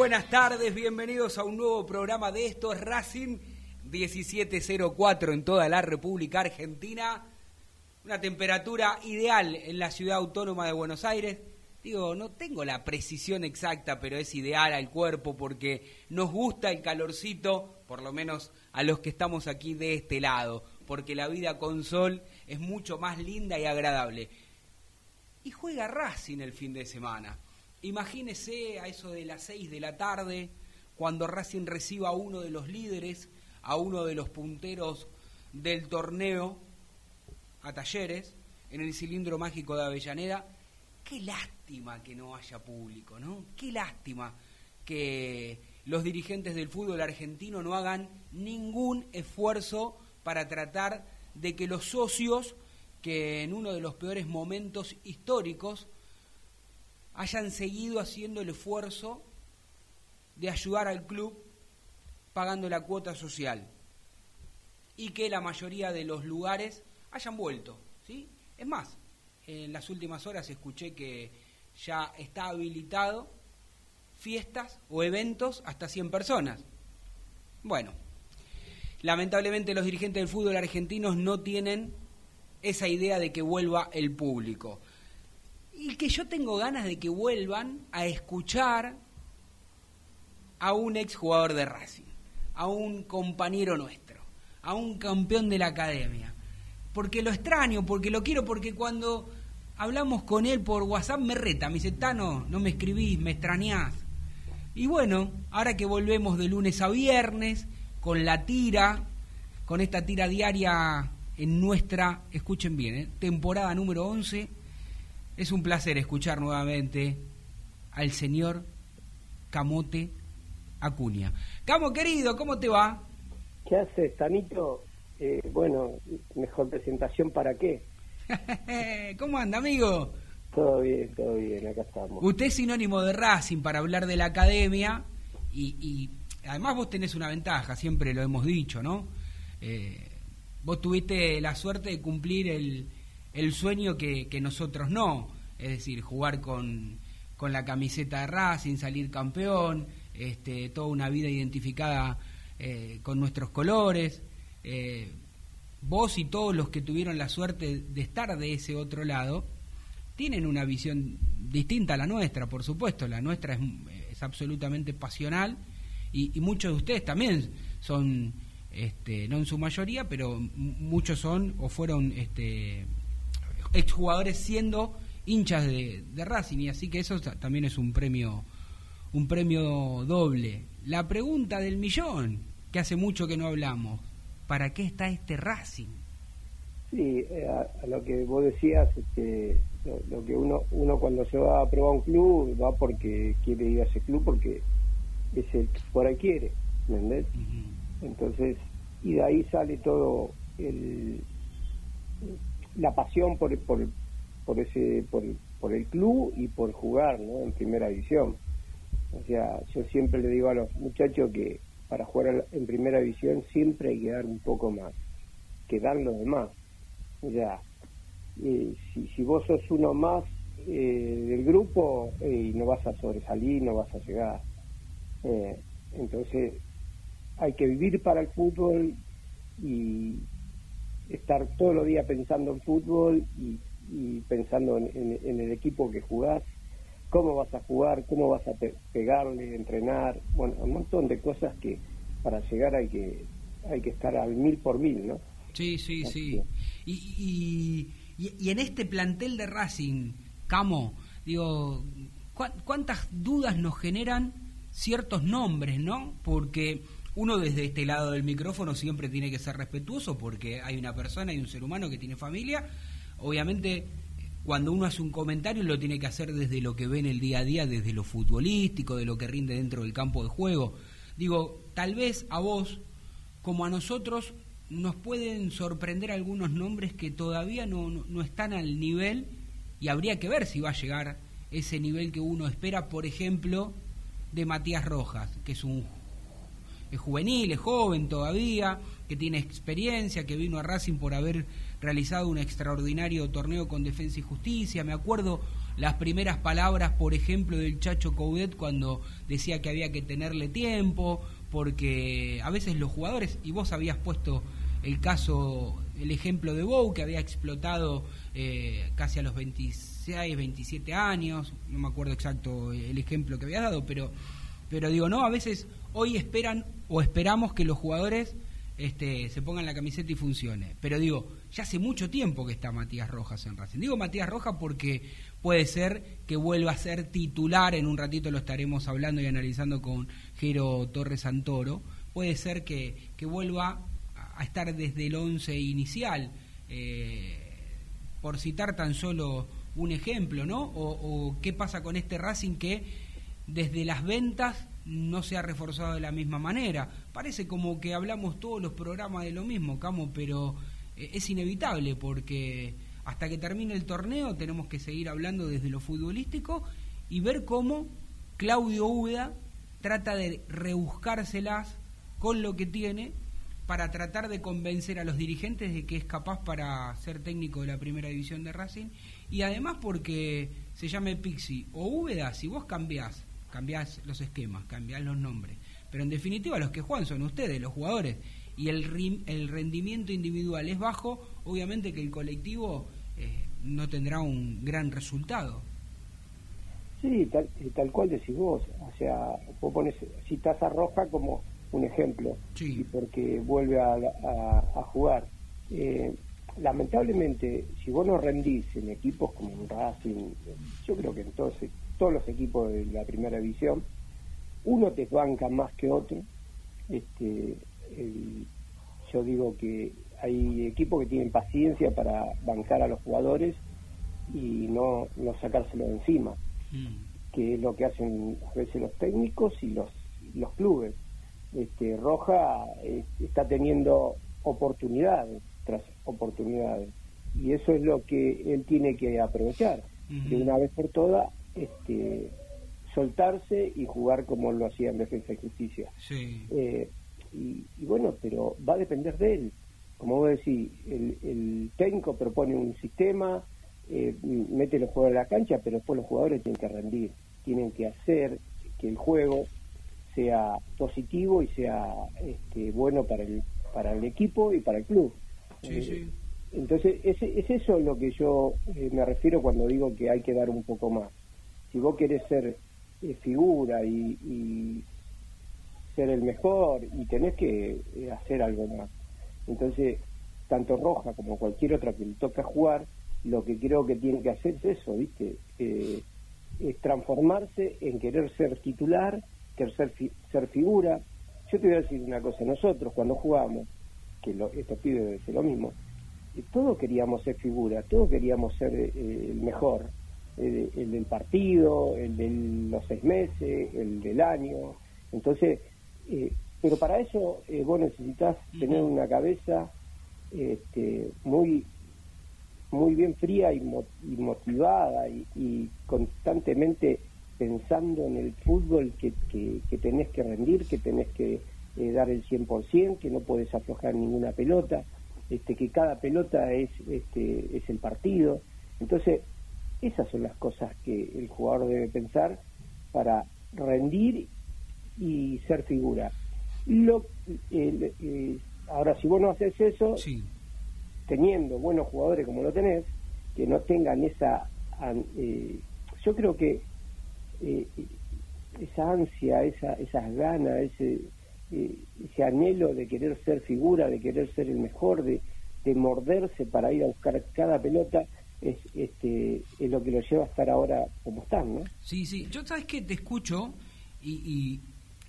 Buenas tardes, bienvenidos a un nuevo programa de Esto es Racing 1704 en toda la República Argentina. Una temperatura ideal en la ciudad autónoma de Buenos Aires. Digo, no tengo la precisión exacta, pero es ideal al cuerpo porque nos gusta el calorcito, por lo menos a los que estamos aquí de este lado, porque la vida con sol es mucho más linda y agradable. Y juega Racing el fin de semana. Imagínese a eso de las 6 de la tarde, cuando Racing reciba a uno de los líderes, a uno de los punteros del torneo, a Talleres, en el cilindro mágico de Avellaneda. Qué lástima que no haya público, ¿no? Qué lástima que los dirigentes del fútbol argentino no hagan ningún esfuerzo para tratar de que los socios, que en uno de los peores momentos históricos hayan seguido haciendo el esfuerzo de ayudar al club pagando la cuota social y que la mayoría de los lugares hayan vuelto, ¿sí? Es más, en las últimas horas escuché que ya está habilitado fiestas o eventos hasta 100 personas. Bueno, lamentablemente los dirigentes del fútbol argentinos no tienen esa idea de que vuelva el público y que yo tengo ganas de que vuelvan a escuchar a un exjugador de Racing, a un compañero nuestro, a un campeón de la academia. Porque lo extraño, porque lo quiero, porque cuando hablamos con él por WhatsApp me reta, me dice, Tano, no me escribís, me extrañás. Y bueno, ahora que volvemos de lunes a viernes, con la tira, con esta tira diaria en nuestra, escuchen bien, ¿eh? temporada número 11, es un placer escuchar nuevamente al señor Camote Acuña. Camo querido, ¿cómo te va? ¿Qué haces, Tanito? Eh, bueno, mejor presentación para qué. ¿Cómo anda, amigo? Todo bien, todo bien, acá estamos. Usted es sinónimo de Racing para hablar de la academia y, además vos tenés una ventaja, siempre lo hemos dicho, ¿no? Eh, vos tuviste la suerte de cumplir el, el sueño que, nosotros no, es decir, jugar con, con la camiseta de Racing, salir campeón, este, toda una vida identificada eh, con nuestros colores. Eh, vos y todos los que tuvieron la suerte de estar de ese otro lado, tienen una visión distinta a la nuestra, por supuesto. La nuestra es, es absolutamente pasional y, y, muchos de ustedes también son, este, no en su mayoría, pero muchos son o fueron este, exjugadores siendo hinchas de, de Racing y así que eso también es un premio un premio doble. La pregunta del millón, que hace mucho que no hablamos, ¿para qué está este Racing? Sí, eh, a, a, lo que vos decías, este, lo, lo, que uno uno cuando se va a probar un club va porque quiere ir a ese club porque es el que por ahí quiere, ¿entendés? Uh -huh. Entonces, y de ahí sale todo el la pasión por por por ese por, por el club y por jugar. En primera división. O sea, yo siempre le digo a los muchachos que para jugar en primera división siempre hay que dar un poco más que dar los demás. Sea, eh, si, vos sos uno más eh, del grupo eh, no vas a sobresalir, no vas a llegar. Eh, entonces hay que vivir para el fútbol y estar todos los días pensando en fútbol y, y pensando en, en, en, el equipo que jugás, cómo vas a jugar, cómo vas a pe pegarle, entrenar, bueno, un montón de cosas que para llegar hay que hay que estar al mil por mil, ¿no? Sí, sí, Así sí. Y, y, y, en este plantel de Racing, Camo, digo, ¿cuántas dudas nos generan ciertos nombres, ¿no? Porque uno desde este lado del micrófono siempre tiene que ser respetuoso porque hay una persona, hay un ser humano que tiene familia. Obviamente, cuando uno hace un comentario lo tiene que hacer desde lo que ve en el día a día, desde lo futbolístico, de lo que rinde dentro del campo de juego. Digo, tal vez a vos, como a nosotros, nos pueden sorprender algunos nombres que todavía no, no, no, están al nivel y habría que ver si va a llegar ese nivel que uno espera, por ejemplo, de Matías Rojas, que es un es juvenil, es joven todavía, que tiene experiencia, que vino a Racing por haber realizado un extraordinario torneo con Defensa y Justicia. Me acuerdo las primeras palabras, por ejemplo, del Chacho Coudet cuando decía que había que tenerle tiempo, porque a veces los jugadores, y vos habías puesto el caso, el ejemplo de Bou, que había explotado eh, casi a los 26, 27 años, no me acuerdo exacto el ejemplo que había dado, pero, pero digo, no, a veces hoy esperan o esperamos que los jugadores este, se pongan la camiseta y funcione. Pero digo, ya hace mucho tiempo que está Matías Rojas en Racing. Digo Matías Rojas porque puede ser que vuelva a ser titular, en un ratito lo estaremos hablando y analizando con Jero Torres Santoro, puede ser que, que vuelva a estar desde el once inicial, eh, por citar tan solo un ejemplo, ¿no? O, o qué pasa con este Racing que desde las ventas no se ha reforzado de la misma manera. Parece como que hablamos todos los programas de lo mismo, Camo, pero eh, es inevitable porque hasta que termine el torneo tenemos que seguir hablando desde lo futbolístico y ver cómo Claudio Úbeda trata de rebuscárselas con lo que tiene para tratar de convencer a los dirigentes de que es capaz para ser técnico de la primera división de Racing y además porque se llame Pixi o Úbeda, si vos cambiás cambiás los esquemas, cambiás los nombres. Pero en definitiva los que juegan son ustedes, los jugadores. Y el, el rendimiento individual es bajo, obviamente que el colectivo eh, no tendrá un gran resultado. Sí, tal, tal cual decís vos. O sea, vos pones, citas a Roja como un ejemplo, sí. y porque vuelve a, a, a jugar. Eh, lamentablemente, si vos no rendís en equipos como en Racing, yo creo que entonces todos los equipos de la primera división, uno te banca más que otro. Este, el, yo digo que hay equipos que tienen paciencia para bancar a los jugadores y no, no sacárselo de encima, mm. que es lo que hacen a veces los técnicos y los, los clubes. Este, Roja eh, está teniendo oportunidades tras oportunidades y eso es lo que él tiene que aprovechar de una vez por todas este, soltarse y jugar como lo hacía en Defensa y Justicia. Sí. Eh, y, y, bueno, pero va a depender de él. Como vos decís, el, el técnico propone un sistema, eh, mete los jugadores a la cancha, pero después los jugadores tienen que rendir, tienen que hacer que el juego sea positivo y sea este, bueno para el para el equipo y para el club. Eh, entonces, es, es eso lo que yo eh, me refiero cuando digo que hay que dar un poco más. Si vos querés ser eh, figura y, ser el mejor, y tenés que hacer algo más. Entonces, tanto Roja como cualquier otra que le toca jugar, lo que creo que tiene que hacer es eso, ¿viste? es transformarse en querer ser titular, querer ser, ser figura, yo te voy a decir una cosa, nosotros cuando jugamos, que lo, estos pibes lo mismo, eh, todos queríamos ser figura, todos queríamos ser eh, el mejor, el del partido, el de los seis meses, el del año. Entonces, eh, pero para eso vos necesitas tener una cabeza este, muy muy bien fría y, motivada y constantemente pensando en el fútbol que, que, tenés que rendir, que tenés que eh, dar el 100%, que no puedes aflojar ninguna pelota, este, que cada pelota es, este, es el partido. Entonces, esas son las cosas que el jugador debe pensar para rendir y ser figura. Lo, eh, ahora, si vos no haces eso, teniendo buenos jugadores como lo tenés, que no tengan esa... Eh, yo creo que eh, esa ansia, esa, esas ganas, ese, eh, ese anhelo de querer ser figura, de querer ser el mejor, de, de morderse para ir a buscar cada pelota, es, este, es lo que lo lleva a estar ahora como están, ¿no? Sí, sí. Yo, ¿sabes que Te escucho y,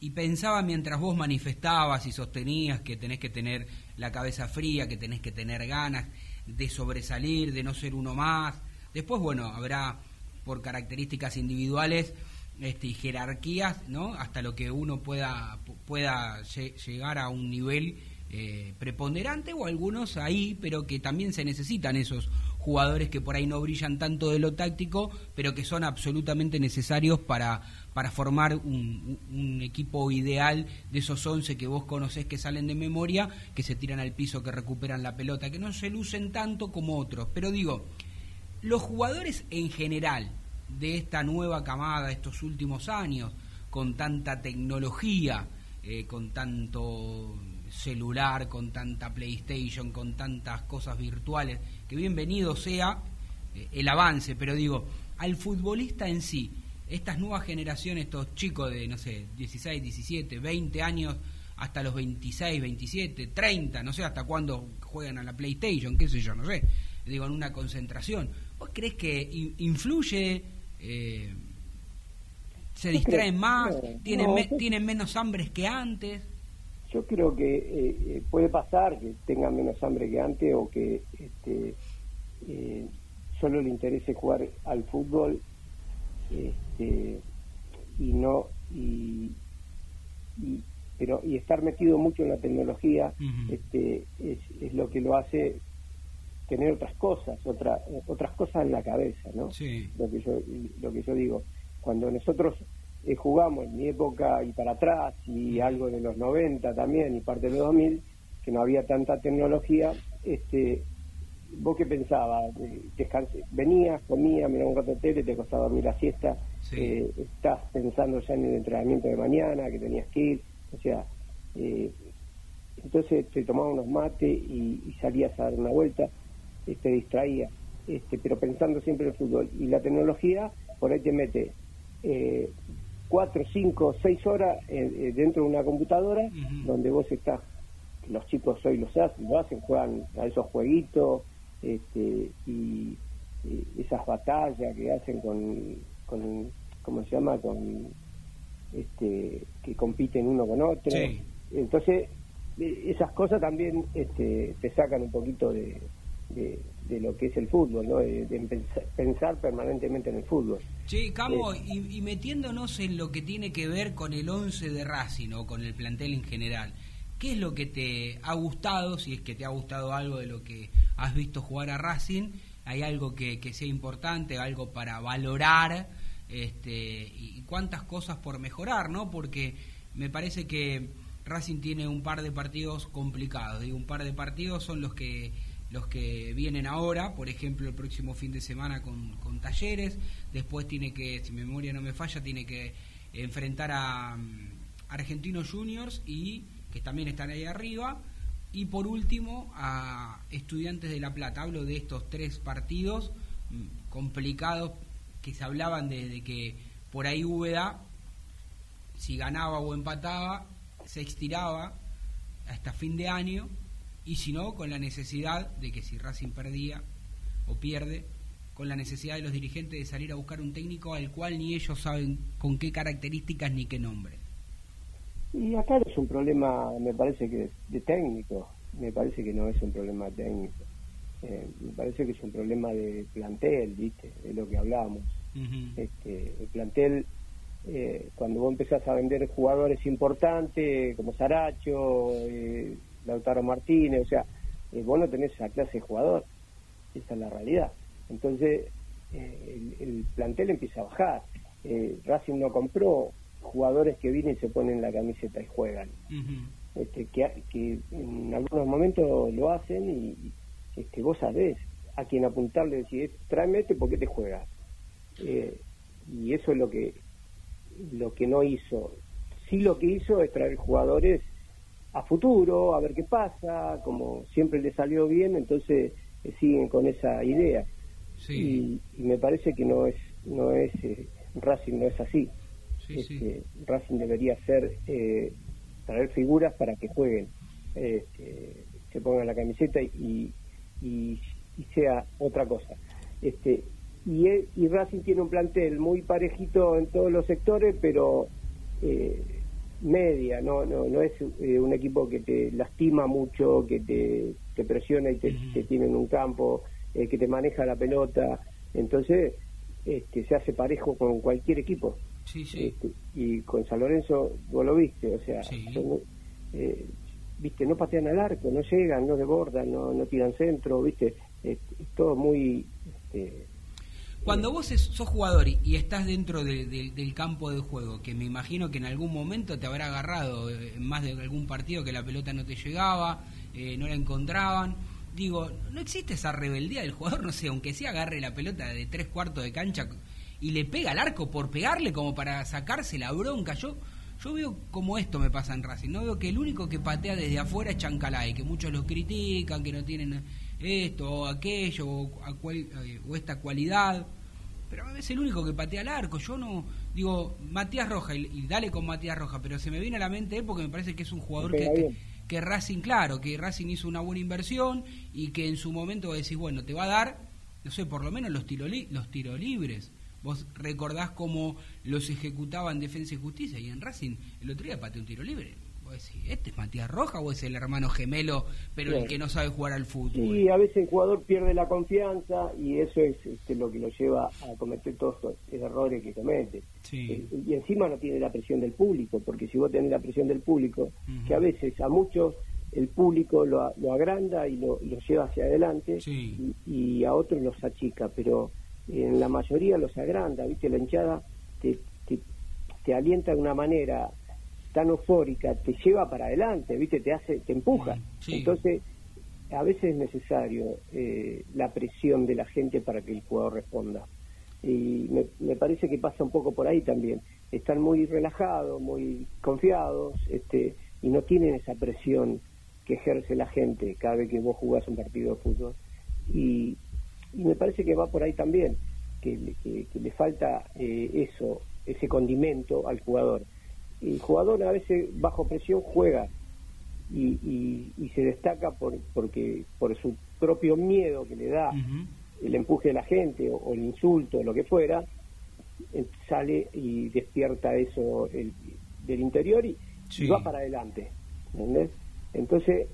y, pensaba mientras vos manifestabas y sostenías que tenés que tener la cabeza fría, que tenés que tener ganas de sobresalir, de no ser uno más. Después, bueno, habrá por características individuales este, y jerarquías, ¿no? Hasta lo que uno pueda, pueda llegar a un nivel eh, preponderante o algunos ahí, pero que también se necesitan esos jugadores que por ahí no brillan tanto de lo táctico, pero que son absolutamente necesarios para, para formar un, equipo ideal de esos 11 que vos conocés que salen de memoria, que se tiran al piso, que recuperan la pelota, que no se lucen tanto como otros. Pero digo, los jugadores en general de esta nueva camada, estos últimos años, con tanta tecnología, eh, con tanto celular, con tanta PlayStation, con tantas cosas virtuales, que bienvenido sea eh, el avance, pero digo, al futbolista en sí, estas nuevas generaciones, estos chicos de, no sé, 16, 17, 20 años, hasta los 26, 27, 30, no sé hasta cuándo juegan a la PlayStation, qué sé yo, no sé, digo, en una concentración. ¿Vos crees que influye, eh, se distraen más, tienen, tienen menos hambre que antes? Yo creo que eh, eh, puede pasar que tengan menos hambre que antes o que este, solo le interese jugar al fútbol este, y no y, pero y estar metido mucho en la tecnología este, es, es, lo que lo hace tener otras cosas, otra, otras cosas en la cabeza, ¿no? Lo que yo, lo que yo digo, cuando nosotros eh, jugamos en mi época y para atrás y algo de los 90 también y parte de los 2000, que no había tanta tecnología, este, vos qué pensabas, eh, venías, comías, mirabas un rato de tele, te costaba dormir la siesta, eh, estás pensando ya en el entrenamiento de mañana, que tenías que ir, o sea, entonces te tomabas unos mates y, y, salías a dar una vuelta te distraía, este, pero pensando siempre en el fútbol. Y la tecnología por ahí te mete cuatro, cinco, seis horas eh, eh, dentro de una computadora donde vos estás, los chicos hoy lo hacen, lo hacen, juegan a esos jueguitos este, y esas batallas que hacen con, con ¿cómo se llama? con este que compiten uno con otro. Entonces, esas cosas también este, te sacan un poquito de, de, lo que es el fútbol, ¿no? de, pensar, permanentemente en el fútbol. Sí, Camo, eh, y, metiéndonos en lo que tiene que ver con el 11 de Racing o con el plantel en general, ¿qué es lo que te ha gustado, si es que te ha gustado algo de lo que has visto jugar a Racing? ¿Hay algo que, sea importante, algo para valorar? Este, y cuántas cosas por mejorar, ¿no? Porque me parece que Racing tiene un par de partidos complicados. Digo, un par de partidos son los que los que vienen ahora, por ejemplo, el próximo fin de semana con, talleres, después tiene que, si memoria no me falla, tiene que enfrentar a, Argentinos Juniors y que también están ahí arriba. Y por último, a Estudiantes de La Plata. Hablo de estos tres partidos mm, complicados que se hablaban de, que por ahí Úbeda, si ganaba o empataba, se estiraba hasta fin de año y si no, con la necesidad de que si Racing perdía o pierde, con la necesidad de los dirigentes de salir a buscar un técnico al cual ni ellos saben con qué características ni qué nombre. Y acá es un problema, me parece que de técnico, me parece que no es un problema técnico. Eh, me parece que es un problema de plantel, ¿viste? De lo que hablábamos. este, el plantel, eh, cuando vos empezás a vender jugadores importantes, como Saracho, eh, Lautaro Martínez, o sea, vos no tenés esa clase de jugador. Esa es la realidad. Entonces, el, plantel empieza a bajar. Racing no compró jugadores que vienen y se ponen la camiseta y juegan. este, que, que en algunos momentos lo hacen y, este, vos sabés a quién apuntarle, decir, tráeme este porque te juegas. Eh, y eso es lo que, lo que no hizo. Sí lo que hizo es traer jugadores a futuro, a ver qué pasa, como siempre le salió bien, entonces eh, siguen con esa idea. Y, me parece que no es, no es, eh, Racing no es así. Este, Racing debería ser, traer figuras para que jueguen, este, se pongan la camiseta y, y, sea otra cosa. Este, y, y Racing tiene un plantel muy parejito en todos los sectores, pero eh, media, no, no, no es eh, un equipo que te lastima mucho, que te, te presiona y te, tiene en un campo, eh, que te maneja la pelota. Entonces, este, se hace parejo con cualquier equipo. Este, y con San Lorenzo, vos lo viste, o sea, viste, no patean al arco, no llegan, no desbordan, no, no tiran centro, viste, es, todo muy... Este, cuando vos sos jugador y, estás dentro del campo de juego, que me imagino que en algún momento te habrá agarrado eh, en más de algún partido que la pelota no te llegaba, eh, no la encontraban, digo, no existe esa rebeldía del jugador, no sé, aunque sí agarre la pelota de tres cuartos de cancha y le pega al arco por pegarle como para sacarse la bronca, yo yo veo como esto me pasa en Racing, no veo que el único que patea desde afuera es Chancalay, que muchos lo critican, que no tienen esto o aquello o, eh, esta cualidad, pero es el único que patea al arco. Yo no digo Matías Roja y, dale con Matías Roja, pero se me viene a la mente él porque me parece que es un jugador que, que, Racing, claro, que Racing hizo una buena inversión y que en su momento decís, bueno, te va a dar, no sé, por lo menos los tiro, los tiro libres Vos recordás cómo los ejecutaban Defensa y Justicia y en Racing el otro día pateó un tiro libre. ¿Este es Matías Roja o es el hermano gemelo, pero el que no sabe jugar al fútbol? Sí, a veces el jugador pierde la confianza y eso es este, lo que lo lleva a cometer todos los errores que comete. Eh, y encima no tiene la presión del público, porque si vos tenés la presión del público, que a veces a muchos el público lo, lo agranda y lo, lo, lleva hacia adelante y, y, a otros los achica, pero en la mayoría los agranda, ¿viste? La hinchada te, te, alienta de una manera tan eufórica, te lleva para adelante, ¿viste? Te hace, te empuja. Entonces, a veces es necesario eh, la presión de la gente para que el jugador responda. Y me, me, parece que pasa un poco por ahí también. Están muy relajados, muy confiados, este, y no tienen esa presión que ejerce la gente cada vez que vos jugás un partido de fútbol. Y, y me parece que va por ahí también, que, le falta eh, eso, ese condimento al jugador. El jugador a veces bajo presión juega y, y, se destaca por, porque por su propio miedo que le da el empuje de la gente o, el insulto o lo que fuera, eh, sale y despierta eso el, del interior y, va para adelante. Entonces,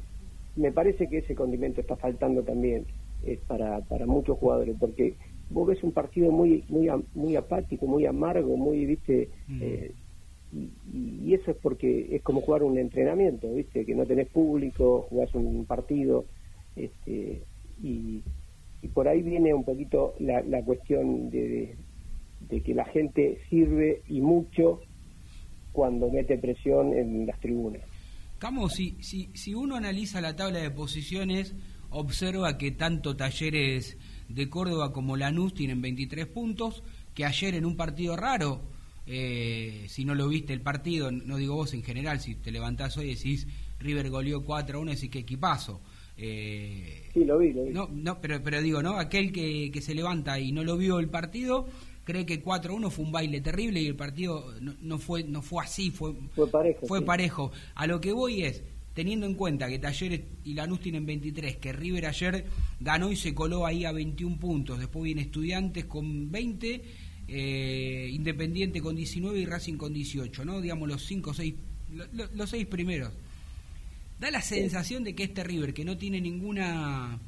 me parece que ese condimento está faltando también es para, para muchos jugadores, porque vos ves un partido muy muy muy apático, muy amargo, muy, viste, mm. eh, y, eso es porque es como jugar un entrenamiento, viste, que no tenés público, jugás un partido, este, y, y por ahí viene un poquito la, cuestión de, de, que la gente sirve y mucho cuando mete presión en las tribunas. Camo, si, si, si uno analiza la tabla de posiciones, observa que tanto Talleres de Córdoba como Lanús tienen 23 puntos, que ayer en un partido raro eh, si no lo viste el partido, no digo vos en general, si te levantás hoy y decís River goleó 4 a 1, decís que equipazo. Eh, sí, lo vi, lo vi. No, no pero, pero digo, ¿no? Aquel que, que se levanta y no lo vio el partido, cree que 4-1 fue un baile terrible y el partido no, no, fue no fue así, fue, fue parejo. Fue parejo. A lo que voy es, teniendo en cuenta que Talleres y Lanús tienen 23, que River ayer ganó y se coló ahí a 21 puntos, después viene Estudiantes con 20, eh, Independiente con 19 y Racing con 18, ¿no? Digamos los 5 6 los, seis primeros. Da la sensación de que este River que no tiene ninguna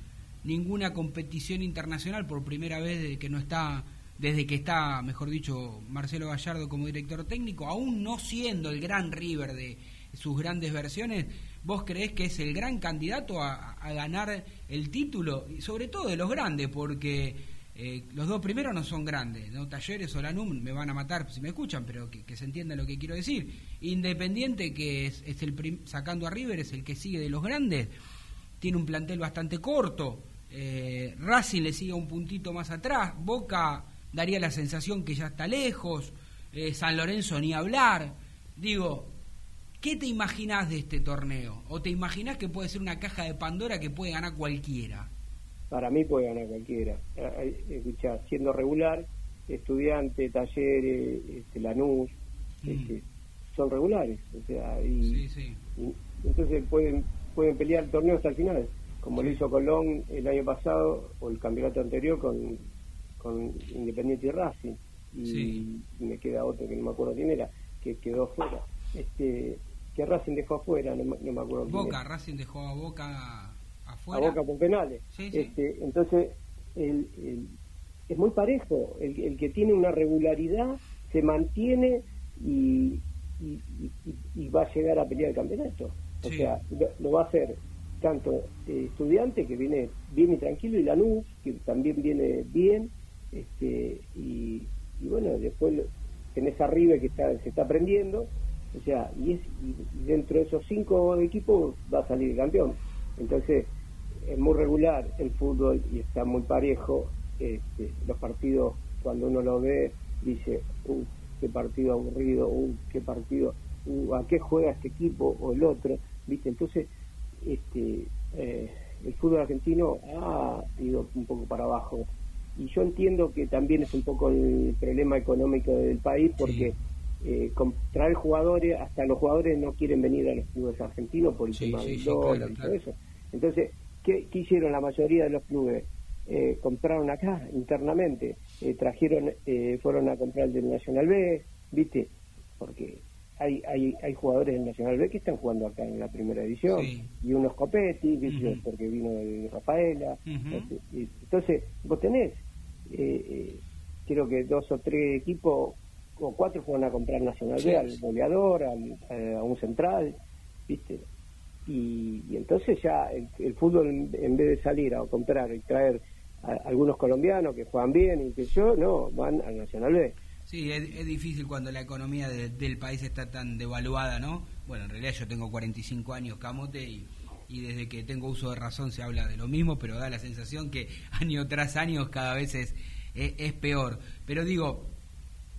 ninguna competición internacional por primera vez que no está desde que está, mejor dicho, Marcelo Gallardo como director técnico, aún no siendo el gran River de sus grandes versiones, ¿Vos creés que es el gran candidato a, ganar el título? Sobre todo de los grandes, porque eh, los dos primeros no son grandes. ¿no? Talleres o Lanúm me van a matar si me escuchan, pero que, se entienda lo que quiero decir. Independiente, que es, el sacando a River, es el que sigue de los grandes, tiene un plantel bastante corto. Eh, Racing le sigue un puntito más atrás. Boca daría la sensación que ya está lejos. Eh, San Lorenzo ni hablar. Digo, ¿Qué te imaginás de este torneo? ¿O te imaginás que puede ser una caja de Pandora que puede ganar cualquiera? Para mí puede ganar cualquiera. Eh, eh, escuchá, siendo regular, estudiante, talleres, este, Lanús, mm. este, son regulares. O sea, y, entonces pueden pueden pelear el torneo hasta el final, como lo hizo Colón el año pasado o el campeonato anterior con, con Independiente y Racing. Y, me queda otro que no me acuerdo quién era, que quedó fuera. Este, que Racing dejó afuera, no, me acuerdo. Boca, Racing dejó a Boca afuera. A Boca con penales. Este, entonces, el, es muy parejo. El, el, que tiene una regularidad se mantiene y, y, va a llegar a pelear el campeonato. O sea, lo, va a hacer tanto eh, estudiante que viene bien y tranquilo y Lanús que también viene bien este y, bueno después tenés arriba que está, se está aprendiendo o sea, y, es, dentro de esos cinco equipos va a salir campeón. Entonces, es muy regular el fútbol y está muy parejo. Este, los partidos, cuando uno lo ve, dice, uh, qué partido aburrido, uh, qué partido, uh, a qué juega este equipo o el otro, ¿viste? Entonces, este, eh, el fútbol argentino ha ido un poco para abajo. Y yo entiendo que también es un poco el problema económico del país, porque eh, traer jugadores, hasta los jugadores no quieren venir a los clubes argentinos por el tema del dólar y todo eso. Entonces, ¿qué, hicieron la mayoría de los clubes? Eh, compraron acá internamente, eh, trajeron, eh, fueron a comprar el del Nacional B, ¿viste? Porque hay, hay, hay jugadores del Nacional B que están jugando acá en la primera edición y unos Copetti, porque vino de Rafaela. Este, entonces, vos tenés, creo que dos o tres equipos o cuatro fueron a comprar Nacional B, al goleador, a un central, ¿viste? Y, entonces ya el, fútbol, en, vez de salir a comprar y traer a, algunos colombianos que juegan bien y que yo, no, van al Nacional B. Sí, es, difícil cuando la economía del país está tan devaluada, ¿no? Bueno, en realidad yo tengo 45 años, camote, y, y desde que tengo uso de razón se habla de lo mismo, pero da la sensación que año tras año cada vez es, es peor. Pero digo,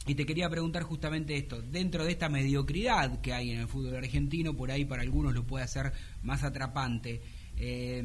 y te quería preguntar justamente esto, dentro de esta mediocridad que hay en el fútbol argentino, por ahí para algunos lo puede hacer más atrapante, eh,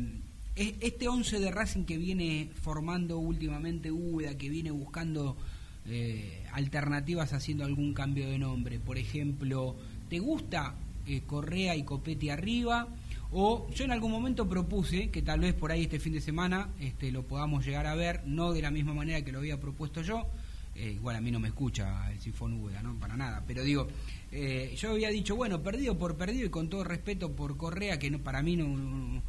este 11 de Racing que viene formando últimamente UDA, que viene buscando eh, alternativas haciendo algún cambio de nombre, por ejemplo, ¿te gusta eh, Correa y Copetti arriba? O yo en algún momento propuse que tal vez por ahí este fin de semana este, lo podamos llegar a ver, no de la misma manera que lo había propuesto yo, eh, igual a mí no me escucha el Sifón Úbeda, ¿no? Para nada. Pero digo, eh, yo había dicho, bueno, perdido por perdido y con todo respeto por Correa, que no, para mí no,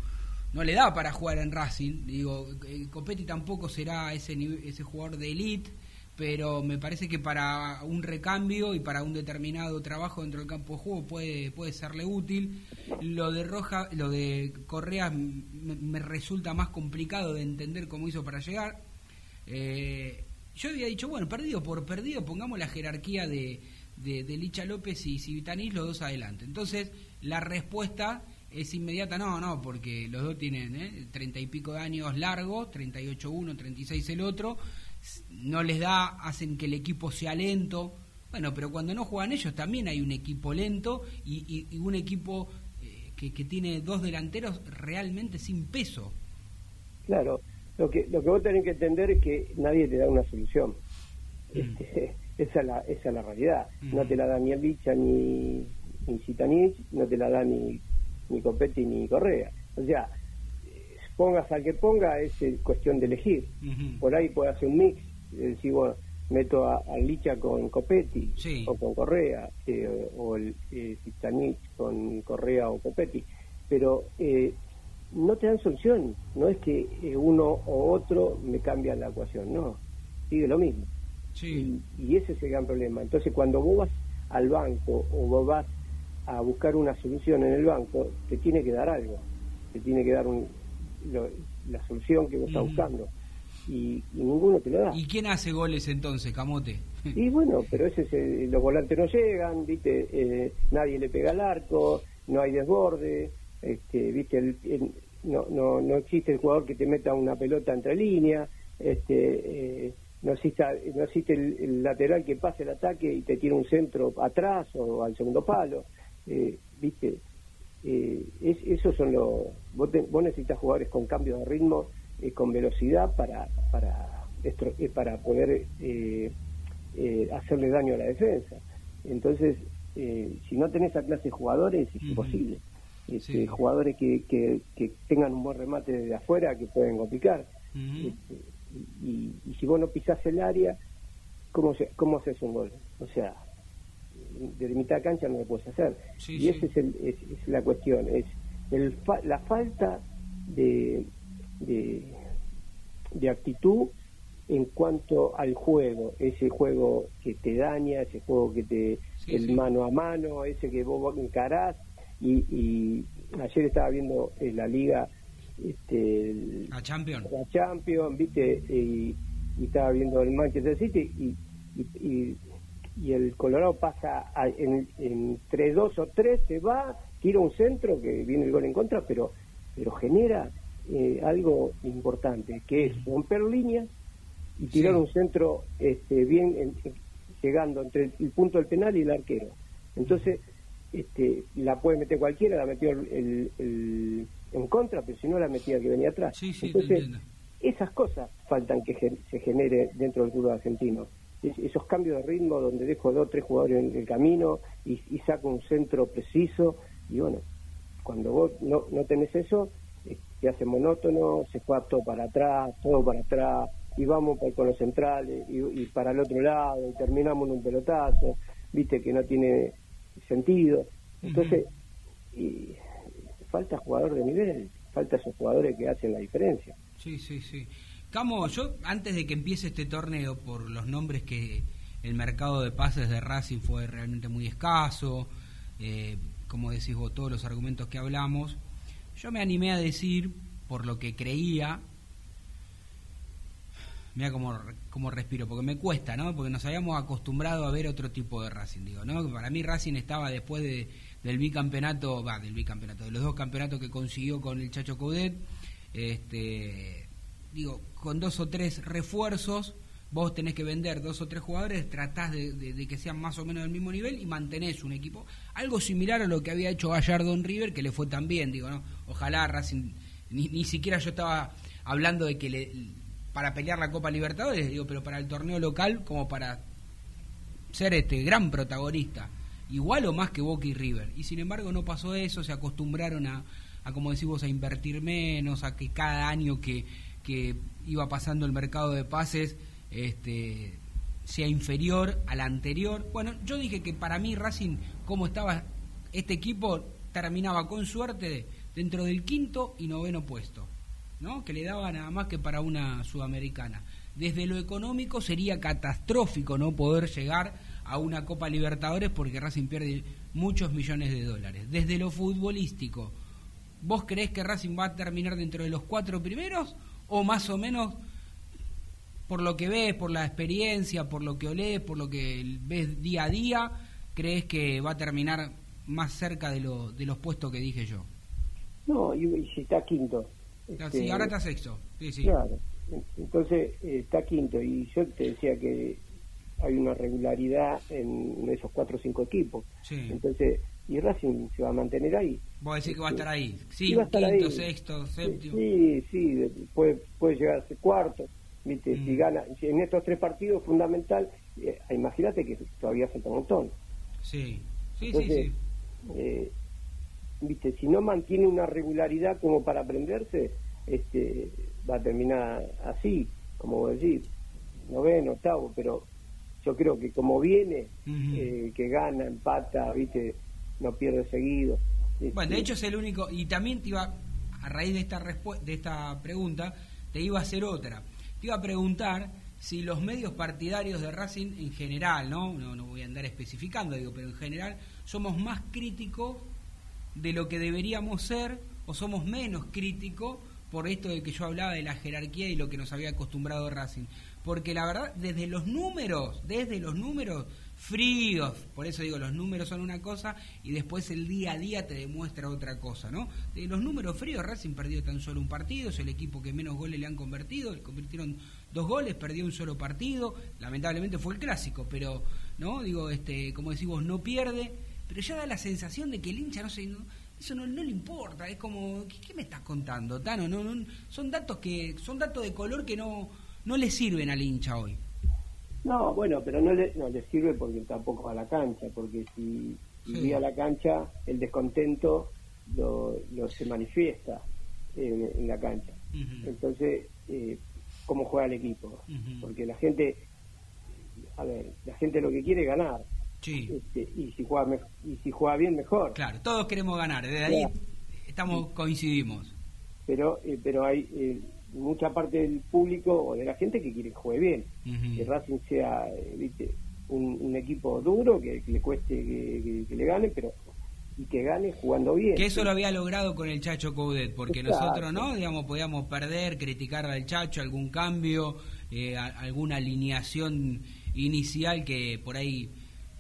no, le da para jugar en Racing. Digo, eh, Copetti tampoco será ese, ese jugador de elite, pero me parece que para un recambio y para un determinado trabajo dentro del campo de juego puede, puede serle útil. Lo de Roja, lo de Correa me, resulta más complicado de entender cómo hizo para llegar. Yo había dicho, bueno, perdido por perdido, pongamos la jerarquía de, de, Licha López y Civitanís los dos adelante. Entonces, la respuesta es inmediata, no, no, porque los dos tienen ¿eh? treinta y pico de años largos, 38 uno, 36 el otro, no les da, hacen que el equipo sea lento. Bueno, pero cuando no juegan ellos también hay un equipo lento y, un equipo eh, que, que tiene dos delanteros realmente sin peso. Claro, lo que, lo que vos tenés que entender es que nadie te da una solución. Mm. Este, esa, es la, esa es la realidad. No te la da ni el Licha ni, ni Citanich, no te la da ni, ni Copetti ni Correa. O sea, pongas al que ponga, es eh, cuestión de elegir. Por ahí puede hacer un mix, decir, bueno, meto a, Licha con Copetti o con Correa, eh, o el eh, con Correa o Copetti. Pero eh, no te dan solución, no es que uno o otro me cambia la ecuación, no, sigue lo mismo. Y, y, ese es el gran problema. Entonces, cuando vos vas al banco o vos vas a buscar una solución en el banco, te tiene que dar algo, te tiene que dar un, la solución que vos estás buscando. Y, ninguno te lo da. ¿Y quién hace goles entonces, Camote? Y bueno, pero ese los volantes no llegan, viste, eh, nadie le pega al arco, no hay desborde, este, viste, no, no, no existe el jugador que te meta una pelota entre líneas, este, eh, no existe, no existe el, lateral que pase el ataque y te tire un centro atrás o al segundo palo, eh, viste, eh, es, esos son los vos, necesitas jugadores con cambio de ritmo y con velocidad para para eh, para poder hacerle daño a la defensa. Entonces si no tenés esa clase de jugadores es imposible este, jugadores que, que, tengan un buen remate desde afuera que pueden complicar. Este, y, y, si vos no pisás el área cómo se, cómo haces un gol o sea de mitad de cancha no lo puedes hacer. y esa es, es, la cuestión, es el la falta de, de, actitud en cuanto al juego, ese juego que te daña, ese juego que te, el mano a mano, ese que vos encarás, y, y ayer estaba viendo en eh, la liga, este, la Champion, la Champion, viste, y, estaba viendo el Manchester City y, y y el Colorado pasa en, entre dos o tres, se va, tira un centro que viene el gol en contra, pero, pero genera eh, algo importante, que es romper líneas y tirar un centro este, bien llegando entre el, punto del penal y el arquero. Entonces, este, la puede meter cualquiera, la metió el, en contra, pero si no la metía que venía atrás. Entonces, esas cosas faltan que se genere dentro del fútbol argentino esos cambios de ritmo donde dejo dos o tres jugadores en el camino y, saco un centro preciso y bueno, cuando vos no, no tenés eso, eh, te hace monótono, se fue todo para atrás, todo para atrás, y vamos por, con los centrales y, para el otro lado, y terminamos en un pelotazo, viste que no tiene sentido. Entonces, y, falta jugador de nivel, falta esos jugadores que hacen la diferencia. Sí, sí, sí. Camo, yo antes de que empiece este torneo, por los nombres que el mercado de pases de Racing fue realmente muy escaso, eh, como decís vos, todos los argumentos que hablamos, yo me animé a decir, por lo que creía, mira cómo, cómo respiro, porque me cuesta, ¿no? Porque nos habíamos acostumbrado a ver otro tipo de Racing, digo, ¿no? Para mí Racing estaba después de, del bicampeonato, va, del bicampeonato, de los dos campeonatos que consiguió con el Chacho Coudet, este digo, con dos o tres refuerzos, vos tenés que vender dos o tres jugadores, tratás de, que sean más o menos del mismo nivel y mantenés un equipo. Algo similar a lo que había hecho Gallardo en River, que le fue tan bien, digo, ¿no? Ojalá Racing, ni, siquiera yo estaba hablando de que le, para pelear la Copa Libertadores, digo, pero para el torneo local, como para ser este gran protagonista, igual o más que Boca y River. Y sin embargo no pasó eso, se acostumbraron a, a como decimos, a invertir menos, a que cada año que que iba pasando el mercado de pases este, sea inferior al anterior. Bueno, yo dije que para mí Racing, como estaba este equipo, terminaba con suerte dentro del quinto y noveno puesto, ¿no? que le daba nada más que para una sudamericana. Desde lo económico sería catastrófico no poder llegar a una Copa Libertadores porque Racing pierde muchos millones de dólares. Desde lo futbolístico, ¿vos creés que Racing va a terminar dentro de los cuatro primeros o más o menos por lo que ves, por la experiencia, por lo que olés, por lo que ves día a día, crees que va a terminar más cerca de, lo, de los puestos que dije yo? No, y, si está quinto. Sí, este, ahora está sexto. Sí, sí. Claro, entonces eh, está quinto y yo te decía que hay una regularidad en esos cuatro o cinco equipos. Entonces, y Racing se va a mantener ahí. Vos decís que va a estar ahí, sí, quinto, sexto, séptimo. Sí, sí, puede, puede llegar a ser cuarto. ¿viste? Si mm. gana, en estos tres partidos fundamental, eh, imagínate que todavía falta un montón. Sí, sí, sí. sí. Eh, ¿viste? Si no mantiene una regularidad como para aprenderse, este, va a terminar así, como vos decís, noveno, octavo, pero yo creo que como viene, eh, que gana, empata, viste, no pierde seguido. Bueno, de este, hecho es el único, y también te iba, a raíz de esta, de esta pregunta, te iba a hacer otra. Te iba a preguntar si los medios partidarios de Racing en general, ¿no? No, no voy a andar especificando, digo, pero en general somos más críticos de lo que deberíamos ser o somos menos críticos por esto de que yo hablaba de la jerarquía y lo que nos había acostumbrado Racing. Porque la verdad, desde los números, desde los números fríos, por eso digo, los números son una cosa y después el día a día te demuestra otra cosa, ¿no? De los números fríos, Racing perdió tan solo un partido, es el equipo que menos goles le han convertido, le convirtieron dos goles, perdió un solo partido, lamentablemente fue el clásico, pero, ¿no? Digo, este, como decimos, no pierde, pero ya da la sensación de que el hincha no se... eso no, no, le importa, es como, ¿qué, me estás contando, Tano? No, no, son datos que son datos de color que no, no le sirven al hincha hoy. No, bueno, pero no le, no le sirve porque tampoco va a la cancha, porque si, si a la cancha, el descontento lo, lo se manifiesta en, la cancha. Entonces, eh, ¿cómo juega el equipo? Porque la gente, a ver, la gente lo que quiere es ganar. Este, y si juega y si juega bien mejor. Claro, todos queremos ganar, desde ahí estamos coincidimos. Pero eh, pero hay eh, mucha parte del público o de la gente que quiere que juegue bien, que Racing sea eh, Un, equipo duro que, le cueste que, le gane, pero y que gane jugando bien. Que eso lo había logrado con el Chacho Coudet, porque nosotros no, digamos, podíamos perder, criticar al Chacho, algún cambio, alguna alineación inicial que por ahí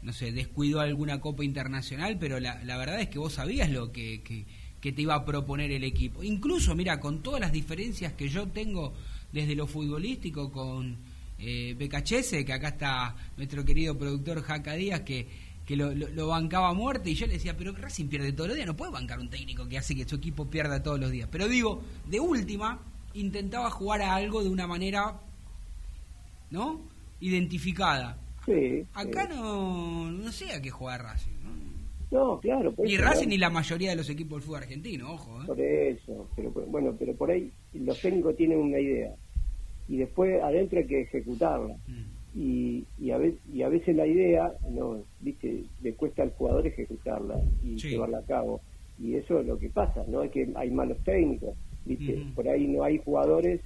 no sé, descuidó alguna copa internacional, pero la, la verdad es que vos sabías lo que, que, te iba a proponer el equipo. Incluso, mira, con todas las diferencias que yo tengo desde lo futbolístico con eh, Becachese, que acá está nuestro querido productor Jaca Díaz, que, que lo, bancaba a muerte, y yo le decía, pero Racing pierde todos los días, no puede bancar un técnico que hace que su equipo pierda todos los días. Pero digo, de última, intentaba jugar a algo de una manera, ¿no? Identificada Acá No, no sé a qué juega Racing. No, claro. Ni Racing ni la mayoría de los equipos del fútbol argentino, ojo. ¿eh? Por eso, pero bueno, pero por ahí los técnicos tienen una idea y después adentro hay que ejecutarla. Mm. Y, y, a veces, y a veces la idea, no, viste, le cuesta al jugador ejecutarla y llevarla a cabo. Y eso es lo que pasa, ¿no? Es que hay malos técnicos, viste, por ahí no hay jugadores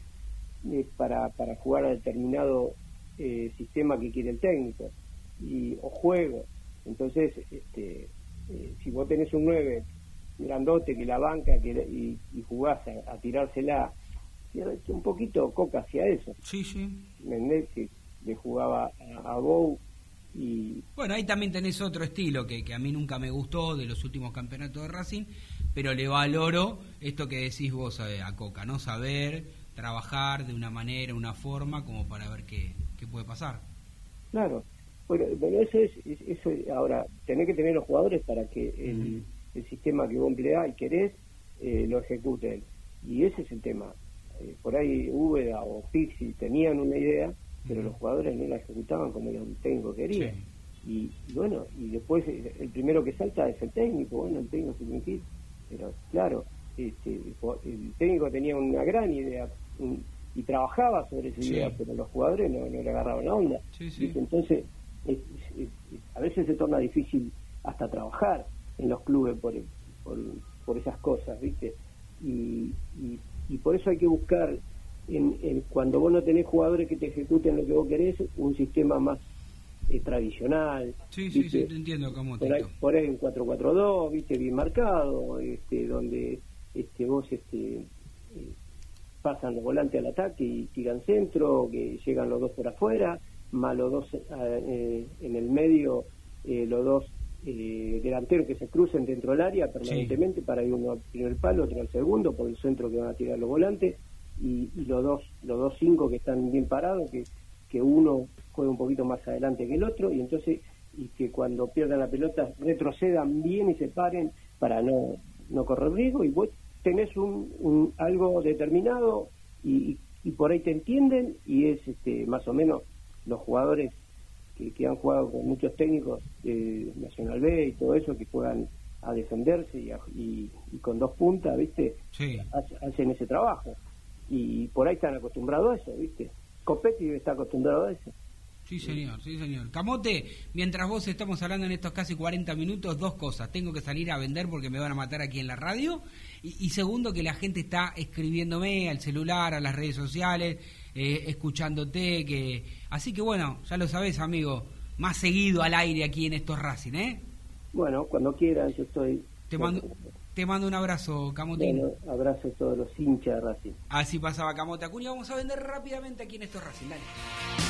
eh, para, para jugar a determinado eh, sistema que quiere el técnico y, o juego. Entonces, este, eh, si vos tenés un 9 grandote que la banca que, y, y jugás a, tirársela, un poquito coca hacia eso. Sí, sí. Que le jugaba a, a Bow y... Bueno, ahí también tenés otro estilo que, que a mí nunca me gustó de los últimos campeonatos de Racing, pero le valoro esto que decís vos a, a Coca, ¿no? Saber trabajar de una manera, una forma, como para ver qué, qué puede pasar. Claro, bueno, eso es, eso ahora, tenés que tener los jugadores para que el, sistema que vos empleás y querés eh, lo ejecuten. Y ese es el tema. Eh, por ahí Úbeda o Pixi tenían una idea, pero los jugadores no la ejecutaban como el técnico quería. Y, bueno, y después eh, el primero que salta es el técnico, bueno, el técnico se pero claro, este, el técnico tenía una gran idea, y trabajaba sobre esa idea, pero los jugadores no, le agarraban la onda. Entonces, a veces se torna difícil hasta trabajar en los clubes por, por, esas cosas, ¿viste? Y, y, por eso hay que buscar, en, cuando vos no tenés jugadores que te ejecuten lo que vos querés, un sistema más eh, tradicional. Sí, sí, sí, te entiendo cómo por ahí, por ahí un 4-4-2, ¿viste? Bien marcado, este, donde este, vos este, eh, pasan los volantes al ataque y tiran centro, que llegan los dos por afuera, más los dos eh, en el medio, eh, los dos eh, delanteros que se crucen dentro del área permanentemente para ir uno al primer palo, otro al segundo, por el centro que van a tirar los volantes, y, los dos los dos cinco que están bien parados, que, que uno juegue un poquito más adelante que el otro y entonces y que cuando pierdan la pelota retrocedan bien y se paren para no, no correr riesgo y tenés un, algo determinado y, y, por ahí te entienden y es este, más o menos los jugadores que, que han jugado con muchos técnicos de Nacional B y todo eso que juegan a defenderse y, y, con dos puntas, ¿viste? Hacen ese trabajo. Y por ahí están acostumbrados a eso, ¿viste? Copetti está acostumbrado a eso. Sí, señor, sí, señor. Camote, mientras vos estamos hablando en estos casi 40 minutos, dos cosas. Tengo que salir a vender porque me van a matar aquí en la radio. Y, segundo, que la gente está escribiéndome al celular, a las redes sociales, eh, escuchándote. que Así que bueno, ya lo sabés, amigo, más seguido al aire aquí en estos Racing, ¿eh? Bueno, cuando quieras, yo estoy... Te mando, te mando un abrazo, Camote. Bueno, abrazo a todos los hinchas de Racing. Así pasaba Camote Acuña. Vamos a vender rápidamente aquí en estos Racing. Dale.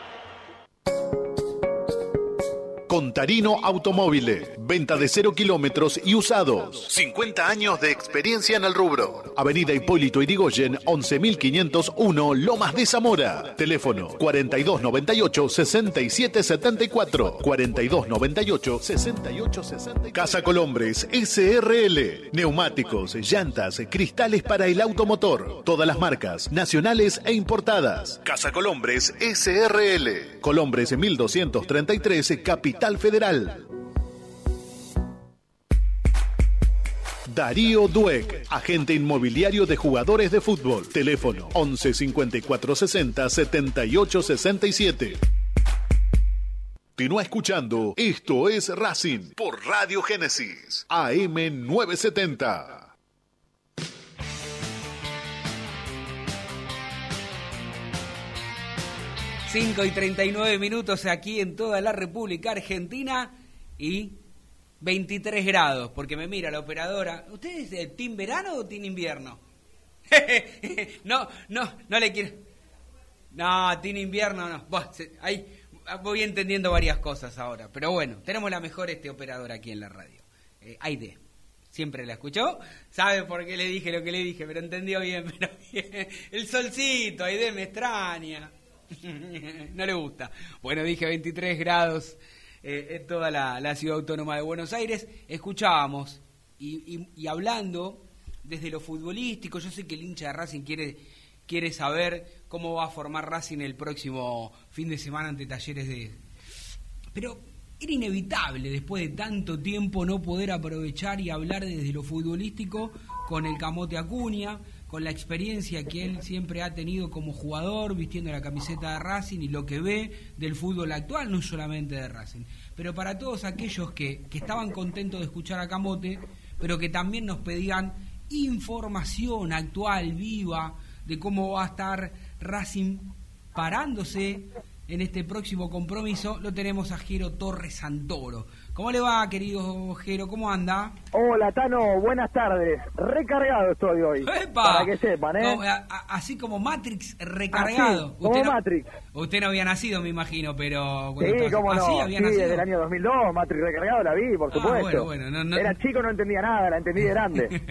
you Contarino Automóviles. Venta de cero kilómetros y usados. 50 años de experiencia en el rubro. Avenida Hipólito Irigoyen, 11501, Lomas de Zamora. Teléfono 4298-6774. 4298-6864. Casa Colombres SRL. Neumáticos, llantas, cristales para el automotor. Todas las marcas, nacionales e importadas. Casa Colombres SRL. Colombres 1233, Capital Federal. Darío Dueck, agente inmobiliario de jugadores de fútbol. Teléfono 11 54 60 78 67. Continúa escuchando. Esto es Racing por Radio Génesis AM 970. 5 y 39 minutos aquí en toda la República Argentina y 23 grados, porque me mira la operadora. ¿Usted es team verano o team invierno? no, no, no le quiero. No, team invierno no. ahí voy entendiendo varias cosas ahora. Pero bueno, tenemos la mejor este operadora aquí en la radio. Eh, Aide. Siempre la escuchó, sabe por qué le dije lo que le dije, pero entendió bien, bien. El solcito, Aide me extraña. no le gusta. Bueno, dije 23 grados eh, en toda la, ciudad autónoma de Buenos Aires. Escuchábamos y, hablando desde lo futbolístico, yo sé que el hincha de Racing quiere, quiere saber cómo va a formar Racing el próximo fin de semana ante talleres de... Pero era inevitable después de tanto tiempo no poder aprovechar y hablar desde lo futbolístico con el Camote Acuña, con la experiencia que él siempre ha tenido como jugador, vistiendo la camiseta de Racing y lo que ve del fútbol actual, no solamente de Racing. Pero para todos aquellos que, que estaban contentos de escuchar a Camote, pero que también nos pedían información actual, viva, de cómo va a estar Racing parándose en este próximo compromiso, lo tenemos a Jero Torres Santoro. ¿Cómo le va, querido Jero? ¿Cómo anda? Hola, Tano. Buenas tardes. Recargado estoy hoy. Para que sepan, ¿eh? así como Matrix recargado. como usted Matrix. usted no había nacido, me imagino, pero... Sí, cómo no. sí, desde el año 2002, Matrix recargado la vi, por ah, supuesto. bueno, bueno. Era chico, no entendía nada, la entendí de grande.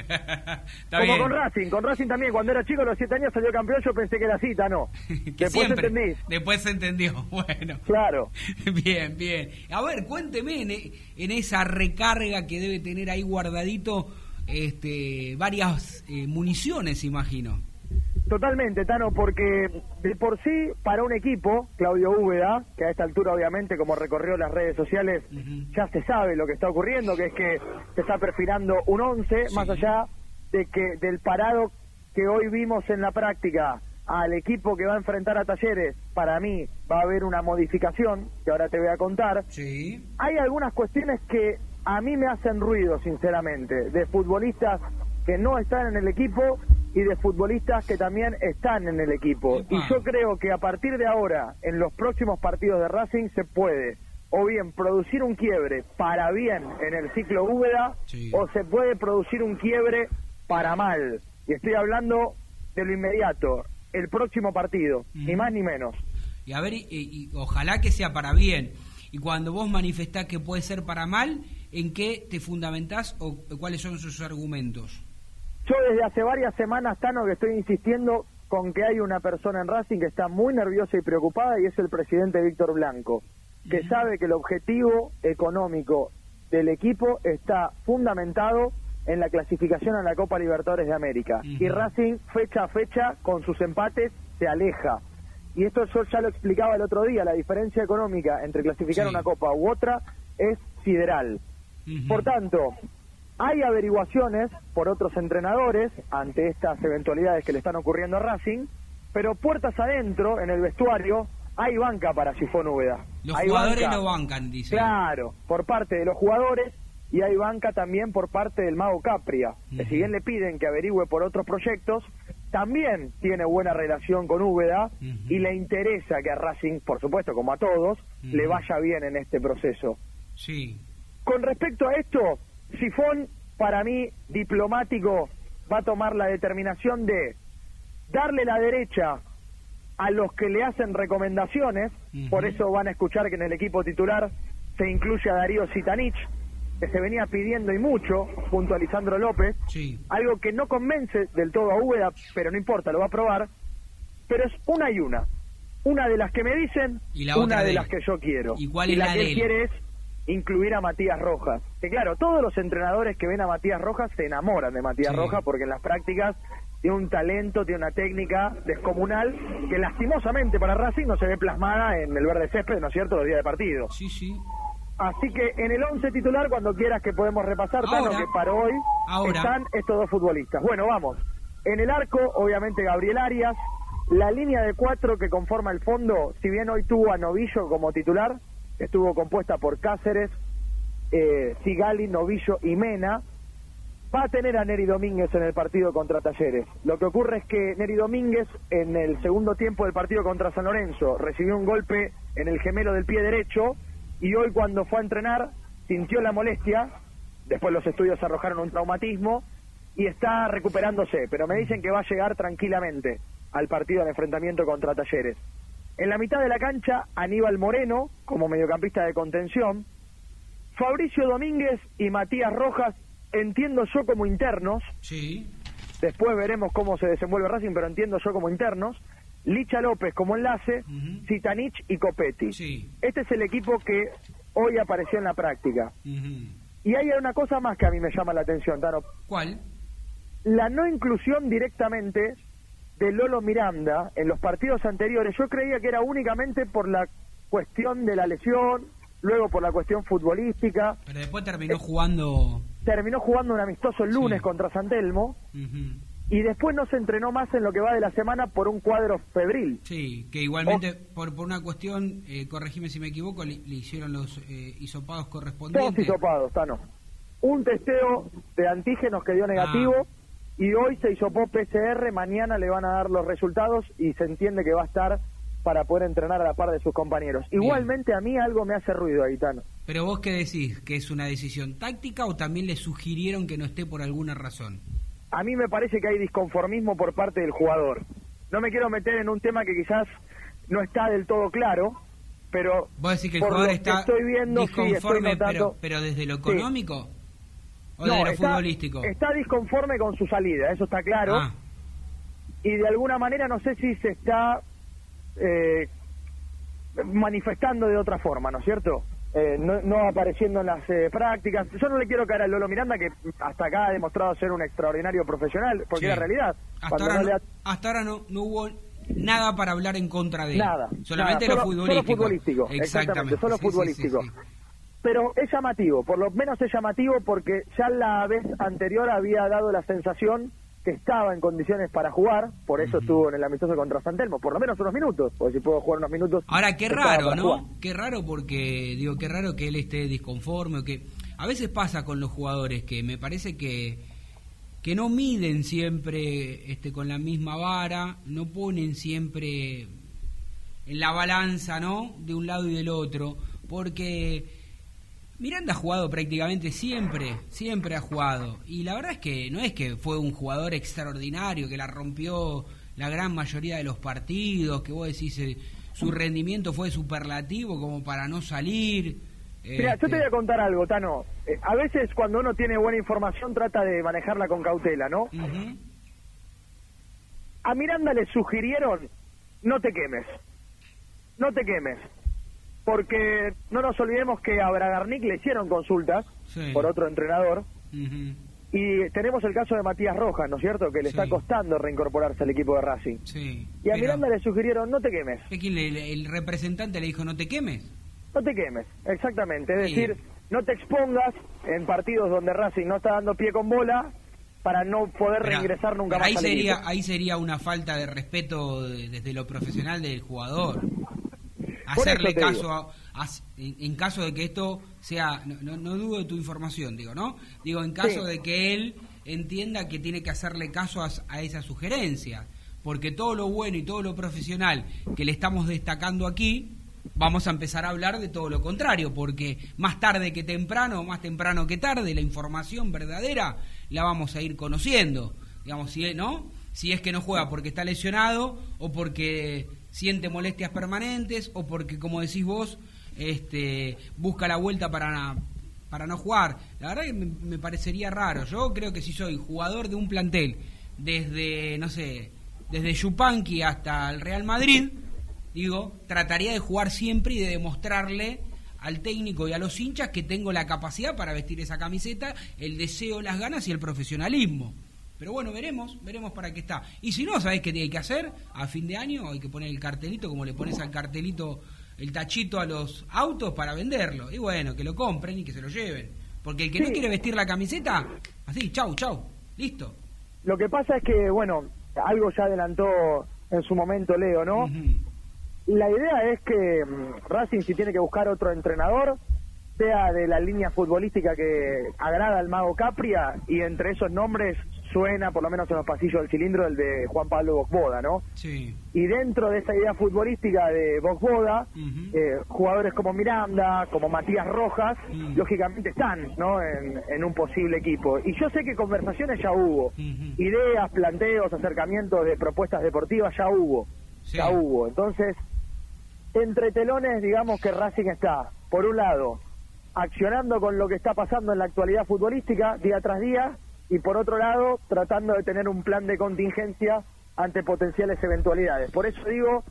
como con Racing. Con Racing también, cuando era chico, a los 7 años salió campeón, yo pensé que era así, Tano. Después entendí. Después se entendió. Bueno. Claro. Bien, bien. A ver, cuénteme, en esa recarga que debe tener ahí guardadito este, varias eh, municiones, imagino. Totalmente, Tano, porque de por sí, para un equipo, Claudio Úbeda, que a esta altura obviamente como recorrió las redes sociales, ya se sabe lo que está ocurriendo, que es que se está perfilando un 11, más allá de que del parado que hoy vimos en la práctica al equipo que va a enfrentar a Talleres, para mí va a haber una modificación, que ahora te voy a contar. Sí. Hay algunas cuestiones que a mí me hacen ruido, sinceramente, de futbolistas que no están en el equipo y de futbolistas que también están en el equipo. Y yo creo que a partir de ahora, en los próximos partidos de Racing, se puede o bien producir un quiebre para bien en el ciclo Úbeda, o se puede producir un quiebre para mal. Y estoy hablando de lo inmediato, el próximo partido, ni más ni menos. Y a ver, y, ojalá que sea para bien. Y cuando vos manifestás que puede ser para mal, ¿en qué te fundamentás o cuáles son sus argumentos? Yo desde hace varias semanas, Tano, que estoy insistiendo con que hay una persona en Racing que está muy nerviosa y preocupada y es el presidente Víctor Blanco, que sabe que el objetivo económico del equipo está fundamentado en la clasificación a la Copa Libertadores de América. Y Racing, fecha a fecha, con sus empates, se aleja. Y esto yo ya lo explicaba el otro día, la diferencia económica entre clasificar una Copa u otra es sideral. Por tanto, hay averiguaciones por otros entrenadores ante estas eventualidades que le están ocurriendo a Racing, pero puertas adentro, en el vestuario, hay banca para Sifón Úbeda. Los jugadores no bancan, dice. Claro, por parte de los jugadores y hay banca también por parte del Mago Capria, que si bien le piden que averigüe por otros proyectos, también tiene buena relación con Úbeda y le interesa que a Racing, por supuesto, como a todos, le vaya bien en este proceso. Sí. Con respecto a esto, Sifón, para mí, diplomático, va a tomar la determinación de darle la derecha a los que le hacen recomendaciones, por eso van a escuchar que en el equipo titular se incluye a Darío Sitanich, que se venía pidiendo y mucho junto a Lisandro López, algo que no convence del todo a Úbeda, pero no importa, lo va a probar, pero es una y una. Una de las que me dicen, una de, las que yo quiero. ¿Y cuál es la, que él quiere es incluir a Matías Rojas. Que claro, todos los entrenadores que ven a Matías Rojas se enamoran de Matías Rojas porque en las prácticas tiene un talento, tiene una técnica descomunal que lastimosamente para Racing no se ve plasmada en el verde césped, ¿no es cierto?, los días de partido. Sí, sí. Así que en el 11 titular, cuando quieras que podemos repasar, Tano, que para hoy están estos dos futbolistas. Bueno, vamos. En el arco, obviamente, Gabriel Arias. La línea de cuatro que conforma el fondo, si bien hoy tuvo a Novillo como titular, estuvo compuesta por Cáceres, eh, Sigali, Novillo y Mena. Va a tener a Neri Domínguez en el partido contra Talleres. Lo que ocurre es que Neri Domínguez en el segundo tiempo del partido contra San Lorenzo recibió un golpe en el gemelo del pie derecho y hoy cuando fue a entrenar sintió la molestia, después los estudios arrojaron un traumatismo y está recuperándose, pero me dicen que va a llegar tranquilamente al partido de enfrentamiento contra Talleres. En la mitad de la cancha, Aníbal Moreno, como mediocampista de contención. Fabricio Domínguez y Matías Rojas, entiendo yo como internos. Sí. Después veremos cómo se desenvuelve Racing, pero entiendo yo como internos. Licha López como enlace, Citanich y Copetti. Sí. Este es el equipo que hoy apareció en la práctica. Y hay una cosa más que a mí me llama la atención, Tano. ¿Cuál? La no inclusión directamente de Lolo Miranda en los partidos anteriores, yo creía que era únicamente por la cuestión de la lesión, luego por la cuestión futbolística. Pero después terminó jugando. Terminó jugando un amistoso el lunes contra Santelmo. Y después no se entrenó más en lo que va de la semana por un cuadro febril. Sí, que igualmente por, por una cuestión, eh, corregime si me equivoco, le, hicieron los eh, hisopados correspondientes. Dos hisopados, Tano. Un testeo de antígenos que dio negativo. Ah y hoy se hizo PCR, mañana le van a dar los resultados y se entiende que va a estar para poder entrenar a la par de sus compañeros. Igualmente a mí algo me hace ruido, Aitano. Pero vos qué decís, que es una decisión táctica o también le sugirieron que no esté por alguna razón? A mí me parece que hay disconformismo por parte del jugador. No me quiero meter en un tema que quizás no está del todo claro, pero vos decís que el jugador está estoy viendo, disconforme, pero, pero desde lo económico no, está, Está disconforme con su salida, eso está claro. Ah. Y de alguna manera no sé si se está eh, manifestando de otra forma, ¿no es cierto? Eh, no, apareciendo en las eh, prácticas. Yo no le quiero caer al Lolo Miranda, que hasta acá ha demostrado ser un extraordinario profesional, porque la realidad. Hasta ahora, no, no, hubo nada para hablar en contra de él. Nada. Solamente lo futbolístico. Solo futbolístico. Exactamente, solo futbolístico pero es llamativo, por lo menos es llamativo porque ya la vez anterior había dado la sensación que estaba en condiciones para jugar, por eso estuvo en el amistoso contra Santelmo, por lo menos unos minutos, porque si puedo jugar unos minutos. Ahora, qué raro, ¿no? Qué raro porque, digo, qué raro que él esté disconforme, o que a veces pasa con los jugadores que me parece que que no miden siempre este, con la misma vara, no ponen siempre en la balanza, ¿no? De un lado y del otro, porque Miranda ha jugado prácticamente siempre, siempre ha jugado. Y la verdad es que no es que fue un jugador extraordinario, que la rompió la gran mayoría de los partidos, que vos decís eh, su rendimiento fue superlativo como para no salir. Mira, yo te voy a Este, contar algo, Tano. Eh, a veces cuando uno tiene buena información trata de manejarla con cautela, ¿no? A Miranda le sugirieron, no te quemes, no te quemes. Porque no nos olvidemos que a Bragarnik le hicieron consultas Sí. por otro entrenador. Y tenemos el caso de Matías Rojas, ¿no es cierto? Que le Sí. está costando reincorporarse al equipo de Racing. sí. Y a Pero, Miranda le sugirieron, no te quemes, ¿qué quién le- el representante le dijo no te quemes? no te quemes, exactamente. Es decir, no te expongas en partidos donde Racing no está dando pie con bola para no poder Pero- reingresar nunca más ahí al sería equipo. ahí sería una falta de respeto de- desde lo profesional del jugador hacerle caso a- a- en, en caso de que esto sea no, no, no dudo de tu información digo no digo en caso Sí. de que él entienda que tiene que hacerle caso a, a esa sugerencia porque todo lo bueno y todo lo profesional que le estamos destacando aquí vamos a empezar a hablar de todo lo contrario, porque más tarde que temprano, más temprano que tarde, la información verdadera la vamos a ir conociendo. Digamos, si, ¿no? si es que no juega porque está lesionado o porque siente molestias permanentes o porque, como decís vos, este, busca la vuelta para, para no jugar. La verdad que me, parecería raro. Yo creo que si soy jugador de un plantel desde, no sé, desde Yupanqui hasta el Real Madrid, digo, trataría de jugar siempre y de demostrarle al técnico y a los hinchas que tengo la capacidad para vestir esa camiseta, el deseo, las ganas y el profesionalismo. Pero bueno, veremos, veremos para qué está. Y si no, ¿sabés qué hay que hacer? A fin de año hay que poner el cartelito, como le pones al cartelito el tachito a los autos para venderlo. Y bueno, que lo compren y que se lo lleven. Porque el que no quiere vestir la camiseta, así, chau, chau, listo. Lo que pasa es que, bueno, algo ya adelantó en su momento Leo, ¿no? Ujú. La idea es que mm, Racing si tiene que buscar otro entrenador, sea de la línea futbolística que agrada al mago Capria y entre esos nombres suena, por lo menos en los pasillos del cilindro, el de Juan Pablo Bocboda, ¿no? Sí. Y dentro de esa idea futbolística de Bocboda, Ujú. eh, jugadores como Miranda, como Matías Rojas, Mm. lógicamente están ¿no? en, en un posible equipo. Y yo sé que conversaciones ya hubo, ideas, planteos, acercamientos de propuestas deportivas ya hubo, Sí. ya hubo. Entonces, entre telones, digamos que Racing está, por un lado, accionando con lo que está pasando en la actualidad futbolística día tras día, y por otro lado, tratando de tener un plan de contingencia ante potenciales eventualidades. Por eso digo,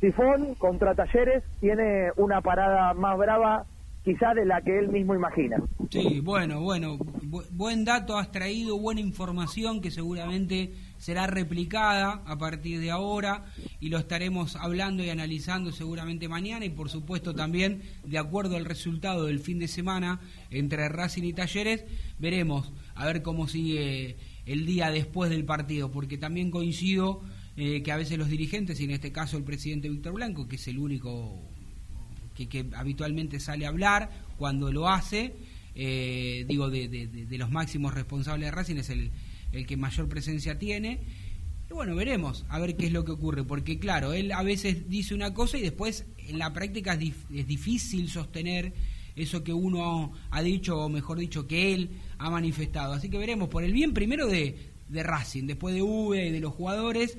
Sifón contra Talleres tiene una parada más brava quizá de la que él mismo imagina. Sí, bueno, bueno, bu- buen dato has traído, buena información que seguramente será replicada a partir de ahora y lo estaremos hablando y analizando seguramente mañana y por supuesto también de acuerdo al resultado del fin de semana entre Racing y Talleres, veremos a ver cómo sigue el día después del partido, porque también coincido eh, que a veces los dirigentes, y en este caso el presidente Víctor Blanco, que es el único que, habitualmente sale a hablar cuando lo hace, eh, digo, de, los máximos responsables de Racing, es el, el que mayor presencia tiene. Y bueno, veremos a ver qué es lo que ocurre, porque claro, él a veces dice una cosa y después en la práctica es difícil sostener eso que uno ha dicho, o mejor dicho, que él ha manifestado. Así que veremos, por el bien primero de, de Racing, después de V y de los jugadores,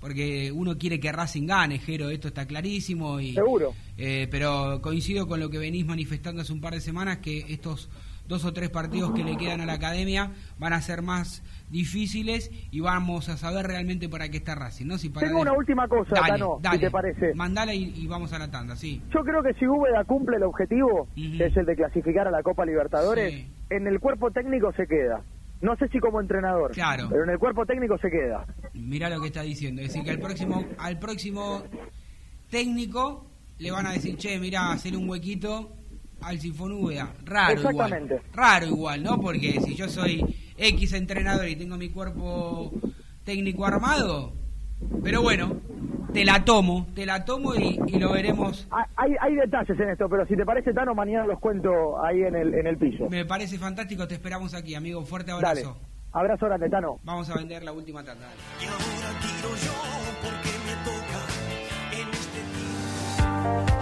porque uno quiere que Racing gane, Jero, esto está clarísimo. Y, Seguro. eh, pero coincido con lo que venís manifestando hace un par de semanas, que estos dos o tres partidos que le quedan a la academia van a ser más difíciles y vamos a saber realmente para qué está Racing, ¿no? Si para Tengo una última cosa, dale, Tano, si dale, te parece. Mandala y, y vamos a la tanda, sí. Yo creo que si Úbeda cumple el objetivo, que es el de clasificar a la Copa Libertadores, Sí. en el cuerpo técnico se queda. No sé si como entrenador, Claro. pero en el cuerpo técnico se queda. Mirá lo que está diciendo, es decir, que al próximo, al próximo técnico le van a decir, che, mirá, hacer un huequito al Sinfón Úbeda. Raro Exactamente. igual. Raro igual, ¿no? Porque si yo soy X entrenador y tengo mi cuerpo técnico armado, pero bueno, te la tomo, te la tomo y, y lo veremos. Hay, hay detalles en esto, pero si te parece, Tano, mañana los cuento ahí en el, en el piso. Me parece fantástico, te esperamos aquí, amigo. Fuerte abrazo. Abrazo grande, Tano. Vamos a vender la última tanda. dale. Y ahora tiro yo porque me toca en este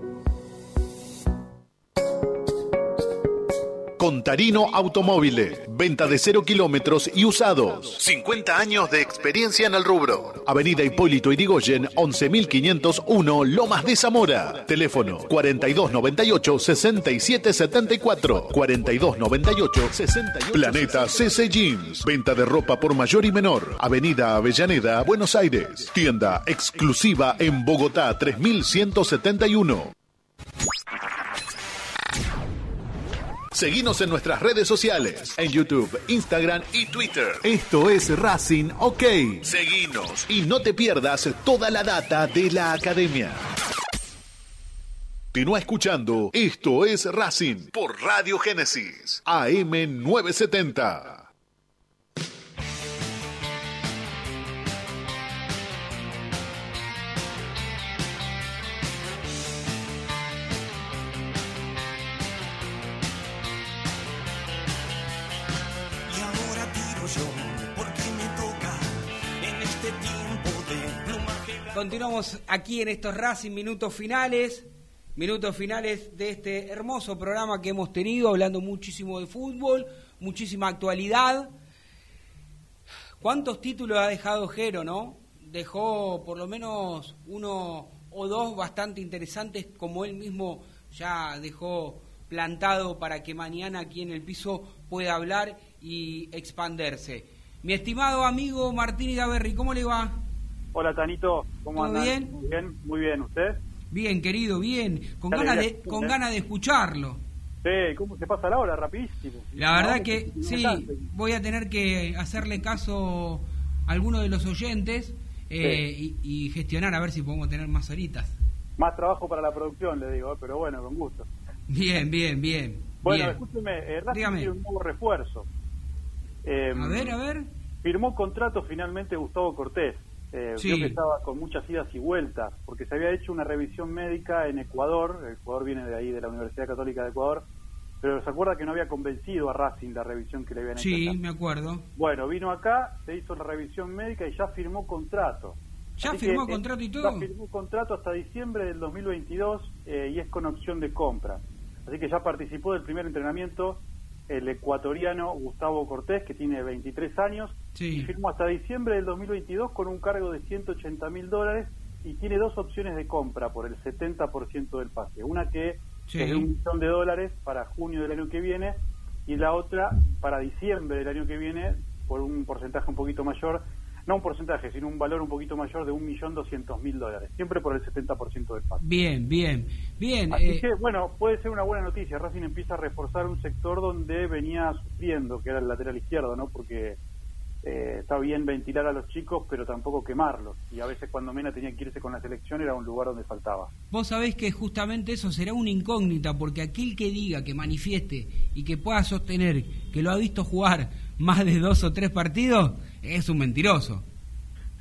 Contarino Automóviles. Venta de cero kilómetros y usados. 50 años de experiencia en el rubro. Avenida Hipólito Irigoyen, 11501, Lomas de Zamora. Teléfono 4298-6774. 4298-68. Planeta CC Jeans. Venta de ropa por mayor y menor. Avenida Avellaneda, Buenos Aires. Tienda exclusiva en Bogotá, 3171. Seguimos en nuestras redes sociales, en YouTube, Instagram y Twitter. Esto es Racing OK. Seguimos y no te pierdas toda la data de la academia. Continúa escuchando. Esto es Racing por Radio Génesis, AM970. Continuamos aquí en estos Racing Minutos Finales. Minutos finales de este hermoso programa que hemos tenido, hablando muchísimo de fútbol, muchísima actualidad. ¿Cuántos títulos ha dejado Jero, no? Dejó por lo menos uno o dos bastante interesantes, como él mismo ya dejó plantado para que mañana aquí en el piso pueda hablar y expanderse. Mi estimado amigo Martín Igaberri, ¿cómo le va? Hola Tanito, ¿cómo ¿Todo andan? bien? Muy bien, muy bien, ¿usted? Bien, querido, bien. Con ganas de, con eh. ganas de escucharlo. Sí, ¿cómo se pasa la hora? Rapidísimo. La verdad No, que sí, voy a tener que hacerle caso a alguno de los oyentes eh, y, y gestionar a ver si podemos tener más horitas. Más trabajo para la producción, le digo, pero bueno, con gusto. Bien, bien, bien. Bueno, bien. escúcheme, eh, tiene un nuevo refuerzo. A ver, a ver. Firmó contrato finalmente Gustavo Cortés. Eh, Sí. vio que estaba con muchas idas y vueltas, porque se había hecho una revisión médica en Ecuador. Ecuador viene de ahí, de la Universidad Católica de Ecuador. Pero se acuerda que no había convencido a Racing la revisión que le habían hecho. Sí, acá. me acuerdo. Bueno, vino acá, se hizo la revisión médica y ya firmó contrato. ¿Ya Así firmó que, eh, contrato y todo? Ya firmó contrato hasta diciembre del 2022 eh, y es con opción de compra. Así que ya participó del primer entrenamiento el ecuatoriano Gustavo Cortés, que tiene 23 años, Sí. y firmó hasta diciembre del 2022 con un cargo de 180 mil dólares y tiene dos opciones de compra por el 70% del pase. Una que Sí. es de un millón de dólares para junio del año que viene y la otra para diciembre del año que viene por un porcentaje un poquito mayor, no un porcentaje, sino un valor un poquito mayor de un millón doscientos mil dólares, siempre por el 70% del pase. Bien, bien, bien. Así eh, que, bueno, puede ser una buena noticia. Racing empieza a reforzar un sector donde venía sufriendo, que era el lateral izquierdo, ¿no? Porque eh, está bien ventilar a los chicos, pero tampoco quemarlos. Y a veces cuando Mena tenía que irse con la selección era un lugar donde faltaba. Vos sabés que justamente eso será una incógnita, porque aquel que diga, que manifieste y que pueda sostener que lo ha visto jugar más de dos o tres partidos, es un mentiroso.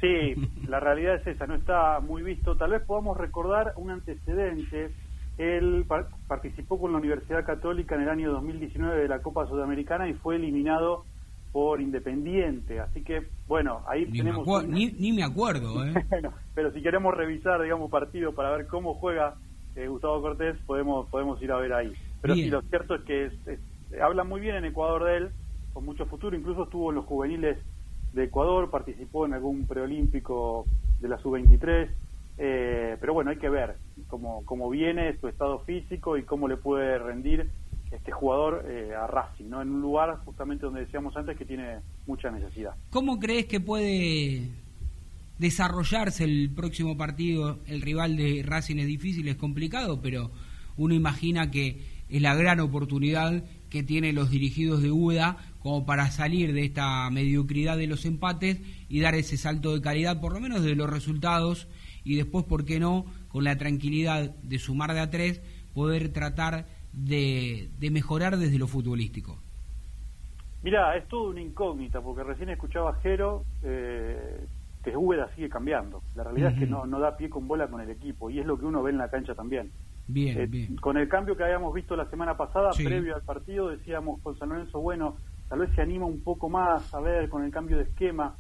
Sí, la realidad es esa, no está muy visto. Tal vez podamos recordar un antecedente. Él par- participó con la Universidad Católica en el año 2019 de la Copa Sudamericana y fue eliminado por Independiente. Así que, bueno, ahí Ni me, tenemos... un- ni, ni me acuerdo, ¿eh? Bueno, pero si queremos revisar, digamos, partido para ver cómo juega eh, Gustavo Cortés, podemos podemos ir a ver ahí. Pero Bien. sí, lo cierto es que es- es- habla muy bien en Ecuador de él, con mucho futuro, incluso estuvo en los juveniles de Ecuador, participó en algún preolímpico de la sub-23, eh, pero bueno, hay que ver cómo, cómo viene su estado físico y cómo le puede rendir este jugador eh, a Racing, ¿no? En un lugar justamente donde decíamos antes que tiene mucha necesidad. ¿Cómo crees que puede desarrollarse el próximo partido? El rival de Racing es difícil, es complicado, pero uno imagina que es la gran oportunidad que tienen los dirigidos de UDA como para salir de esta mediocridad de los empates y dar ese salto de calidad, por lo menos de los resultados, y después, ¿por qué no?, con la tranquilidad de sumar de a tres, poder tratar de, de mejorar desde lo futbolístico. Mira, es todo una incógnita, porque recién escuchaba a Jero eh, que Úbeda sigue cambiando. La realidad es que no, no da pie con bola con el equipo, y es lo que uno ve en la cancha también. Bien, Eh, bien. Con el cambio que habíamos visto la semana pasada, Sí. previo al partido, decíamos con San Lorenzo, bueno, tal vez se anima un poco más a ver con el cambio de esquema,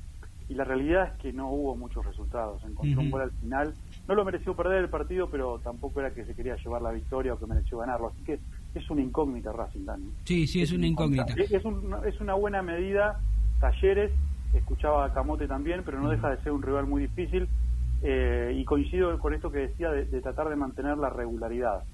y la realidad es que no hubo muchos resultados. Encontró un Ujú. gol al final. No lo mereció perder el partido, pero tampoco era que se quería llevar la victoria o que mereció ganarlo. Así que es una incógnita Racing, Dani. Sí, sí, es una incógnita. Es, es un- es una buena medida. Talleres, escuchaba a Camote también, pero no deja de ser un rival muy difícil. eh, y coincido con esto que decía de, de tratar de mantener la regularidad.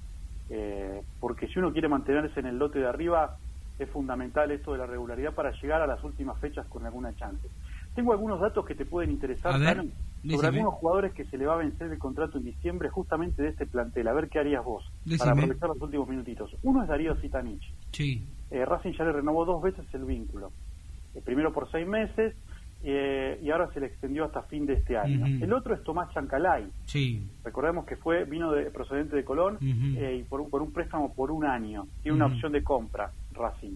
Eh, porque si uno quiere mantenerse en el lote de arriba, es fundamental esto de la regularidad para llegar a las últimas fechas con alguna chance. Tengo algunos datos que te pueden interesar, ver, sobre algunos jugadores que se le va a vencer el contrato en diciembre justamente de este plantel. A ver qué harías vos Decime. para aprovechar los últimos minutitos. Uno es Darío Sitanich. Sí, Eh, Racing ya le renovó dos veces el vínculo. El primero por seis meses eh, y ahora se le extendió hasta fin de este año. El otro es Tomás Chancalay. sí. Recordemos que fue vino de, procedente de Colón eh, y por, un- por un préstamo por un año. Tiene una opción de compra, Racing.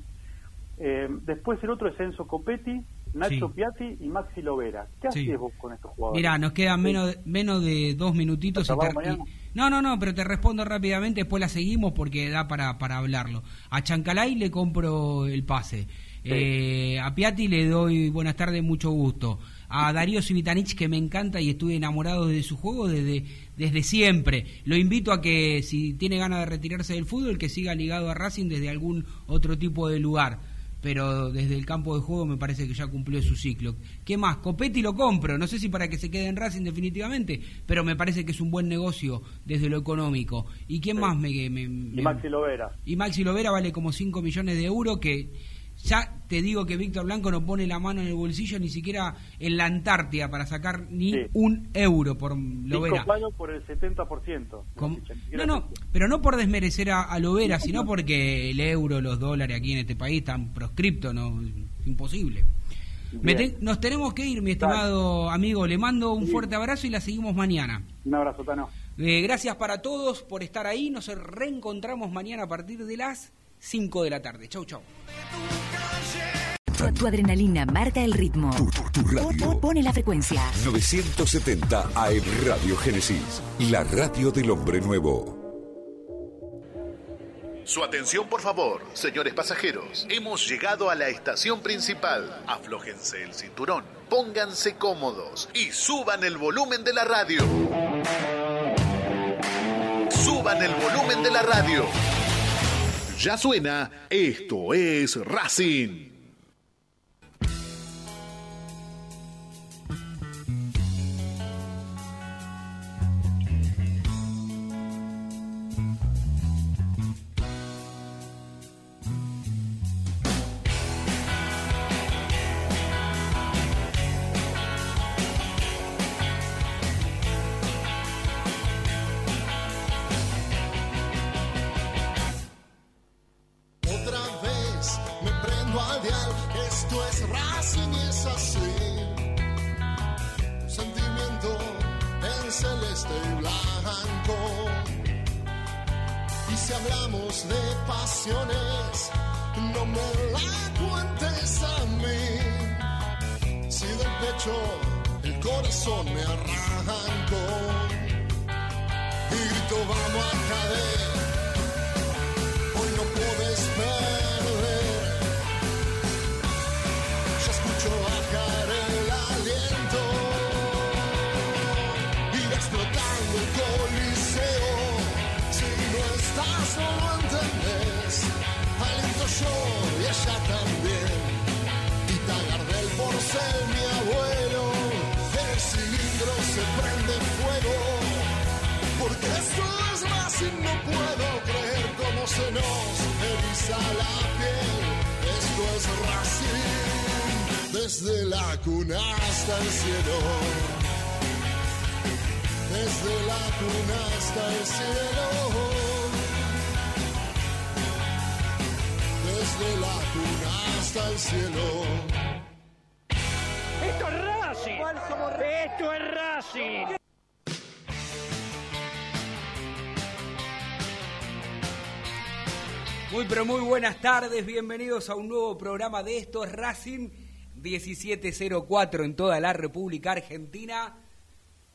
Eh, después el otro es Enzo Copetti, Nacho Sí. Piatti y Maxi Lovera. ¿Qué Sí. haces vos con estos jugadores? Mira, nos quedan menos, menos de dos minutitos. y- no, no, no, pero te respondo rápidamente, después la seguimos porque da para, para hablarlo. A Chancalay le compro el pase. Eh, a Piatti le doy buenas tardes, mucho gusto. A Darío Civitanich, que me encanta y estuve enamorado de su juego desde, desde siempre. Lo invito a que, si tiene ganas de retirarse del fútbol, que siga ligado a Racing desde algún otro tipo de lugar pero desde el campo de juego me parece que ya cumplió su ciclo. ¿Qué más? Copetti lo compro, no sé si para que se quede en Racing definitivamente, pero me parece que es un buen negocio desde lo económico. ¿Y quién más me, me- Y Maxi Lovera. y Maxi Lovera vale como 5 millones de euros que ya te digo que Víctor Blanco no pone la mano en el bolsillo ni siquiera en la Antártida para sacar ni Sí. un euro por Lovera. Por el 70%. Com- Ni No, no, pero no por desmerecer a, a Lovera, sino porque el euro, los dólares aquí en este país están proscriptos, no, imposible. Me Bien. te- nos tenemos que ir, mi estimado amigo. Le mando un fuerte abrazo y la seguimos mañana. Un abrazo, Tano. Eh, gracias para todos por estar ahí. Nos reencontramos mañana a partir de las 5 de la tarde. Chau, chau. Tu, tu adrenalina marca el ritmo. Tu, tu- tu radio. Po- po- Pone la frecuencia. 970 AM Radio Génesis, la radio del hombre nuevo. Su atención, por favor, señores pasajeros. Hemos llegado a la estación principal. Aflójense el cinturón, pónganse cómodos y suban el volumen de la radio. Suban el volumen de la radio. Ya suena, esto es Racing. Buenas tardes, bienvenidos a un nuevo programa de esto es Racing 1704 en toda la República Argentina.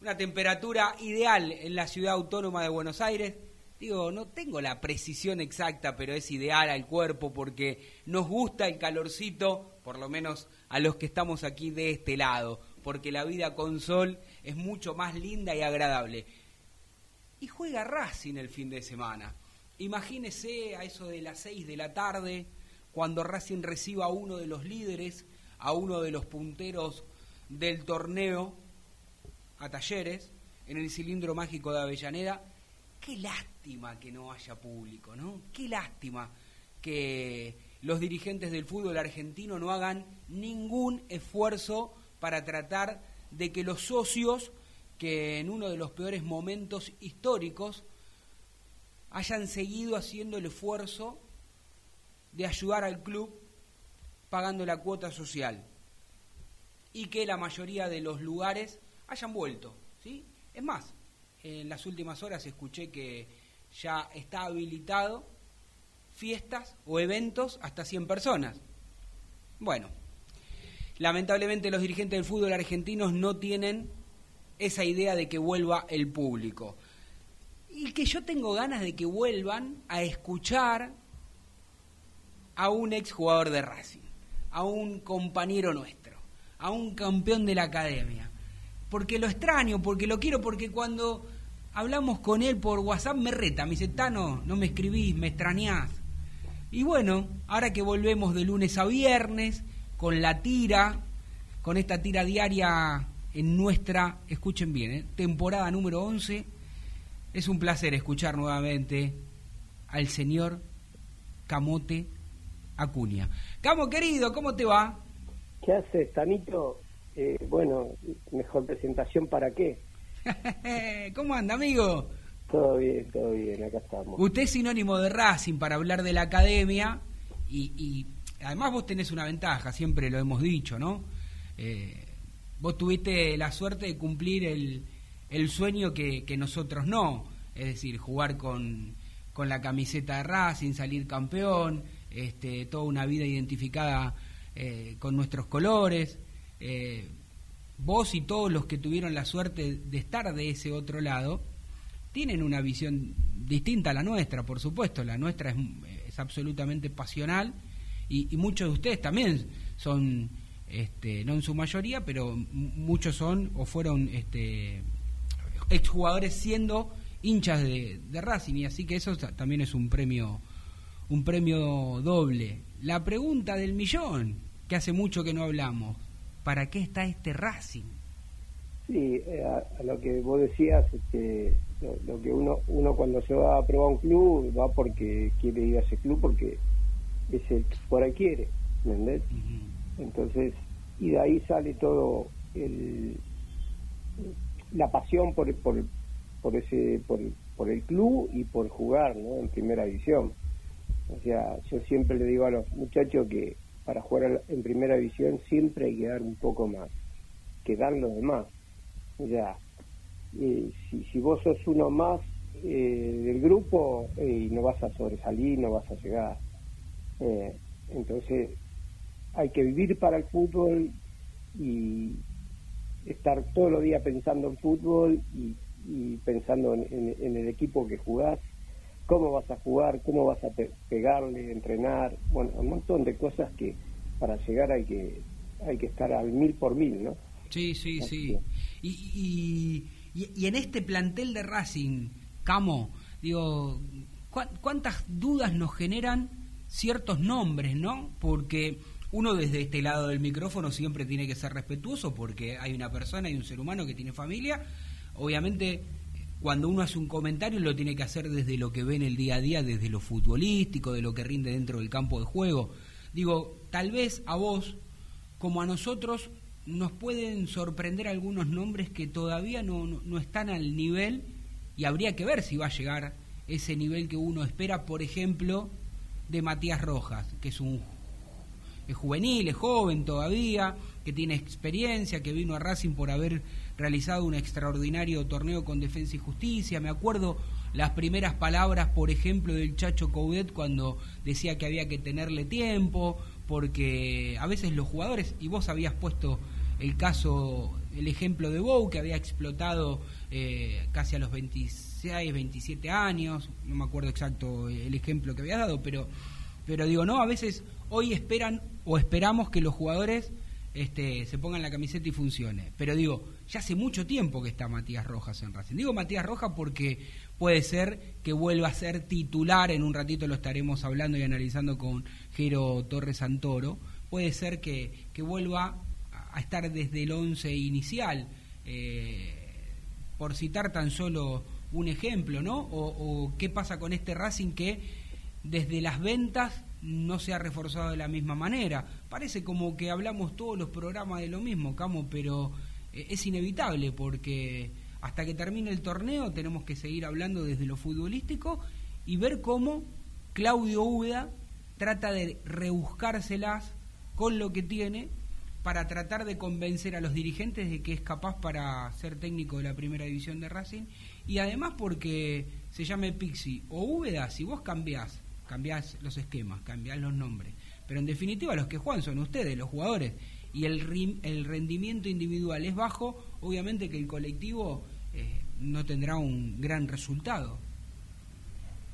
Una temperatura ideal en la ciudad autónoma de Buenos Aires. Digo, no tengo la precisión exacta, pero es ideal al cuerpo porque nos gusta el calorcito, por lo menos a los que estamos aquí de este lado, porque la vida con sol es mucho más linda y agradable. Y juega Racing el fin de semana. Imagínese a eso de las 6 de la tarde, cuando Racing reciba a uno de los líderes, a uno de los punteros del torneo, a Talleres, en el cilindro mágico de Avellaneda. Qué lástima que no haya público, ¿no? Qué lástima que los dirigentes del fútbol argentino no hagan ningún esfuerzo para tratar de que los socios, que en uno de los peores momentos históricos, hayan seguido haciendo el esfuerzo de ayudar al club pagando la cuota social y que la mayoría de los lugares hayan vuelto, ¿sí? Es más, en las últimas horas escuché que ya está habilitado fiestas o eventos hasta 100 personas. Bueno, lamentablemente los dirigentes del fútbol argentinos no tienen esa idea de que vuelva el público y que yo tengo ganas de que vuelvan a escuchar a un exjugador de Racing, a un compañero nuestro, a un campeón de la academia. Porque lo extraño, porque lo quiero, porque cuando hablamos con él por WhatsApp me reta, me dice, Tano, no me escribís, me extrañás. Y bueno, ahora que volvemos de lunes a viernes, con la tira, con esta tira diaria en nuestra, escuchen bien, ¿eh? temporada número 11, es un placer escuchar nuevamente al señor Camote Acuña. Camo querido, ¿cómo te va? ¿Qué haces, Tanito? Eh, bueno, mejor presentación para qué. ¿Cómo anda, amigo? Todo bien, todo bien, acá estamos. Usted es sinónimo de Racing para hablar de la academia y, y además vos tenés una ventaja, siempre lo hemos dicho, ¿no? Eh, vos tuviste la suerte de cumplir el, el sueño que, que nosotros no, es decir, jugar con, con la camiseta de Racing, salir campeón, este, toda una vida identificada eh, con nuestros colores. Eh, vos y todos los que tuvieron la suerte de estar de ese otro lado, tienen una visión distinta a la nuestra, por supuesto. La nuestra es, es absolutamente pasional y, y, muchos de ustedes también son, este, no en su mayoría, pero muchos son o fueron este, exjugadores siendo hinchas de, de, Racing y así que eso también es un premio un premio doble. La pregunta del millón, que hace mucho que no hablamos, ¿para qué está este Racing? Sí, eh, a, a, lo que vos decías, este, lo, lo, que uno uno cuando se va a probar un club va porque quiere ir a ese club porque es el que por ahí quiere, ¿entendés? Uh -huh. Entonces, y de ahí sale todo el la pasión por, por, por ese por, por, el club y por jugar en primera división. O sea, yo siempre le digo a los muchachos que para jugar en primera división siempre hay que dar un poco más que dar los demás. Sea, eh, si, vos sos uno más eh, del grupo eh, no vas a sobresalir, no vas a llegar. Eh, entonces, hay que vivir para el fútbol y estar todos los días pensando en fútbol y, y pensando en, en, en, el equipo que jugás, cómo vas a jugar, cómo vas a pe pegarle, entrenar, bueno, un montón de cosas que para llegar hay que hay que estar al mil por mil, ¿no? Sí, sí, Así sí. Y, y, y, en este plantel de Racing, Camo, digo, ¿cu ¿cuántas dudas nos generan ciertos nombres, no? Porque uno desde este lado del micrófono siempre tiene que ser respetuoso porque hay una persona y un ser humano que tiene familia. Obviamente, cuando uno hace un comentario lo tiene que hacer desde lo que ve en el día a día, desde lo futbolístico, de lo que rinde dentro del campo de juego. Digo, tal vez a vos, como a nosotros nos pueden sorprender algunos nombres que todavía no, no, no están al nivel y habría que ver si va a llegar ese nivel que uno espera, por ejemplo, de Matías Rojas, que es un es juvenil, es joven todavía, que tiene experiencia, que vino a Racing por haber realizado un extraordinario torneo con Defensa y Justicia. Me acuerdo las primeras palabras, por ejemplo, del Chacho Coudet cuando decía que había que tenerle tiempo, porque a veces los jugadores, y vos habías puesto el caso, el ejemplo de Bou, que había explotado eh, casi a los 26, 27 años, no me acuerdo exacto el ejemplo que había dado, pero, pero digo, no, a veces hoy esperan o esperamos que los jugadores este, se pongan la camiseta y funcione. Pero digo, ya hace mucho tiempo que está Matías Rojas en Racing. Digo Matías Rojas porque puede ser que vuelva a ser titular, en un ratito lo estaremos hablando y analizando con Jero Torres Santoro, puede ser que, que vuelva a estar desde el once inicial, eh, por citar tan solo un ejemplo, ¿no? O, o qué pasa con este Racing que desde las ventas no se ha reforzado de la misma manera. Parece como que hablamos todos los programas de lo mismo, Camo, pero eh, es inevitable porque hasta que termine el torneo tenemos que seguir hablando desde lo futbolístico y ver cómo Claudio Úbeda trata de rebuscárselas con lo que tiene para tratar de convencer a los dirigentes de que es capaz para ser técnico de la primera división de Racing y además porque se llame Pixi o Úbeda, si vos cambiás cambiás los esquemas, cambiás los nombres. Pero en definitiva los que juegan son ustedes, los jugadores. Y el, el rendimiento individual es bajo, obviamente que el colectivo eh, no tendrá un gran resultado.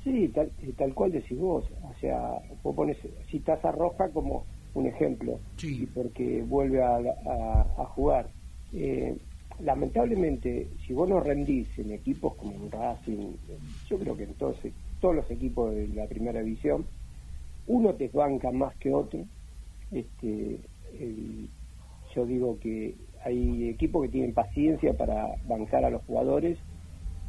Sí, tal, tal cual decís vos. O sea, vos pones, citas a Roja como un ejemplo, sí. porque vuelve a, a, a jugar. Eh, lamentablemente, si vos no rendís en equipos como en Racing, yo creo que entonces todos los equipos de la primera división, uno te banca más que otro. Este, el, yo digo que hay equipos que tienen paciencia para bancar a los jugadores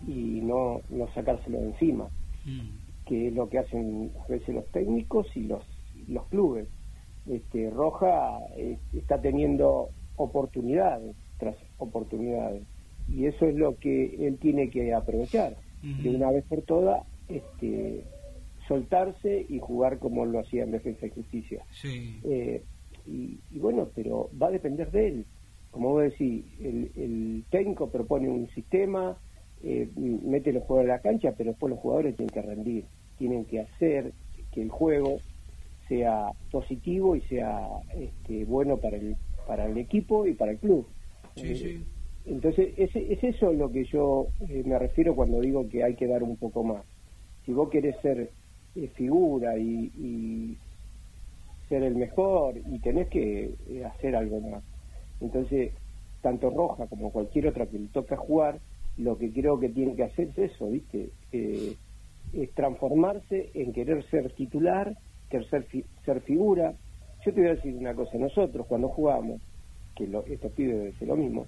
y no, no sacárselo de encima, mm. que es lo que hacen a veces los técnicos y los, los clubes. Este, Roja eh, está teniendo oportunidades tras oportunidades y eso es lo que él tiene que aprovechar de una vez por todas este, soltarse y jugar como lo hacía en Defensa y Justicia. Eh, y, bueno, pero va a depender de él. Como vos decís, el, el técnico propone un sistema, eh, mete los jugadores a la cancha, pero después los jugadores tienen que rendir, tienen que hacer que el juego sea positivo y sea este, bueno para el, para el equipo y para el club. Eh, entonces, es, es eso lo que yo me refiero cuando digo que hay que dar un poco más si vos querés ser eh, figura y, ser el mejor y tenés que eh, hacer algo más. Entonces, tanto Roja como cualquier otra que le toca jugar, lo que creo que tiene que hacer es eso, ¿viste? Eh, es transformarse en querer ser titular, querer ser, fi ser figura. Yo te voy a decir una cosa, nosotros cuando jugamos, que lo, estos lo mismo,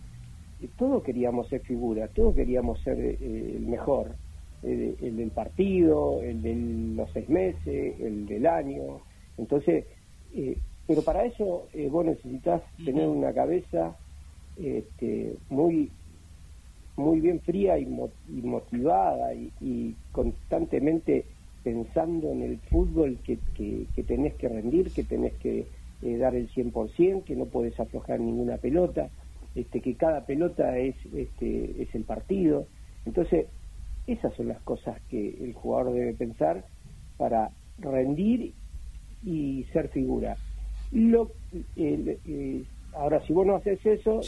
todos queríamos ser figura, todos queríamos ser el mejor, el, del partido, el de los seis meses, el del año. Entonces, eh, pero para eso eh, vos necesitas tener una cabeza este, muy muy bien fría y, motivada y, constantemente pensando en el fútbol que, que, tenés que rendir, que tenés que eh, dar el 100%, que no puedes aflojar ninguna pelota, este, que cada pelota es, este, es el partido. Entonces, esas son las cosas que el jugador debe pensar para rendir y ser figura. Lo, eh, ahora, si vos no haces eso,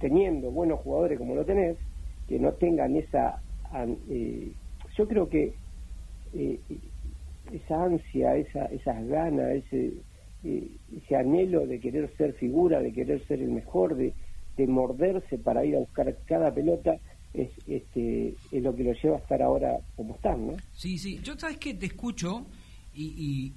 teniendo buenos jugadores como lo tenés, que no tengan esa... Eh, yo creo que eh, esa ansia, esa, esas ganas, ese, ese anhelo de querer ser figura, de querer ser el mejor, de, de morderse para ir a buscar cada pelota, es, este, es lo que lo lleva a estar ahora como están, ¿no? Sí, sí. Yo, ¿sabes que Te escucho y,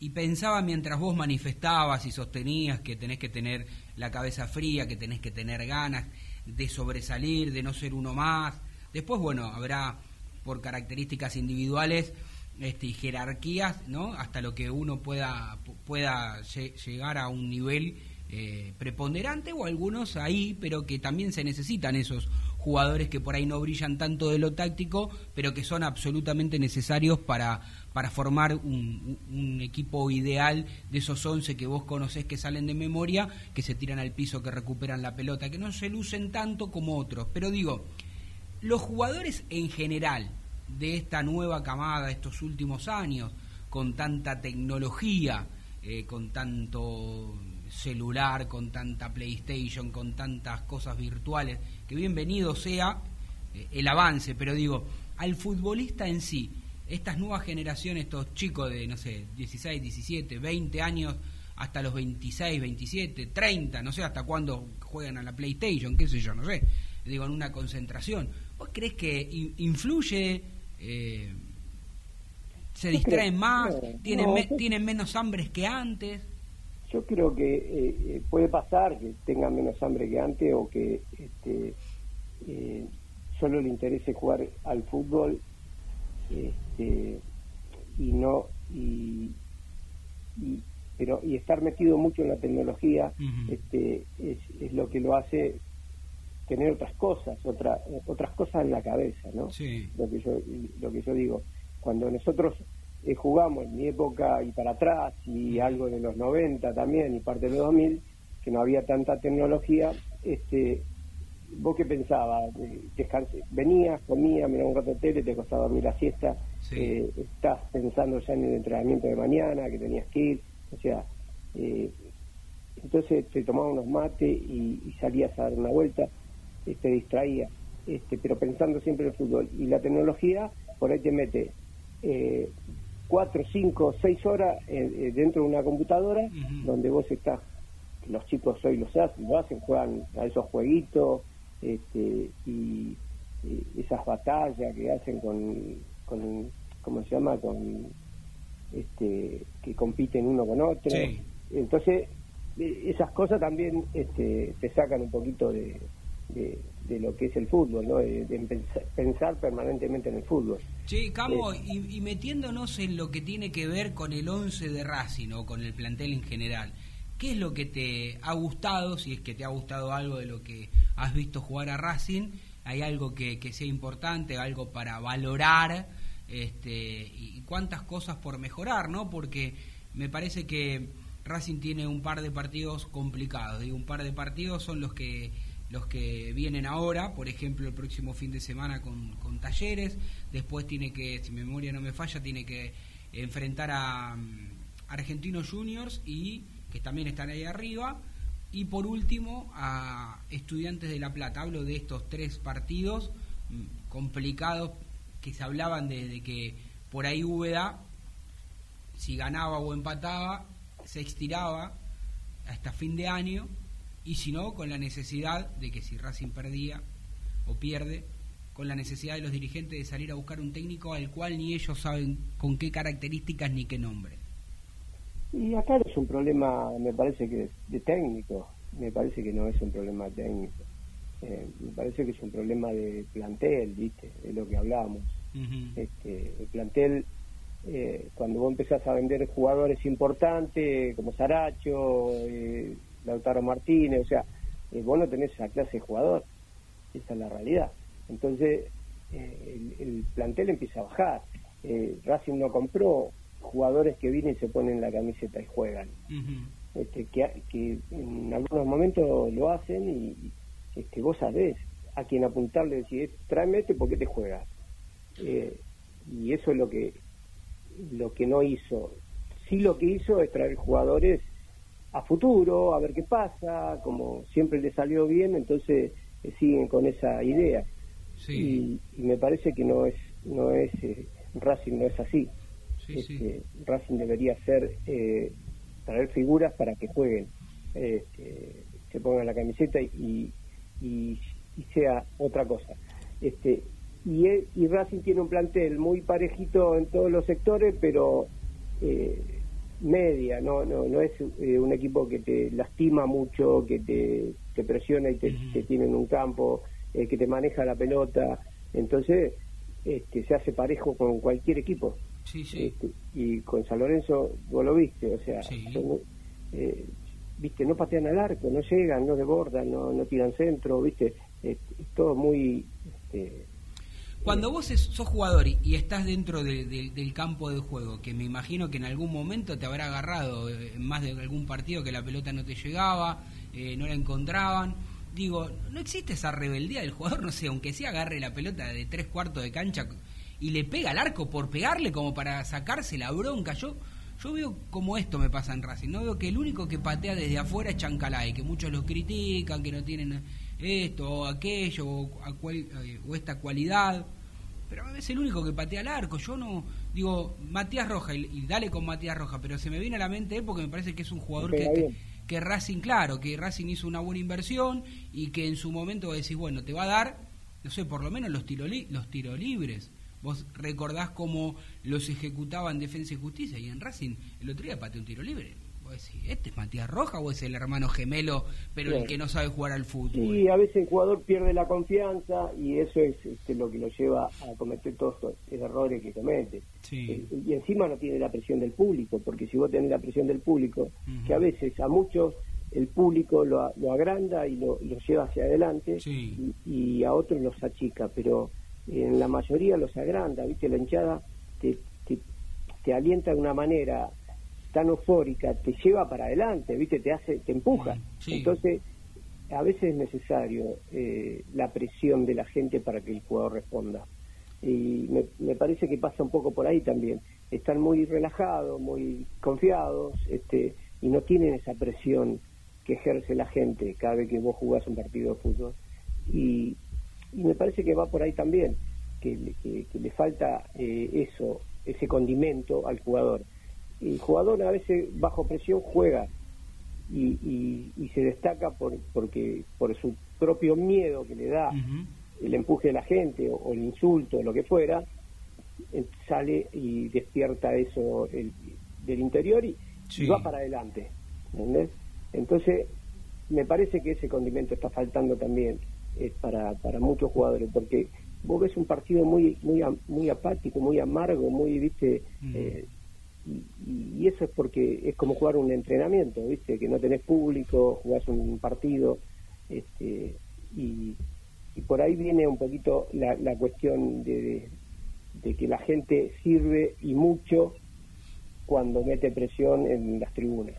y, pensaba mientras vos manifestabas y sostenías que tenés que tener la cabeza fría, que tenés que tener ganas de sobresalir, de no ser uno más. Después, bueno, habrá por características individuales este, y jerarquías, ¿no? Hasta lo que uno pueda, pueda llegar a un nivel eh, preponderante o algunos ahí, pero que también se necesitan esos jugadores que por ahí no brillan tanto de lo táctico, pero que son absolutamente necesarios para, para formar un, equipo ideal de esos 11 que vos conocés que salen de memoria, que se tiran al piso, que recuperan la pelota, que no se lucen tanto como otros. Pero digo, los jugadores en general de esta nueva camada, estos últimos años, con tanta tecnología, eh, con tanto celular, con tanta PlayStation, con tantas cosas virtuales, que bienvenido sea eh, el avance, pero digo, al futbolista en sí, estas nuevas generaciones, estos chicos de, no sé, 16, 17, 20 años, hasta los 26, 27, 30, no sé hasta cuándo juegan a la PlayStation, qué sé yo, no sé, digo, en una concentración. ¿Vos crees que influye? Eh, ¿Se distraen más? ¿Tienen, ¿Tienen menos hambre que antes? Yo creo que eh, eh, puede pasar que tengan menos hambre que antes o que este, eh, solo le interese jugar al fútbol este, y no y, pero y estar metido mucho en la tecnología este, es, es, lo que lo hace tener otras cosas otra, otras cosas en la cabeza no lo que yo lo que yo digo. Cuando nosotros eh, jugamos en mi época y para atrás y algo de los 90 también y parte de los 2000 que no había tanta tecnología este vos qué pensabas eh, venías comías mirabas un rato de tele te costaba dormir la siesta eh, estás pensando ya en el entrenamiento de mañana que tenías que ir o sea entonces te tomabas unos mates y, salías a dar una vuelta te distraía este pero pensando siempre en el fútbol. Y la tecnología por ahí te mete cuatro, cinco, seis horas eh, eh, dentro de una computadora donde vos estás, los chicos hoy lo hacen, lo hacen, juegan a esos jueguitos este, y, esas batallas que hacen con, con, ¿cómo se llama? Con, este, que compiten uno con otro. Entonces, esas cosas también este, te sacan un poquito de, de lo que es el fútbol, ¿no? de, pensar, permanentemente en el fútbol. Sí, Camo, eh, y, metiéndonos en lo que tiene que ver con el 11 de Racing o con el plantel en general, ¿qué es lo que te ha gustado, si es que te ha gustado algo de lo que has visto jugar a Racing? ¿Hay algo que, sea importante, algo para valorar? Este, y cuántas cosas por mejorar, ¿no? Porque me parece que Racing tiene un par de partidos complicados, y un par de partidos son los que los que vienen ahora, por ejemplo, el próximo fin de semana con, Talleres, después tiene que, si memoria no me falla, tiene que enfrentar a, mm, Argentinos Juniors y que también están ahí arriba, y por último a Estudiantes de La Plata. Hablo de estos tres partidos mm, complicados que se hablaban de, que por ahí Úbeda, si ganaba o empataba, se estiraba hasta fin de año y si no, con la necesidad de que si Racing perdía o pierde, con la necesidad de los dirigentes de salir a buscar un técnico al cual ni ellos saben con qué características ni qué nombre. Y acá es un problema, me parece que de técnico, me parece que no es un problema técnico, eh, me parece que es un problema de plantel, ¿viste? Es lo que hablábamos. este, el plantel, eh, cuando vos empezás a vender jugadores importantes como Saracho, eh, Lautaro Martínez, o sea, eh, vos no tenés esa clase de jugador, esa es la realidad. Entonces, eh, el, plantel empieza a bajar. Eh, Racing no compró jugadores que vienen y se ponen la camiseta y juegan. este, que, que, en algunos momentos lo hacen y este, vos sabés a quien apuntarle, decir, tráeme este porque te juegas. y eso es lo que lo que no hizo. Sí lo que hizo es traer jugadores a futuro, a ver qué pasa, como siempre le salió bien, entonces eh, siguen con esa idea. Y, me parece que no es, no es, eh, Racing no es así. Este, Racing debería ser, eh, traer figuras para que jueguen, este, se pongan la camiseta y, y, sea otra cosa. Este, y, y Racing tiene un plantel muy parejito en todos los sectores, pero eh, media, no no no es eh, un equipo que te lastima mucho, que te, te presiona y te, tiene en un campo, eh, que te maneja la pelota, entonces este, se hace parejo con cualquier equipo. Sí, sí. Este, y con San Lorenzo vos lo viste, o sea, eh, viste, no patean al arco, no llegan, no desbordan, no, no tiran centro, viste, es, es todo muy... Este, Cuando vos sos jugador y, estás dentro de- de- del campo de juego, que me imagino que en algún momento te habrá agarrado eh, en más de algún partido que la pelota no te llegaba, eh, no la encontraban. Digo, no existe esa rebeldía del jugador, no sé, aunque sí agarre la pelota de tres cuartos de cancha y le pega al arco por pegarle como para sacarse la bronca. Yo, yo veo como esto me pasa en Racing, no veo que el único que patea desde afuera es Chancalay, que muchos lo critican, que no tienen esto o aquello o, a cual- eh, o esta cualidad pero es el único que patea al arco. Yo no digo Matías Roja y, y dale con Matías Roja, pero se me viene a la mente él porque me parece que es un jugador que, que, que Racing, claro, que Racing hizo una buena inversión y que en su momento decís, bueno, te va a dar, no sé, por lo menos los tiro li- los tiros libres. Vos recordás cómo los ejecutaban Defensa y Justicia y en Racing el otro día pateó un tiro libre. Decís, ¿este es Matías Roja o es el hermano gemelo, pero el que no sabe jugar al fútbol? Y a veces el jugador pierde la confianza y eso es este, lo que lo lleva a cometer todos estos errores que comete. Sí. Eh, Y encima no tiene la presión del público, porque si vos tenés la presión del público, que a veces a muchos el público lo, agranda y lo, lo lleva hacia adelante y, y a otros los achica, pero en la mayoría los agranda, ¿viste? La hinchada te, te, te alienta de una manera tan eufórica, te lleva para adelante, ¿viste? Te hace, te empuja. Sí. Entonces, a veces es necesario eh, la presión de la gente para que el jugador responda. Y me, me parece que pasa un poco por ahí también. Están muy relajados, muy confiados, este, y no tienen esa presión que ejerce la gente cada vez que vos jugás un partido de fútbol. Y, y me parece que va por ahí también, que, le- que- que le falta eh, eso, ese condimento al jugador. El jugador a veces bajo presión juega y, y- y se destaca por, porque por su propio miedo que le da el empuje de la gente o, o el insulto o lo que fuera, eh, sale y despierta eso el- del interior y, y va para adelante. ¿entendés? Entonces, me parece que ese condimento está faltando también eh, para, para muchos jugadores, porque vos ves un partido muy muy apático, muy amargo, muy, viste, eh, y, y eso es porque es como jugar un entrenamiento, viste, que no tenés público, jugás un partido, este, y, por ahí viene un poquito la, cuestión de, de, de que la gente sirve y mucho cuando mete presión en las tribunas.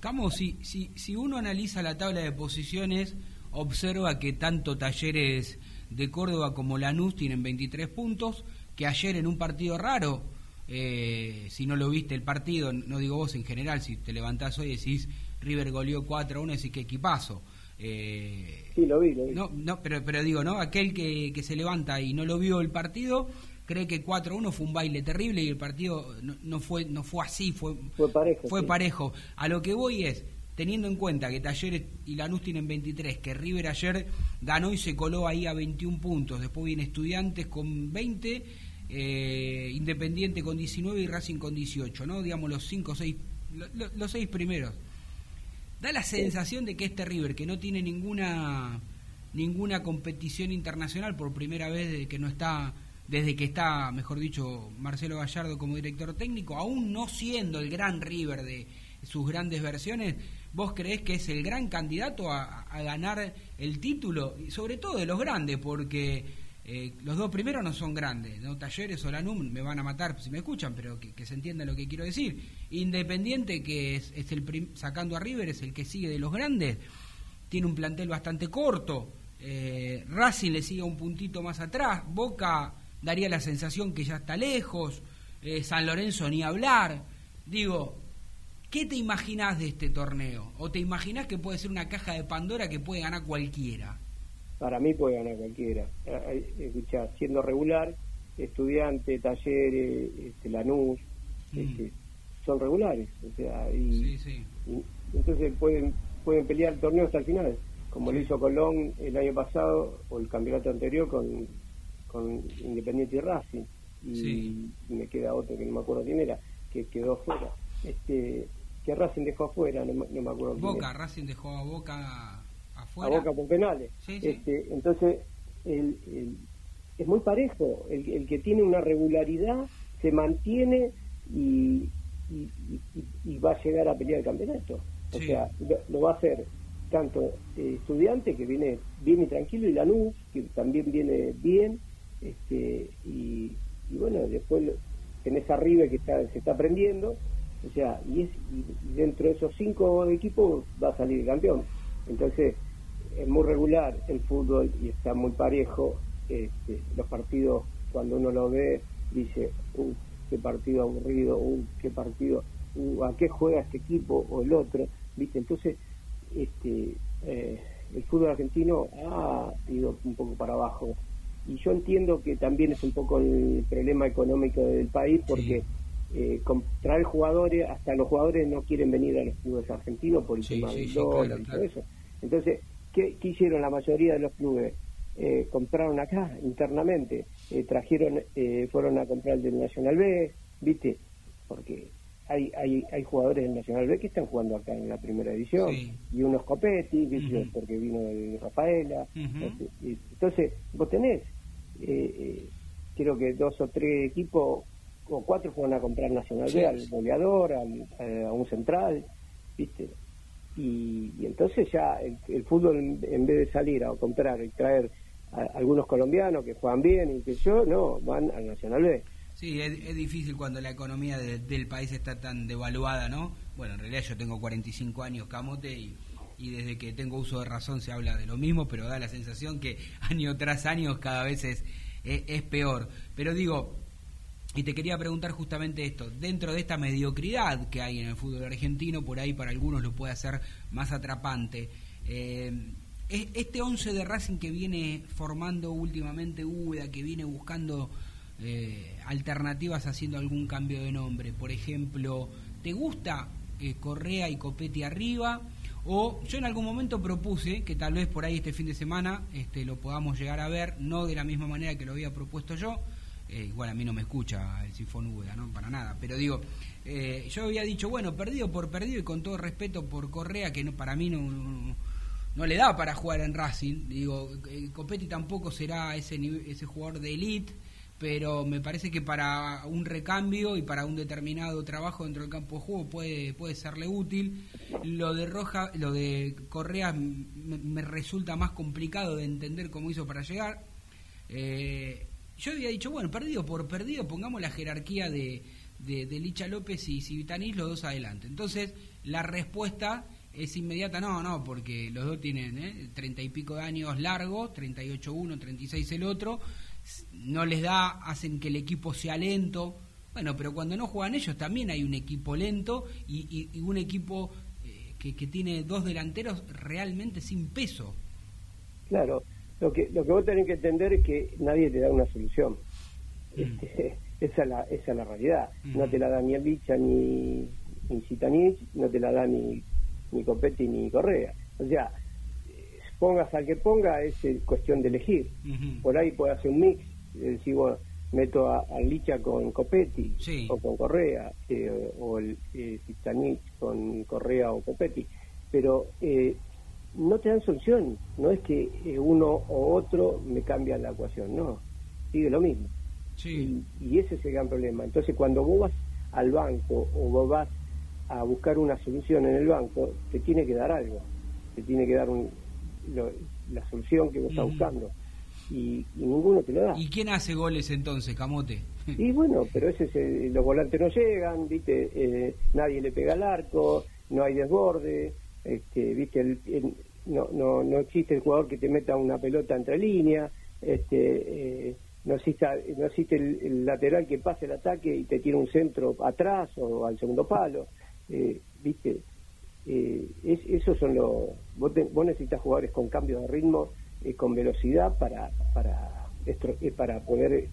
Camo, si, si, si uno analiza la tabla de posiciones, observa que tanto Talleres de Córdoba como Lanús tienen 23 puntos, que ayer en un partido raro, eh, si no lo viste el partido, no digo vos en general, si te levantás hoy y decís River goleó 4 a 1, decís que equipazo. Eh, Sí, lo vi, lo vi. no, no, pero, pero digo, ¿no? Aquel que, que se levanta y no lo vio el partido, cree que 4-1 fue un baile terrible y el partido no, no fue no fue así, fue, Fue parejo. fue sí. parejo. A lo que voy es, teniendo en cuenta que Talleres y Lanús tienen 23, que River ayer ganó y se coló ahí a 21 puntos, después viene Estudiantes con 20, eh, Independiente con 19 y Racing con 18, ¿no? Digamos los 5 6 los seis primeros. Da la sensación de que este River, que no tiene ninguna ninguna competición internacional por primera vez desde que no está desde que está, mejor dicho, Marcelo Gallardo como director técnico, aún no siendo el gran River de sus grandes versiones, ¿vos creés que es el gran candidato a, a ganar el título? Sobre todo de los grandes, porque eh, los dos primeros no son grandes, ¿no? Talleres o Lanús me van a matar si me escuchan, pero que, que se entienda lo que quiero decir. Independiente, que es, es el prim- sacando a River, es el que sigue de los grandes, tiene un plantel bastante corto. Eh, Racing le sigue un puntito más atrás. Boca daría la sensación que ya está lejos. Eh, San Lorenzo ni hablar. Digo, ¿qué te imaginás de este torneo? ¿O te imaginás que puede ser una caja de Pandora que puede ganar cualquiera? Para mí puede ganar cualquiera. Eh, eh, Escuchá, siendo regular, estudiante, talleres, este, Lanús, este, son regulares. O sea, y, y entonces pueden pueden pelear el torneo hasta el final, como lo hizo Colón el año pasado o el campeonato anterior con, con Independiente y Racing. Y, Sí. me queda otro que no me acuerdo quién era, que quedó afuera. Este, que Racing dejó afuera, no, me- no me acuerdo quién Boca, era. Racing dejó a Boca a. Boca con penales. Sí, sí. Este, entonces, el, el- es muy parejo. El, el que tiene una regularidad se mantiene y, y, y- y va a llegar a pelear el campeonato. O Sí. sea, lo, lo va a hacer tanto eh, estudiante que viene bien y tranquilo y Lanús que también viene bien este y, y bueno después tenés arriba que está, se está aprendiendo o sea y, es, y dentro de esos cinco equipos va a salir campeón entonces es muy regular el fútbol y está muy parejo este, los partidos cuando uno lo ve dice uh, qué partido aburrido uh, qué partido uh, a qué juega este equipo o el otro viste entonces este eh, el fútbol argentino ha ido un poco para abajo. Y yo entiendo que también es un poco el problema económico del país porque eh, con- traer jugadores hasta los jugadores no quieren venir a los clubes argentinos por el Sí, tema sí, del sí, dólar claro, y todo claro. eso. Entonces ¿qué, qué hicieron la mayoría de los clubes? Eh, compraron acá internamente, eh, trajeron, eh, fueron a comprar el del Nacional B, ¿viste? Porque hay, hay, hay jugadores del Nacional B que están jugando acá en la primera división, Sí. y unos Copetti, yo, Ujú. porque vino el Rafaela. Este, entonces, vos tenés, creo que dos o tres equipos, o cuatro fueron a comprar Nacional Sí. B, al goleador, al- a un central, ¿viste? Y, entonces ya el, fútbol en, en vez de salir a comprar y traer a, algunos colombianos que juegan bien y que yo no van al Nacional B Sí, es, difícil cuando la economía de- del país está tan devaluada, ¿no? Bueno, en realidad yo tengo 45 años, camote, y, y desde que tengo uso de razón se habla de lo mismo, pero da la sensación que año tras año cada vez es, es peor. Pero digo, y te quería preguntar justamente esto, dentro de esta mediocridad que hay en el fútbol argentino, por ahí para algunos lo puede hacer más atrapante. eh, es- este 11 de Racing que viene formando últimamente Úbeda, que viene buscando eh, alternativas haciendo algún cambio de nombre, por ejemplo, ¿te gusta eh, Correa y Copetti arriba? O yo en algún momento propuse que tal vez por ahí este fin de semana este, lo podamos llegar a ver, no de la misma manera que lo había propuesto yo, eh, igual a mí no me escucha el Sifón Úbeda, ¿no? Para nada. Pero digo, eh, yo había dicho, bueno, perdido por perdido y con todo respeto por Correa, que no, para mí no, no, le da para jugar en Racing. Digo, eh, Copetti tampoco será ese, ese jugador de elite, pero me parece que para un recambio y para un determinado trabajo dentro del campo de juego puede, puede serle útil. Lo de Roja, lo de Correa me, resulta más complicado de entender cómo hizo para llegar. Yo había dicho, bueno, perdido por perdido, pongamos la jerarquía de, de, Licha López y Civitanís los dos adelante. Entonces, la respuesta es inmediata, no, no, porque los dos tienen ¿eh? treinta y pico de años largos, 38 uno, 36 el otro, no les da, hacen que el equipo sea lento. Bueno, pero cuando no juegan ellos también hay un equipo lento y un equipo eh, que, que tiene dos delanteros realmente sin peso. claro lo que lo que vos tenés que entender es que nadie te da una solución. Este, esa es la esa es la realidad. No te la da ni el Licha ni ni Zitanich no te la da ni ni Copetti ni Correa. O sea eh, pongas al que ponga es eh, cuestión de elegir. Por ahí puede hacer un mix, es decir, bueno, meto a, a Licha con Copetti Sí. o con Correa, eh, o el eh, con Correa o Copetti, pero eh, no te dan solución, no es que eh, uno o otro me cambia la ecuación, no, sigue lo mismo. Sí. Y, y ese es el gran problema. Entonces, cuando vos vas al banco o vos vas a buscar una solución en el banco, te tiene que dar algo, te tiene que dar un- lo- la solución que vos estás buscando. Y, y ninguno te lo da. ¿Y quién hace goles entonces, Camote? Y bueno, pero ese es el- los volantes no llegan, viste, Eh, nadie le pega al arco, no hay desborde, este, viste, el- el- no, no, no existe el jugador que te meta una pelota entre líneas, este, eh, no existe, no existe el, el lateral que pase el ataque y te tire un centro atrás o al segundo palo, eh, viste, eh, es- esos son los, vos, te- vos necesitas jugadores con cambio de ritmo, eh, con velocidad para, para, estro- eh, para poder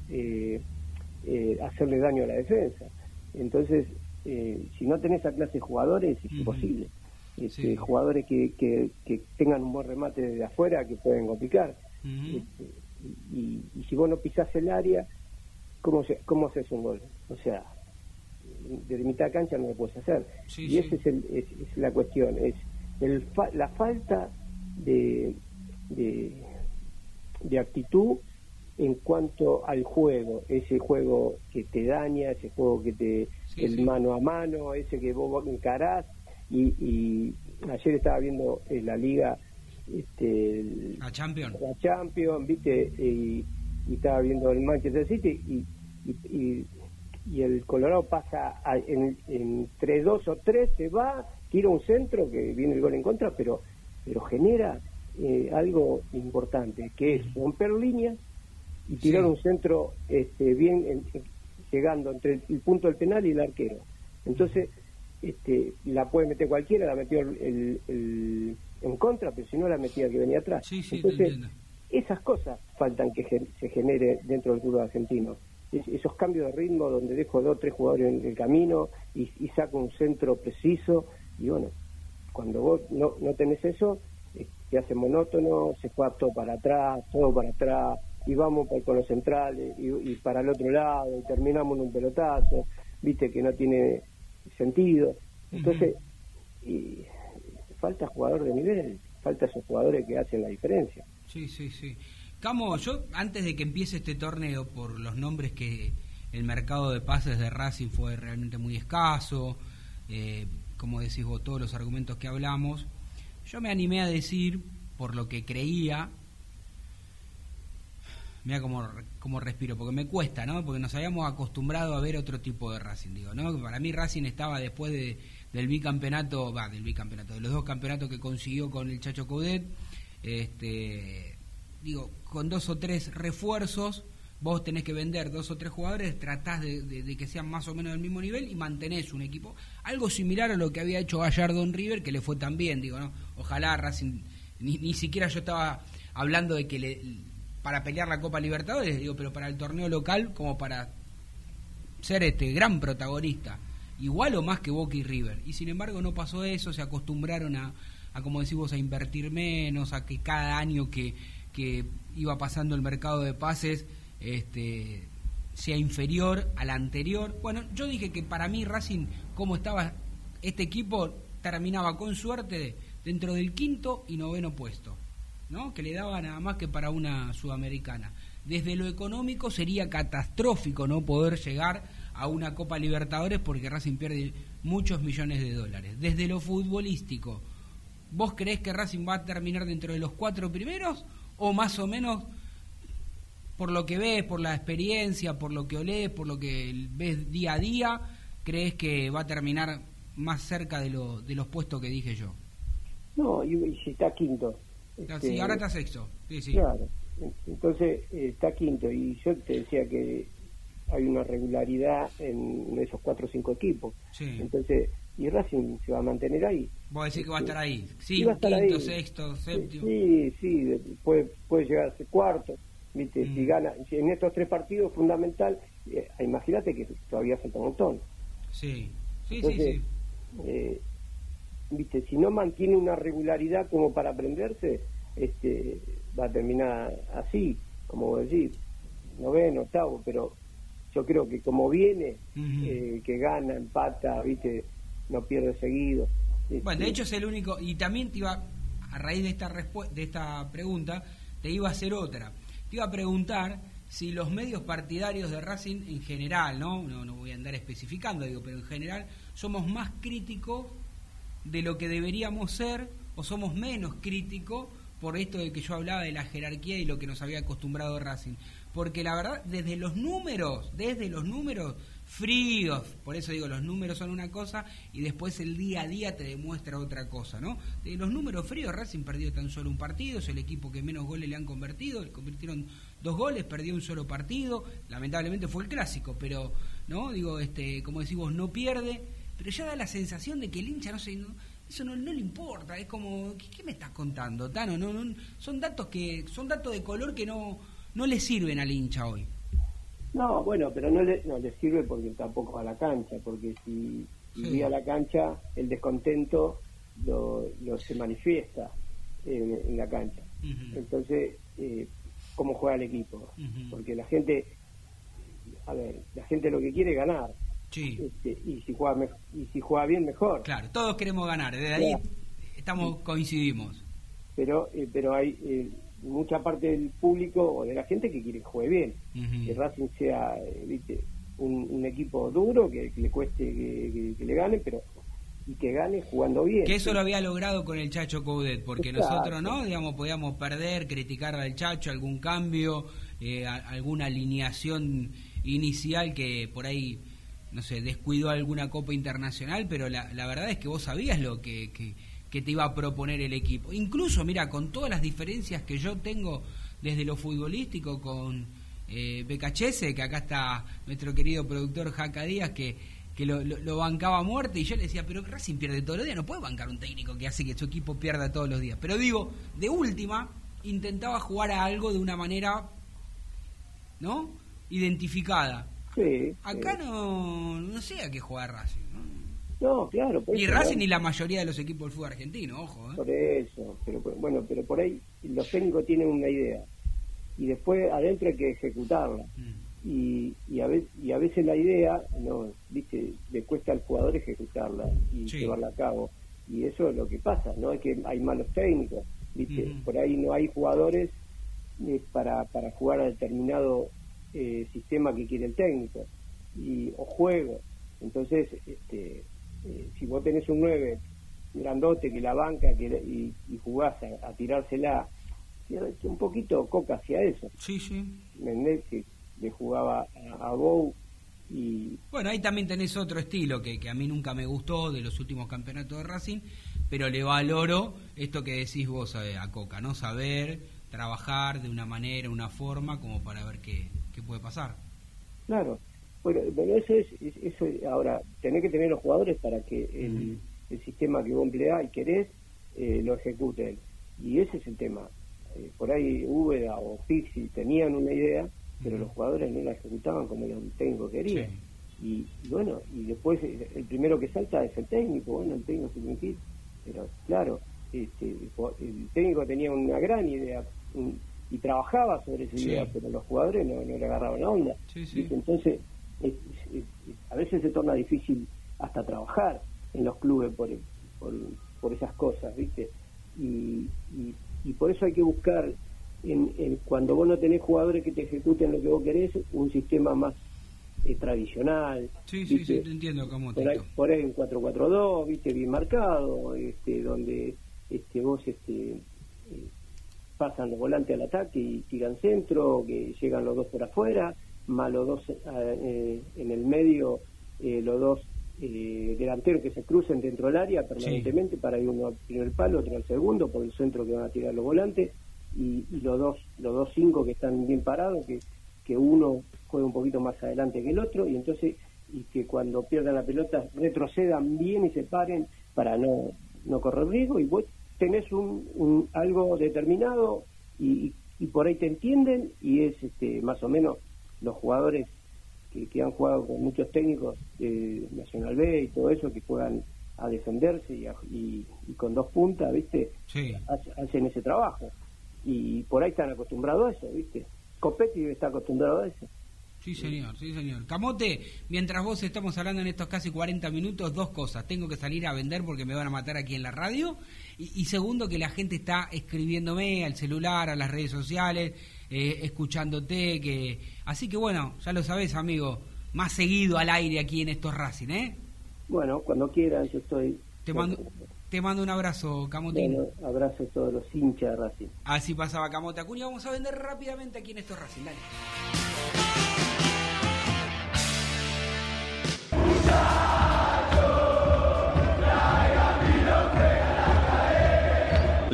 hacerle daño a la defensa. Entonces, si no tenés esa clase de jugadores, es imposible. Este, Sí. Jugadores que, que, que tengan un buen remate desde afuera, que pueden complicar. Este, y, y si vos no pisás el área, ¿cómo, se, ¿cómo haces un gol? O sea, de mitad cancha no lo puedes hacer. Sí, y sí. esa es, el- es, es la cuestión, es el fa- la falta de, de, de actitud en cuanto al juego, ese juego que te daña, ese juego que te Sí, el sí. mano a mano, ese que vos encarás y, y, ayer estaba viendo eh, la liga, este, el- A Champion. la Champions, viste, y, y estaba viendo el Manchester City y, y, y- y el Colorado pasa a- en, entre dos o tres, se va, tira un centro que viene el gol en contra, pero, pero genera eh, algo importante, que es romper líneas y tirar Sí. un centro este, bien en- en- llegando entre el, el punto del penal y el arquero. Entonces, este, la puede meter cualquiera, la metió el, el- el- en contra, pero si no la metía que venía atrás. Sí, sí, te Entonces, esas cosas faltan que gen- se genere dentro del fútbol argentino. Es- esos cambios de ritmo donde dejo dos o tres jugadores en el camino y, y saco un centro preciso. Y bueno, cuando vos no, no tenés eso, eh, se hace monótono, se juega todo para atrás, todo para atrás, y vamos por, con los centrales y, y para el otro lado, y terminamos en un pelotazo, viste que no tiene sentido. Entonces, y falta jugador de nivel, falta esos jugadores que hacen la diferencia. Sí, sí, sí. Camo, yo antes de que empiece este torneo, por los nombres que el mercado de pases de Racing fue realmente muy escaso, eh, como decís vos, todos los argumentos que hablamos, yo me animé a decir, por lo que creía, mira cómo, cómo respiro, porque me cuesta, ¿no? Porque nos habíamos acostumbrado a ver otro tipo de Racing, digo, ¿no? Para mí Racing estaba después de, del bicampeonato, va, del bicampeonato, de los dos campeonatos que consiguió con el Chacho Coudet, este, digo, con dos o tres refuerzos, vos tenés que vender dos o tres jugadores, tratás de, que sean más o menos del mismo nivel y mantenés un equipo. Algo similar a lo que había hecho Gallardo en River, que le fue tan bien, digo, ¿no? Ojalá Racing, ni, ni siquiera yo estaba hablando de que le, para pelear la Copa Libertadores, digo, pero para el torneo local como para ser este gran protagonista, igual o más que Boca y River. Y sin embargo no pasó eso, se acostumbraron a, a como decimos, a invertir menos, a que cada año que, que iba pasando el mercado de pases este, sea inferior al anterior. Bueno, yo dije que para mí Racing, como estaba este equipo, terminaba con suerte dentro del quinto y noveno puesto. ¿No? que le daba nada más que para una sudamericana. Desde lo económico sería catastrófico no poder llegar a una Copa Libertadores porque Racing pierde muchos millones de dólares. Desde lo futbolístico, ¿vos creés que Racing va a terminar dentro de los cuatro primeros o más o menos por lo que ves, por la experiencia, por lo que olés, por lo que ves día a día, crees que va a terminar más cerca de, de los puestos que dije yo? No, y si está quinto. Sí, este, ahora está sexto. Sí, sí. Claro, entonces eh, está quinto y yo te decía que hay una regularidad en esos cuatro o cinco equipos. Sí. Entonces, y Racing se va a mantener ahí. Vos decís que va a estar ahí. Sí, va a estar quinto, ahí. sexto, séptimo. Sí, sí, de- puede, puede llegar a ser cuarto. ¿viste? Mm. Si gana, si en estos tres partidos fundamental, eh, imagínate que todavía falta un montón. Sí, sí, sí, sí. eh, viste, si no mantiene una regularidad como para aprenderse, este, va a terminar así, como decís, noveno, octavo, pero yo creo que como viene, eh, que gana, empata, viste, no pierde seguido. Bueno, de este, hecho es el único, y también te iba, a raíz de esta, de esta pregunta, te iba a hacer otra. Te iba a preguntar si los medios partidarios de Racing en general, ¿no? No, no voy a andar especificando, digo, pero en general somos más críticos de lo que deberíamos ser o somos menos críticos por esto de que yo hablaba de la jerarquía y lo que nos había acostumbrado Racing. Porque la verdad, desde los números, desde los números fríos, por eso digo, los números son una cosa y después el día a día te demuestra otra cosa, ¿no? De los números fríos, Racing perdió tan solo un partido, es el equipo que menos goles le han convertido, le convirtieron dos goles, perdió un solo partido, lamentablemente fue el clásico, pero, ¿no? Digo, este, como decimos, no pierde, pero ya da la sensación de que el hincha no se... no- eso no, no le importa, es como, ¿qué, qué me estás contando, Tano? No, no, son datos que son datos de color que no, no le sirven al hincha hoy. No, bueno, pero no le, no le sirve porque tampoco va a la cancha, porque si, si Sí. viene a la cancha, el descontento lo, lo se manifiesta en, en la cancha. Entonces, eh, ¿cómo juega el equipo? Porque la gente, a ver, la gente lo que quiere es ganar. Sí, Este, y si juega y si juega bien mejor claro, todos queremos ganar, desde ahí estamos coincidimos. pero eh, pero hay eh, mucha parte del público o de la gente que quiere que juegue bien que Racing sea eh, viste un, un equipo duro que, que le cueste que, que- que le gane pero y que gane jugando bien. Que eso lo había logrado con el Chacho Coudet, porque Exacto. nosotros, ¿no? Digamos, podíamos perder, criticar al Chacho, algún cambio, eh, a- alguna alineación inicial que por ahí, no sé, descuidó alguna Copa Internacional, pero la, la verdad es que vos sabías lo que, que, te iba a proponer el equipo. Incluso, mira, con todas las diferencias que yo tengo desde lo futbolístico con eh, Becachese, que acá está nuestro querido productor Jaca Díaz, que, que lo, lo- lo bancaba a muerte, y yo le decía, pero Racing pierde todos los días, no puede bancar un técnico que hace que su equipo pierda todos los días. Pero digo, de última, intentaba jugar a algo de una manera, ¿no? Identificada. Sí, Acá sí. no, no sé a qué jugar Racing. ¿no? No, claro. por Ni eso, Racing ni la mayoría de los equipos del fútbol argentino, ojo. ¿eh? Por eso, pero bueno, pero por ahí los técnicos tienen una idea y después adentro hay que ejecutarla. Mm. Y, y, a veces, y a veces la idea, no, viste, le cuesta al jugador ejecutarla y Sí. llevarla a cabo. Y eso es lo que pasa, no es que hay malos técnicos, viste, por ahí no hay jugadores eh, para, para jugar a determinado eh, sistema que quiere el técnico y o juego. Entonces, este, eh, si vos tenés un 9 grandote que la banca que, y, y jugás a, a tirársela, un poquito coca hacia eso. Sí, sí. Mendez que le jugaba a, a Bou y Bueno, ahí también tenés otro estilo que, que a mí nunca me gustó de los últimos campeonatos de Racing, pero le valoro esto que decís vos a, a Coca, ¿no? Saber trabajar de una manera, una forma, como para ver qué, qué puede pasar. claro, bueno, bueno eso es, es- eso es- ahora tenés que tener los jugadores para que el, el sistema que vos empleás y querés eh, lo ejecuten. Y ese es el tema. Eh, por ahí Úbeda o Pixi tenían una idea, pero los jugadores no la ejecutaban como el técnico quería. Y, y bueno, y después eh, el primero que salta es el técnico, bueno, el técnico se que pero claro, este, el técnico tenía una gran idea un- y trabajaba sobre esa Sí. idea, pero los jugadores no, no le agarraban la onda. Sí, sí. ¿viste? Entonces, es- es- es- a veces se torna difícil hasta trabajar en los clubes por, por, por esas cosas, ¿viste? Y, y, y por eso hay que buscar, en, en- cuando vos no tenés jugadores que te ejecuten lo que vos querés, un sistema más eh, tradicional. Sí, sí, ¿viste? sí, te entiendo, por ahí, Camotito. por ahí un 4-4-2, viste, bien marcado, este, donde este, vos este, eh, pasan los volantes al ataque y tiran centro, que llegan los dos por afuera, más los dos eh, eh, en el medio, eh, los dos eh, delanteros que se crucen dentro del área permanentemente para ir uno al primer palo, otro al segundo, por el centro que van a tirar los volantes, y, y los dos los dos cinco que están bien parados, que, que uno juega un poquito más adelante que el otro, y entonces y que cuando pierdan la pelota retrocedan bien y se paren para no, no correr riesgo, y vos tenés un, un- algo determinado y, y por ahí te entienden, y es este más o menos los jugadores que, que han jugado con muchos técnicos de Nacional B y todo eso, que juegan a defenderse y, a- y- y con dos puntas, ¿viste? Sí. Hacen ese trabajo. Y por ahí están acostumbrados a eso, ¿viste? Copetti estar acostumbrado a eso. Sí, señor, sí, señor. Camote, mientras vos estamos hablando en estos casi 40 minutos, dos cosas. Tengo que salir a vender porque me van a matar aquí en la radio. Y, y segundo, que la gente está escribiéndome al celular, a las redes sociales, eh, escuchándote. que Así que bueno, ya lo sabés, amigo, más seguido al aire aquí en estos Racing, ¿eh? Bueno, cuando quieran, yo estoy. Te mando, te mando un abrazo, Camotino. Bueno, abrazo a todos los hinchas de Racing. Así pasaba Camote Acuña. Vamos a vender rápidamente aquí en estos Racing. Dale.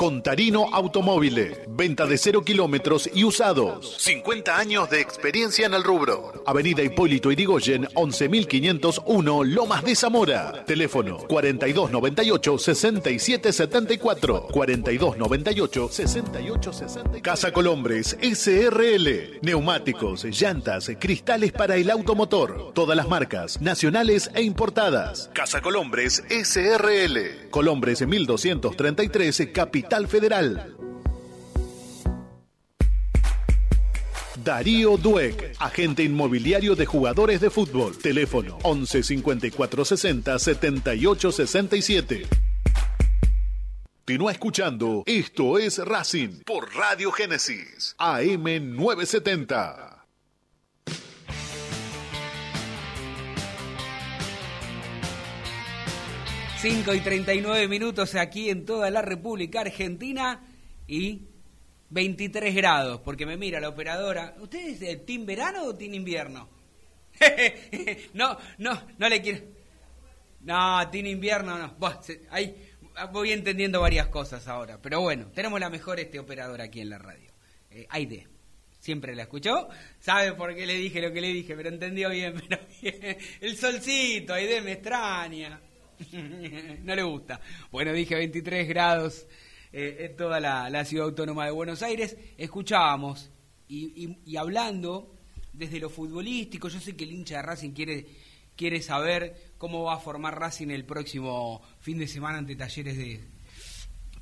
Contarino Automóviles. Venta de cero kilómetros y usados. 50 años de experiencia en el rubro. Avenida Hipólito Irigoyen, 11501, Lomas de Zamora. Teléfono 4298-6774. 4298-6864. Casa Colombres SRL. Neumáticos, llantas, cristales para el automotor. Todas las marcas, nacionales e importadas. Casa Colombres SRL. Colombres 1233, Capital Capital Federal. Darío Dueck, agente inmobiliario de jugadores de fútbol. Teléfono 11 54 60 78 67. Continúa escuchando. Esto es Racing por Radio Génesis, AM 970. 5 y 39 minutos aquí en toda la República Argentina y 23 grados, porque me mira la operadora. ¿Usted es team verano o team invierno? no, no, no le quiero. No, team invierno no. ahí voy entendiendo varias cosas ahora. Pero bueno, tenemos la mejor este operadora aquí en la radio. Eh, Aide. Siempre la escuchó, sabe por qué le dije lo que le dije, pero entendió bien, pero bien. El solcito, Aide me extraña. no le gusta. Bueno, dije 23 grados eh, en toda la, ciudad autónoma de Buenos Aires. Escuchábamos y, hablando desde lo futbolístico, yo sé que el hincha de Racing quiere, quiere saber cómo va a formar Racing el próximo fin de semana ante talleres de...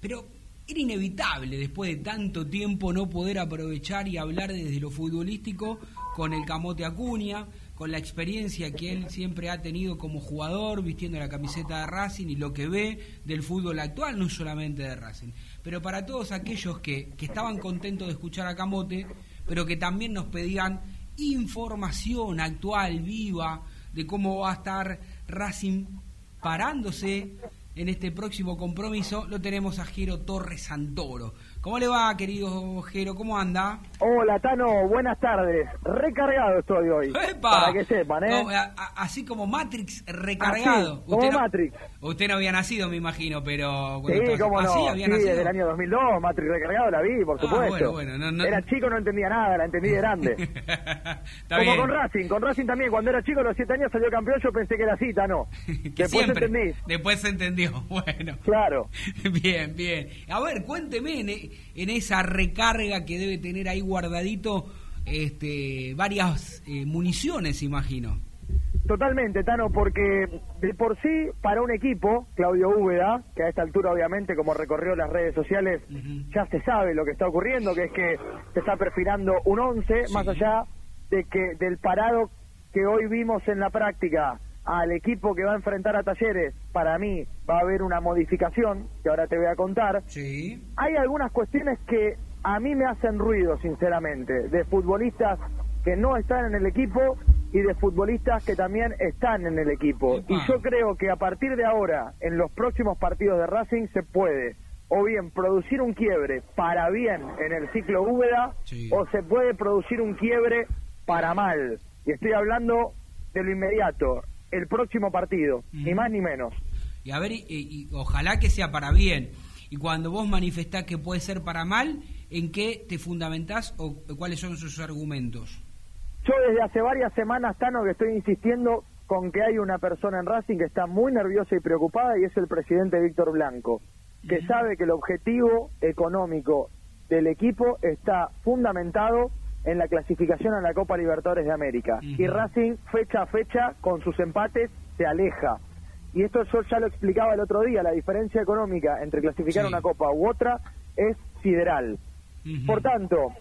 Pero era inevitable después de tanto tiempo no poder aprovechar y hablar desde lo futbolístico con el Camote Acuña, con la experiencia que él siempre ha tenido como jugador, vistiendo la camiseta de Racing y lo que ve del fútbol actual, no solamente de Racing. Pero para todos aquellos que, que estaban contentos de escuchar a Camote, pero que también nos pedían información actual, viva, de cómo va a estar Racing parándose en este próximo compromiso, lo tenemos a Jero Torres Santoro. ¿Cómo le va, querido Jero? ¿Cómo anda? Hola, Tano. Buenas tardes. Recargado estoy hoy. Para que sepan, ¿eh? así como Matrix recargado. como usted Matrix. usted no había nacido, me imagino, pero... Sí, cómo no. sí, desde el año 2002, Matrix recargado la vi, por ah, supuesto. bueno, era chico, no entendía nada, la entendí de grande. como con Racing. Con Racing también, cuando era chico, a los 7 años salió campeón, yo pensé que era así, Tano. Después entendí. Después se entendió, bueno. Claro. bien, bien. A ver, cuénteme, en esa recarga que debe tener ahí guardadito este, varias eh, municiones, imagino. Totalmente, Tano, porque de por sí, para un equipo, Claudio Úbeda, que a esta altura obviamente como recorrió las redes sociales, ya se sabe lo que está ocurriendo, que es que se está perfilando un 11, más allá de que del parado que hoy vimos en la práctica al equipo que va a enfrentar a Talleres, para mí va a haber una modificación, que ahora te voy a contar. Sí. Hay algunas cuestiones que a mí me hacen ruido, sinceramente, de futbolistas que no están en el equipo y de futbolistas que también están en el equipo. Y yo creo que a partir de ahora, en los próximos partidos de Racing, se puede o bien producir un quiebre para bien en el ciclo Úbeda, o se puede producir un quiebre para mal. Y estoy hablando de lo inmediato el próximo partido, ni más ni menos. Y a ver, y, ojalá que sea para bien. Y cuando vos manifestás que puede ser para mal, ¿en qué te fundamentás o cuáles son sus argumentos? Yo desde hace varias semanas, Tano, que estoy insistiendo con que hay una persona en Racing que está muy nerviosa y preocupada y es el presidente Víctor Blanco, que sabe que el objetivo económico del equipo está fundamentado en la clasificación a la Copa Libertadores de América. Y Racing, fecha a fecha, con sus empates, se aleja. Y esto yo ya lo explicaba el otro día, la diferencia económica entre clasificar una Copa u otra es sideral. Por tanto,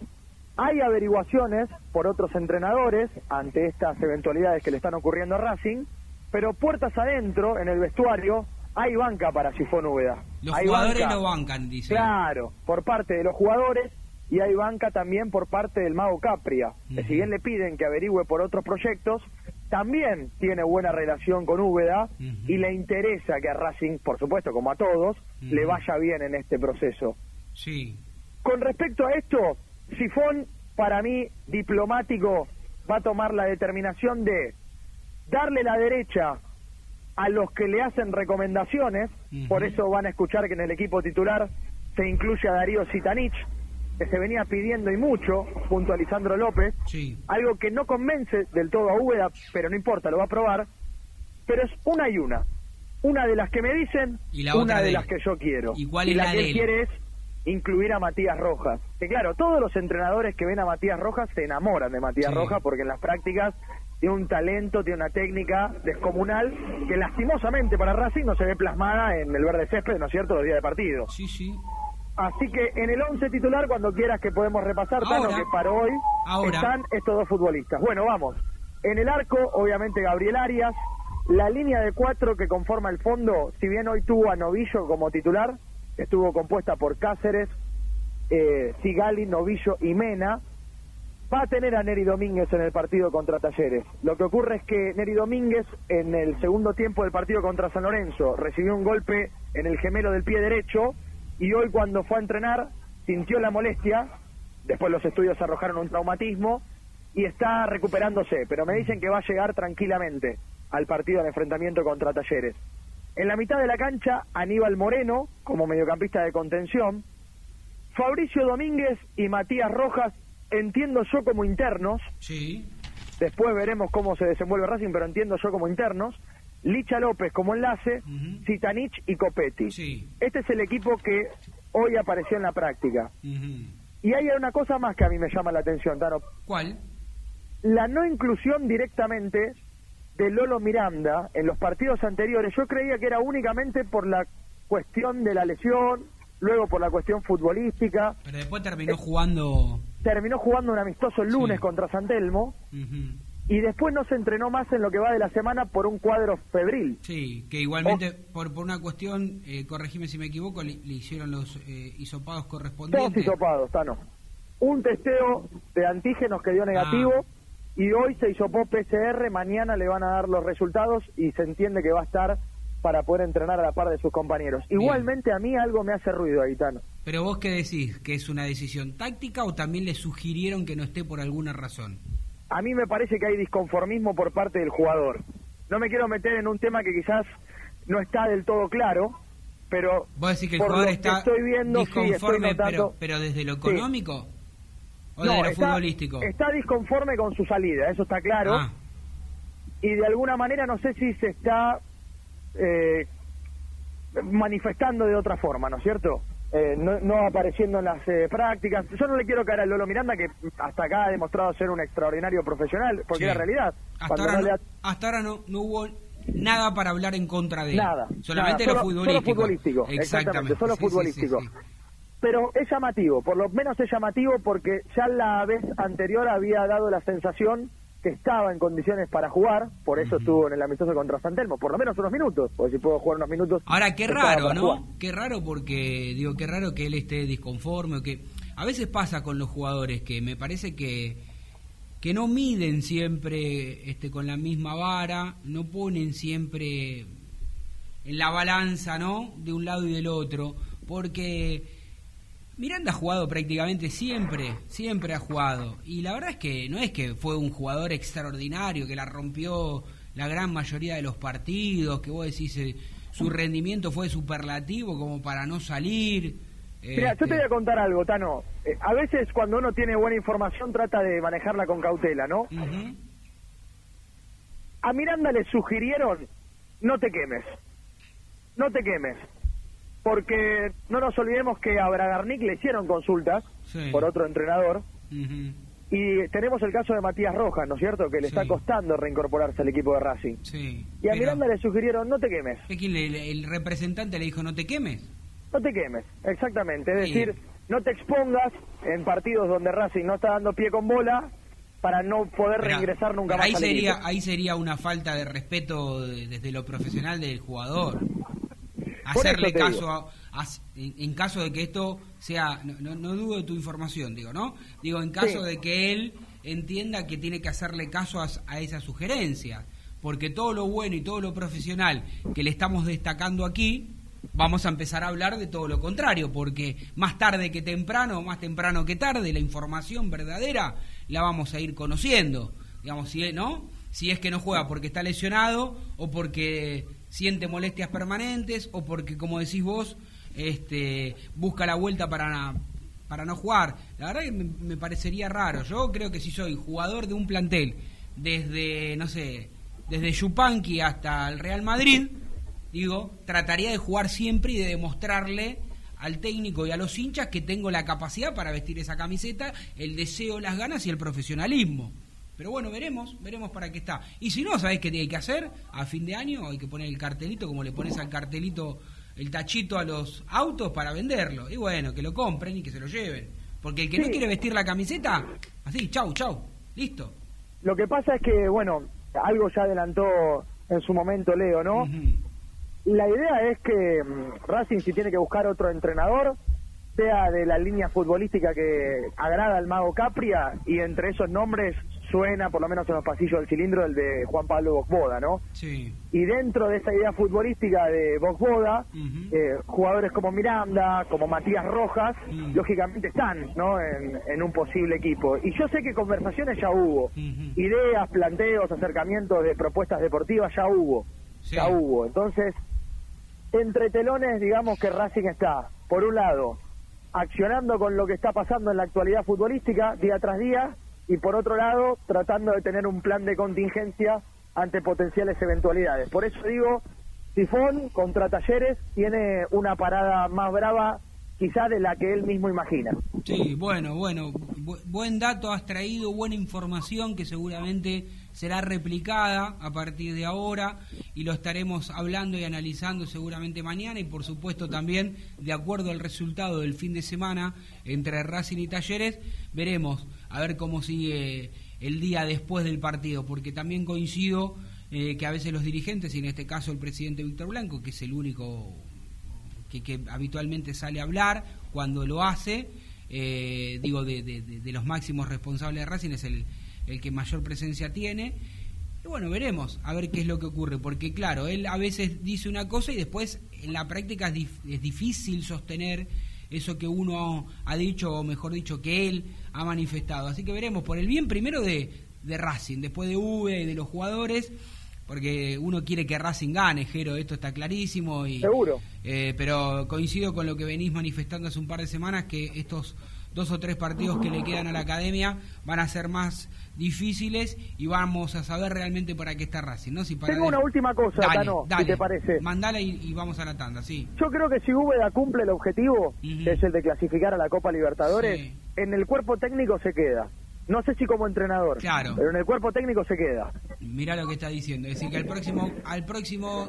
hay averiguaciones por otros entrenadores ante estas eventualidades que le están ocurriendo a Racing, pero puertas adentro, en el vestuario, hay banca para Sifón Úbeda. Los jugadores lo bancan, dice. Claro, por parte de los jugadores y hay banca también por parte del mago Capria, que si bien le piden que averigüe por otros proyectos, también tiene buena relación con Úbeda y le interesa que a Racing, por supuesto, como a todos, le vaya bien en este proceso. Sí. Con respecto a esto, Sifón, para mí, diplomático, va a tomar la determinación de darle la derecha a los que le hacen recomendaciones, por eso van a escuchar que en el equipo titular se incluye a Darío Sitanich, que se venía pidiendo y mucho junto a Lisandro López, algo que no convence del todo a Úbeda, pero no importa, lo va a probar, pero es una y una. Una de las que me dicen, y una de, las que yo quiero. ¿Y, la, que él quiere es incluir a Matías Rojas. Que claro, todos los entrenadores que ven a Matías Rojas se enamoran de Matías Rojas porque en las prácticas tiene un talento, tiene una técnica descomunal que lastimosamente para Racing no se ve plasmada en el verde césped, ¿no es cierto?, los días de partido. Sí, sí. Así que en el 11 titular, cuando quieras que podemos repasar, Tano, Ahora. que para hoy Ahora. están estos dos futbolistas. Bueno, vamos. En el arco, obviamente, Gabriel Arias. La línea de cuatro que conforma el fondo, si bien hoy tuvo a Novillo como titular, estuvo compuesta por Cáceres, eh, Sigali, Novillo y Mena. Va a tener a Neri Domínguez en el partido contra Talleres. Lo que ocurre es que Neri Domínguez en el segundo tiempo del partido contra San Lorenzo recibió un golpe en el gemelo del pie derecho y hoy cuando fue a entrenar sintió la molestia, después los estudios arrojaron un traumatismo y está recuperándose, pero me dicen que va a llegar tranquilamente al partido de enfrentamiento contra Talleres. En la mitad de la cancha, Aníbal Moreno como mediocampista de contención, Fabricio Domínguez y Matías Rojas, entiendo yo como internos, Sí. después veremos cómo se desenvuelve Racing, pero entiendo yo como internos, Licha López como enlace, Zitanich y Copetti. Sí. Este es el equipo que hoy apareció en la práctica. Y hay una cosa más que a mí me llama la atención, Tano. ¿Cuál? La no inclusión directamente de Lolo Miranda en los partidos anteriores, yo creía que era únicamente por la cuestión de la lesión, luego por la cuestión futbolística. Pero después terminó jugando. Terminó jugando un amistoso el lunes contra San Telmo. Y después no se entrenó más en lo que va de la semana por un cuadro febril. Sí, que igualmente por, por una cuestión, eh, corregime si me equivoco, le, le hicieron los eh, hisopados correspondientes. hisopados, Tano. Un testeo de antígenos que dio negativo Ah. y hoy se hisopó PCR, mañana le van a dar los resultados y se entiende que va a estar para poder entrenar a la par de sus compañeros. Igualmente a mí algo me hace ruido ahí, Tano. Pero vos qué decís, que es una decisión táctica o también le sugirieron que no esté por alguna razón. A mí me parece que hay disconformismo por parte del jugador. No me quiero meter en un tema que quizás no está del todo claro, pero Vos decís que el jugador está estoy viendo, sí, estoy disconforme, notando- pero, pero desde lo Sí. económico o No, desde lo está, futbolístico. está disconforme con su salida, eso está claro. Ah. Y de alguna manera no sé si se está eh, manifestando de otra forma, ¿no es cierto? Eh, no, no apareciendo en las eh, prácticas. Yo no le quiero caer al Lolo Miranda, que hasta acá ha demostrado ser un extraordinario profesional, porque Sí. es la realidad. Hasta ahora, no no, le ha- hasta ahora no, no hubo nada para hablar en contra de él. Nada. Solamente nada, lo solo- futbolístico. Solo futbolístico, exactamente, solo Sí, futbolístico. sí. Pero es llamativo, por lo menos es llamativo porque ya la vez anterior había dado la sensación estaba en condiciones para jugar, por eso estuvo en el amistoso contra San Telmo, por lo menos unos minutos, porque si puedo jugar unos minutos. Ahora, qué raro, jugar. ¿no? Qué raro porque, digo, qué raro que él esté disconforme o que a veces pasa con los jugadores que me parece que que no miden siempre este con la misma vara, no ponen siempre en la balanza, ¿no? De un lado y del otro, porque Miranda ha jugado prácticamente siempre, siempre ha jugado. Y la verdad es que no es que fue un jugador extraordinario, que la rompió la gran mayoría de los partidos, que vos decís eh, su rendimiento fue superlativo como para no salir. Mira, Este, yo te voy a contar algo, Tano. Eh, a veces cuando uno tiene buena información trata de manejarla con cautela, ¿no? A Miranda le sugirieron, no te quemes, no te quemes, porque no nos olvidemos que a Bragarnik le hicieron consultas Sí. por otro entrenador y tenemos el caso de Matías Rojas, ¿no es cierto? Que le está costando reincorporarse al equipo de Racing. Sí. Y a Pero, Miranda le sugirieron, no te quemes, ¿qué quién le- el representante le dijo no te quemes? no te quemes, exactamente. Es Sí. decir, no te expongas en partidos donde Racing no está dando pie con bola para no poder Pero- reingresar nunca más ahí al sería equipo. ahí sería una falta de respeto de- desde lo profesional del jugador hacerle caso a, a- en, en caso de que esto sea no, no, no dudo de tu información digo no digo en caso Sí. de que él entienda que tiene que hacerle caso a, a esa sugerencia porque todo lo bueno y todo lo profesional que le estamos destacando aquí vamos a empezar a hablar de todo lo contrario, porque más tarde que temprano, más temprano que tarde, la información verdadera la vamos a ir conociendo. Digamos, si, ¿no? si es que no juega porque está lesionado o porque siente molestias permanentes o porque, como decís vos, este, busca la vuelta para, para no jugar. La verdad que me, parecería raro. Yo creo que si soy jugador de un plantel desde, no sé, desde Yupanqui hasta el Real Madrid, digo, trataría de jugar siempre y de demostrarle al técnico y a los hinchas que tengo la capacidad para vestir esa camiseta, el deseo, las ganas y el profesionalismo. Pero bueno, veremos, veremos para qué está. Y si no, ¿sabés qué hay que hacer? A fin de año hay que poner el cartelito, como le pones al cartelito el tachito a los autos para venderlo. Y bueno, que lo compren y que se lo lleven. Porque el que no quiere vestir la camiseta, así, chau, chau, listo. Lo que pasa es que, bueno, algo ya adelantó en su momento Leo, ¿no? La idea es que mm, Racing si tiene que buscar otro entrenador, sea de la línea futbolística que agrada al mago Capria y entre esos nombres suena, por lo menos en los pasillos del cilindro, el de Juan Pablo Bocboda, ¿no? Sí. Y dentro de esa idea futbolística de Bocboda, eh, jugadores como Miranda, como Matías Rojas, lógicamente están ¿no? en, en un posible equipo. Y yo sé que conversaciones ya hubo, ideas, planteos, acercamientos de propuestas deportivas ya hubo, ya hubo. Entonces, entre telones, digamos que Racing está, por un lado, accionando con lo que está pasando en la actualidad futbolística día tras día, y por otro lado, tratando de tener un plan de contingencia ante potenciales eventualidades. Por eso digo, Tifón contra Talleres tiene una parada más brava quizá de la que él mismo imagina. Sí, bueno, bueno, bu- buen dato has traído, buena información que seguramente será replicada a partir de ahora y lo estaremos hablando y analizando seguramente mañana y por supuesto también de acuerdo al resultado del fin de semana entre Racing y Talleres, veremos a ver cómo sigue el día después del partido, porque también coincido eh, que a veces los dirigentes, y en este caso el presidente Víctor Blanco, que es el único que, habitualmente sale a hablar cuando lo hace, eh, digo, de, los máximos responsables de Racing, es el, el que mayor presencia tiene. Y bueno, veremos a ver qué es lo que ocurre, porque claro, él a veces dice una cosa y después en la práctica es difícil sostener eso que uno ha dicho, o mejor dicho, que él ha manifestado. Así que veremos, por el bien primero de, de Racing, después de V y de los jugadores, porque uno quiere que Racing gane, Jero, esto está clarísimo. Y, Seguro. eh, pero coincido con lo que venís manifestando hace un par de semanas, que estos dos o tres partidos que le quedan a la academia van a ser más difíciles y vamos a saber realmente para qué está Racing, ¿no? Si para Tengo una última cosa, Dale, Tano, dale. si te parece. Mandala y, y vamos a la tanda, sí. Yo creo que si Úbeda cumple el objetivo, que es el de clasificar a la Copa Libertadores, en el cuerpo técnico se queda. No sé si como entrenador, Claro. pero en el cuerpo técnico se queda. Mirá lo que está diciendo, es decir, que al próximo, al próximo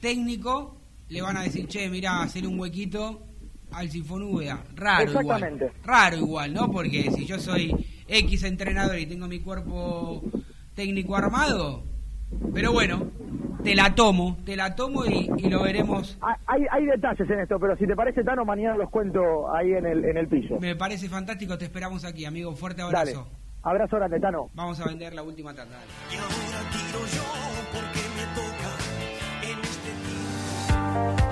técnico le van a decir, che, mirá, hacer un huequito al Sinfón Úbeda. Raro Exactamente. igual. Raro igual, ¿no? Porque si yo soy X entrenador y tengo mi cuerpo técnico armado, pero bueno, te la tomo, te la tomo y, y lo veremos. Hay, hay detalles en esto, pero si te parece, Tano, mañana los cuento ahí en el, en el piso. Me parece fantástico, te esperamos aquí, amigo. Fuerte Dale. abrazo. Abrazo grande, Tano. Vamos a vender la última tanda. dale. Y ahora tiro yo porque me toca en este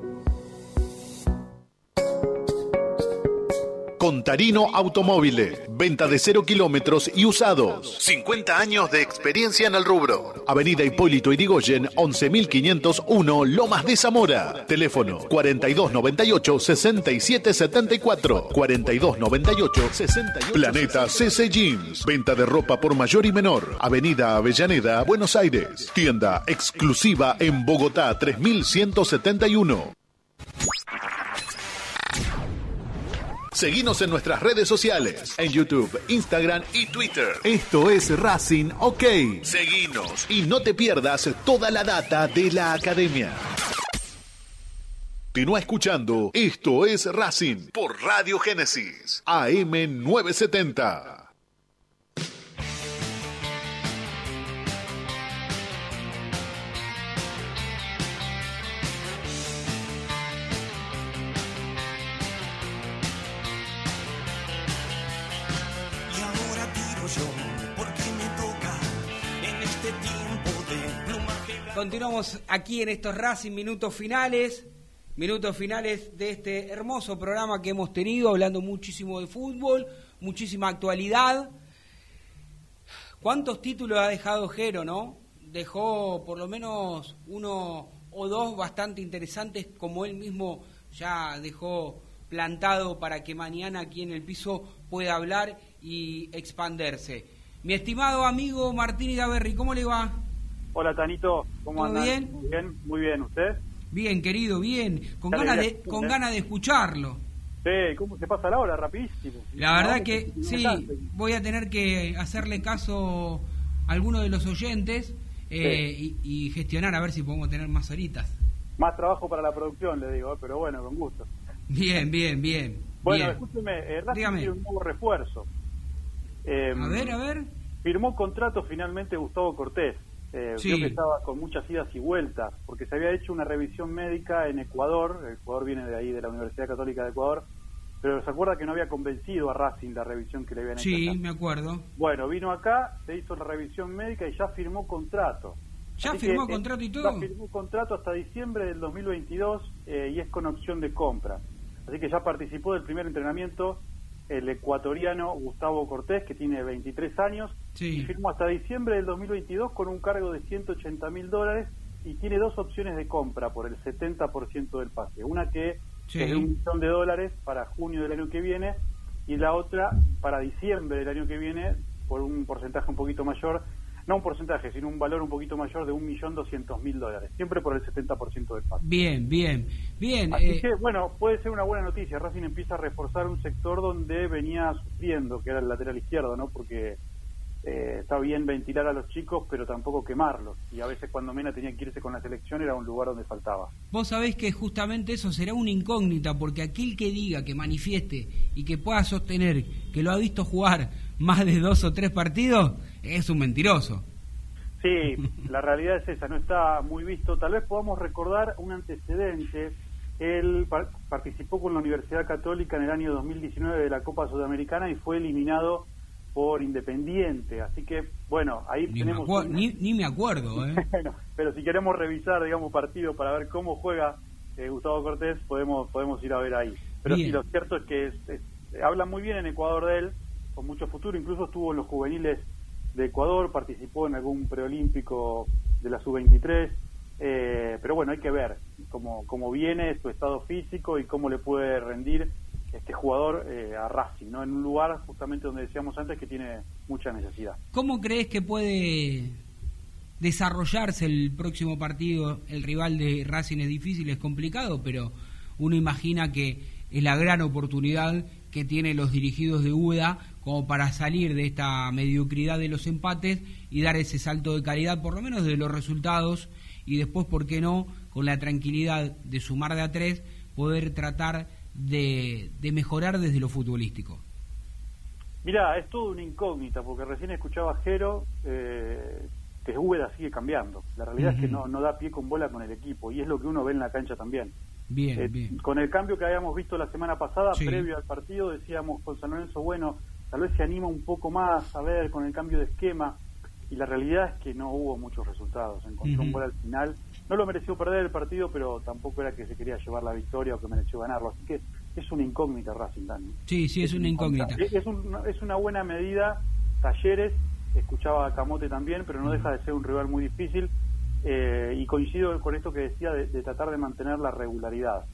Contarino Automóviles. Venta de cero kilómetros y usados. 50 años de experiencia en el rubro. Avenida Hipólito Irigoyen, 11501, Lomas de Zamora. Teléfono 4298-6774. 4298-68. Planeta CC Jeans. Venta de ropa por mayor y menor. Avenida Avellaneda, Buenos Aires. Tienda exclusiva en Bogotá, 3171. Seguimos en nuestras redes sociales, en YouTube, Instagram y Twitter. Esto es Racing OK. Seguimos y no te pierdas toda la data de la academia. Continúa escuchando. Esto es Racing por Radio Génesis, AM970. Continuamos aquí en estos Racing minutos finales. Minutos finales de este hermoso programa que hemos tenido, hablando muchísimo de fútbol, muchísima actualidad. ¿Cuántos títulos ha dejado Jero, no? Dejó por lo menos uno o dos bastante interesantes, como él mismo ya dejó plantado para que mañana aquí en el piso pueda hablar y expanderse. Mi estimado amigo Martín Igaberri, ¿cómo le va? Hola Tanito, ¿cómo ¿Todo andan? bien? Muy bien, muy bien, ¿usted? Bien, querido, bien. Con ganas de, con ¿eh? ganas de escucharlo. Sí, ¿cómo se pasa la hora? Rapidísimo. La verdad No, que sí, voy a tener que hacerle caso a alguno de los oyentes eh, y, y gestionar a ver si podemos tener más horitas. Más trabajo para la producción, le digo, pero bueno, con gusto. Bien, bien, bien. Bueno, bien. escúcheme, eh, tiene un nuevo refuerzo. A ver, a ver. Firmó contrato finalmente Gustavo Cortés. Eh, Sí. Creo que estaba con muchas idas y vueltas, porque se había hecho una revisión médica en Ecuador. Ecuador viene de ahí, de la Universidad Católica de Ecuador. Pero se acuerda que no había convencido a Racing la revisión que le habían hecho. Sí, acá. me acuerdo. Bueno, vino acá, se hizo la revisión médica y ya firmó contrato. ¿Ya Así firmó que, eh, contrato y todo? Ya firmó contrato hasta diciembre del 2022 eh, y es con opción de compra. Así que ya participó del primer entrenamiento el ecuatoriano Gustavo Cortés, que tiene 23 años, Sí. y firmó hasta diciembre del 2022 con un cargo de 180 mil dólares y tiene dos opciones de compra por el 70% del pase. Una que Sí. es de un millón de dólares para junio del año que viene y la otra para diciembre del año que viene por un porcentaje un poquito mayor, no un porcentaje, sino un valor un poquito mayor de un millón doscientos mil dólares, siempre por el 70% del pase. Bien, bien, bien. Así eh, que, bueno, puede ser una buena noticia. Racing empieza a reforzar un sector donde venía sufriendo, que era el lateral izquierdo, ¿no? Porque eh, está bien ventilar a los chicos, pero tampoco quemarlos. Y a veces cuando Mena tenía que irse con la selección era un lugar donde faltaba. Vos sabés que justamente eso será una incógnita, porque aquel que diga, que manifieste y que pueda sostener que lo ha visto jugar más de dos o tres partidos, es un mentiroso. Sí, la realidad es esa, no está muy visto. Tal vez podamos recordar un antecedente. Él par- participó con la Universidad Católica en el año 2019 de la Copa Sudamericana y fue eliminado por Independiente. Así que, bueno, ahí Ni me, tenemos... un- ni, ni me acuerdo, ¿eh? Bueno, pero si queremos revisar, digamos, partido para ver cómo juega eh, Gustavo Cortés, podemos podemos ir a ver ahí. Pero Bien. sí, lo cierto es que es- es- habla muy bien en Ecuador de él, con mucho futuro, incluso estuvo en los juveniles de Ecuador, participó en algún preolímpico de la sub-23, eh, pero bueno, hay que ver cómo, cómo viene su estado físico y cómo le puede rendir este jugador eh, a Racing, ¿no? en un lugar justamente donde decíamos antes que tiene mucha necesidad. ¿Cómo crees que puede desarrollarse el próximo partido? El rival de Racing es difícil, es complicado, pero uno imagina que es la gran oportunidad que tienen los dirigidos de UDA como para salir de esta mediocridad de los empates y dar ese salto de calidad, por lo menos de los resultados, y después, ¿por qué no?, con la tranquilidad de sumar de a tres, poder tratar de, de mejorar desde lo futbolístico. Mira, es todo una incógnita, porque recién escuchaba a Jero eh, que Úbeda sigue cambiando. La realidad es que no, no da pie con bola con el equipo, y es lo que uno ve en la cancha también. Bien, Eh, bien. Con el cambio que habíamos visto la semana pasada, Sí. previo al partido, decíamos con San Lorenzo, bueno, tal vez se anima un poco más a ver con el cambio de esquema, y la realidad es que no hubo muchos resultados. Encontró un gol al final. No lo mereció perder el partido, pero tampoco era que se quería llevar la victoria o que mereció ganarlo. Así que es una incógnita Racing, Dani. Sí, sí, es una incógnita. Es, es un- es una buena medida. Talleres, escuchaba a Camote también, pero no deja de ser un rival muy difícil. eh, y coincido con esto que decía de, de tratar de mantener la regularidad.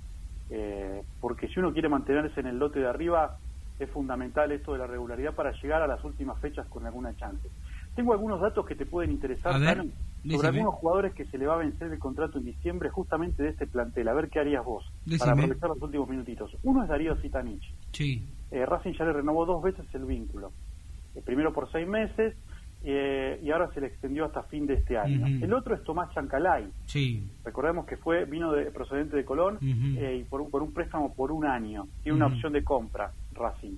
Eh, porque si uno quiere mantenerse en el lote de arriba, es fundamental esto de la regularidad para llegar a las últimas fechas con alguna chance. Tengo algunos datos que te pueden interesar, ver, sobre algunos jugadores que se le va a vencer el contrato en diciembre justamente de este plantel. A ver qué harías vos Decime. para aprovechar los últimos minutitos. Uno es Darío Zitanich. Sí. Eh, Racing ya le renovó dos veces el vínculo. Eh, primero por seis meses eh, y ahora se le extendió hasta fin de este año. El otro es Tomás Chancalay. Sí. Recordemos que fue vino de, procedente de Colón eh, y por, un- por un préstamo por un año. Tiene una opción de compra, Racing.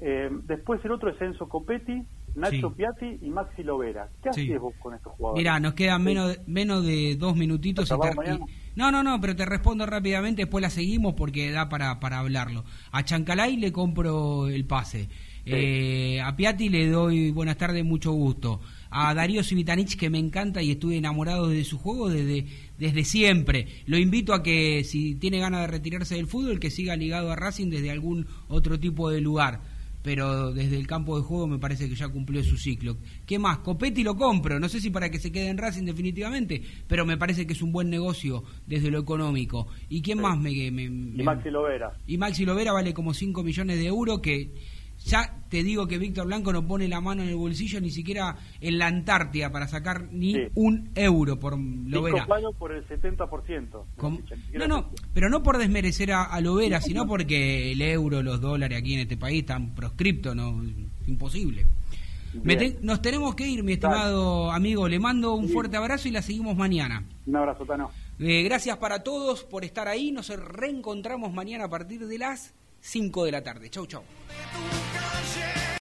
Eh, después el otro es Enzo Copetti, Nacho Sí. Piatti y Maxi Lovera. ¿Qué Sí. haces vos con estos jugadores? Mira, nos quedan menos, menos de dos minutitos. y- no, no, no, pero te respondo rápidamente, después la seguimos porque da para, para hablarlo. A Chancalay le compro el pase. Eh, a Piatti le doy buenas tardes, mucho gusto. a Darío Civitanich que me encanta y estuve enamorado de su juego desde, desde siempre. Lo invito a que si tiene ganas de retirarse del fútbol, que siga ligado a Racing desde algún otro tipo de lugar pero desde el campo de juego me parece que ya cumplió su ciclo. ¿Qué más? Copetti lo compro, no sé si para que se quede en Racing definitivamente, pero me parece que es un buen negocio desde lo económico. ¿Y quién más me, me, Y Maxi Lovera. Y Maxi Lovera vale como 5 millones de euros que ya te digo que Víctor Blanco no pone la mano en el bolsillo ni siquiera en la Antártida para sacar ni Sí. un euro por Lovera. Por el 70%. ¿Cómo? Ni siquiera No, no, pero no por desmerecer a, a Lovera, sino porque el euro, los dólares aquí en este país están proscriptos, no, imposible. Me Bien. te- nos tenemos que ir, mi estimado amigo. Le mando un fuerte abrazo y la seguimos mañana. Un abrazo, Tano. Eh, gracias para todos por estar ahí. Nos reencontramos mañana a partir de las 5 de la tarde. Chau, chau.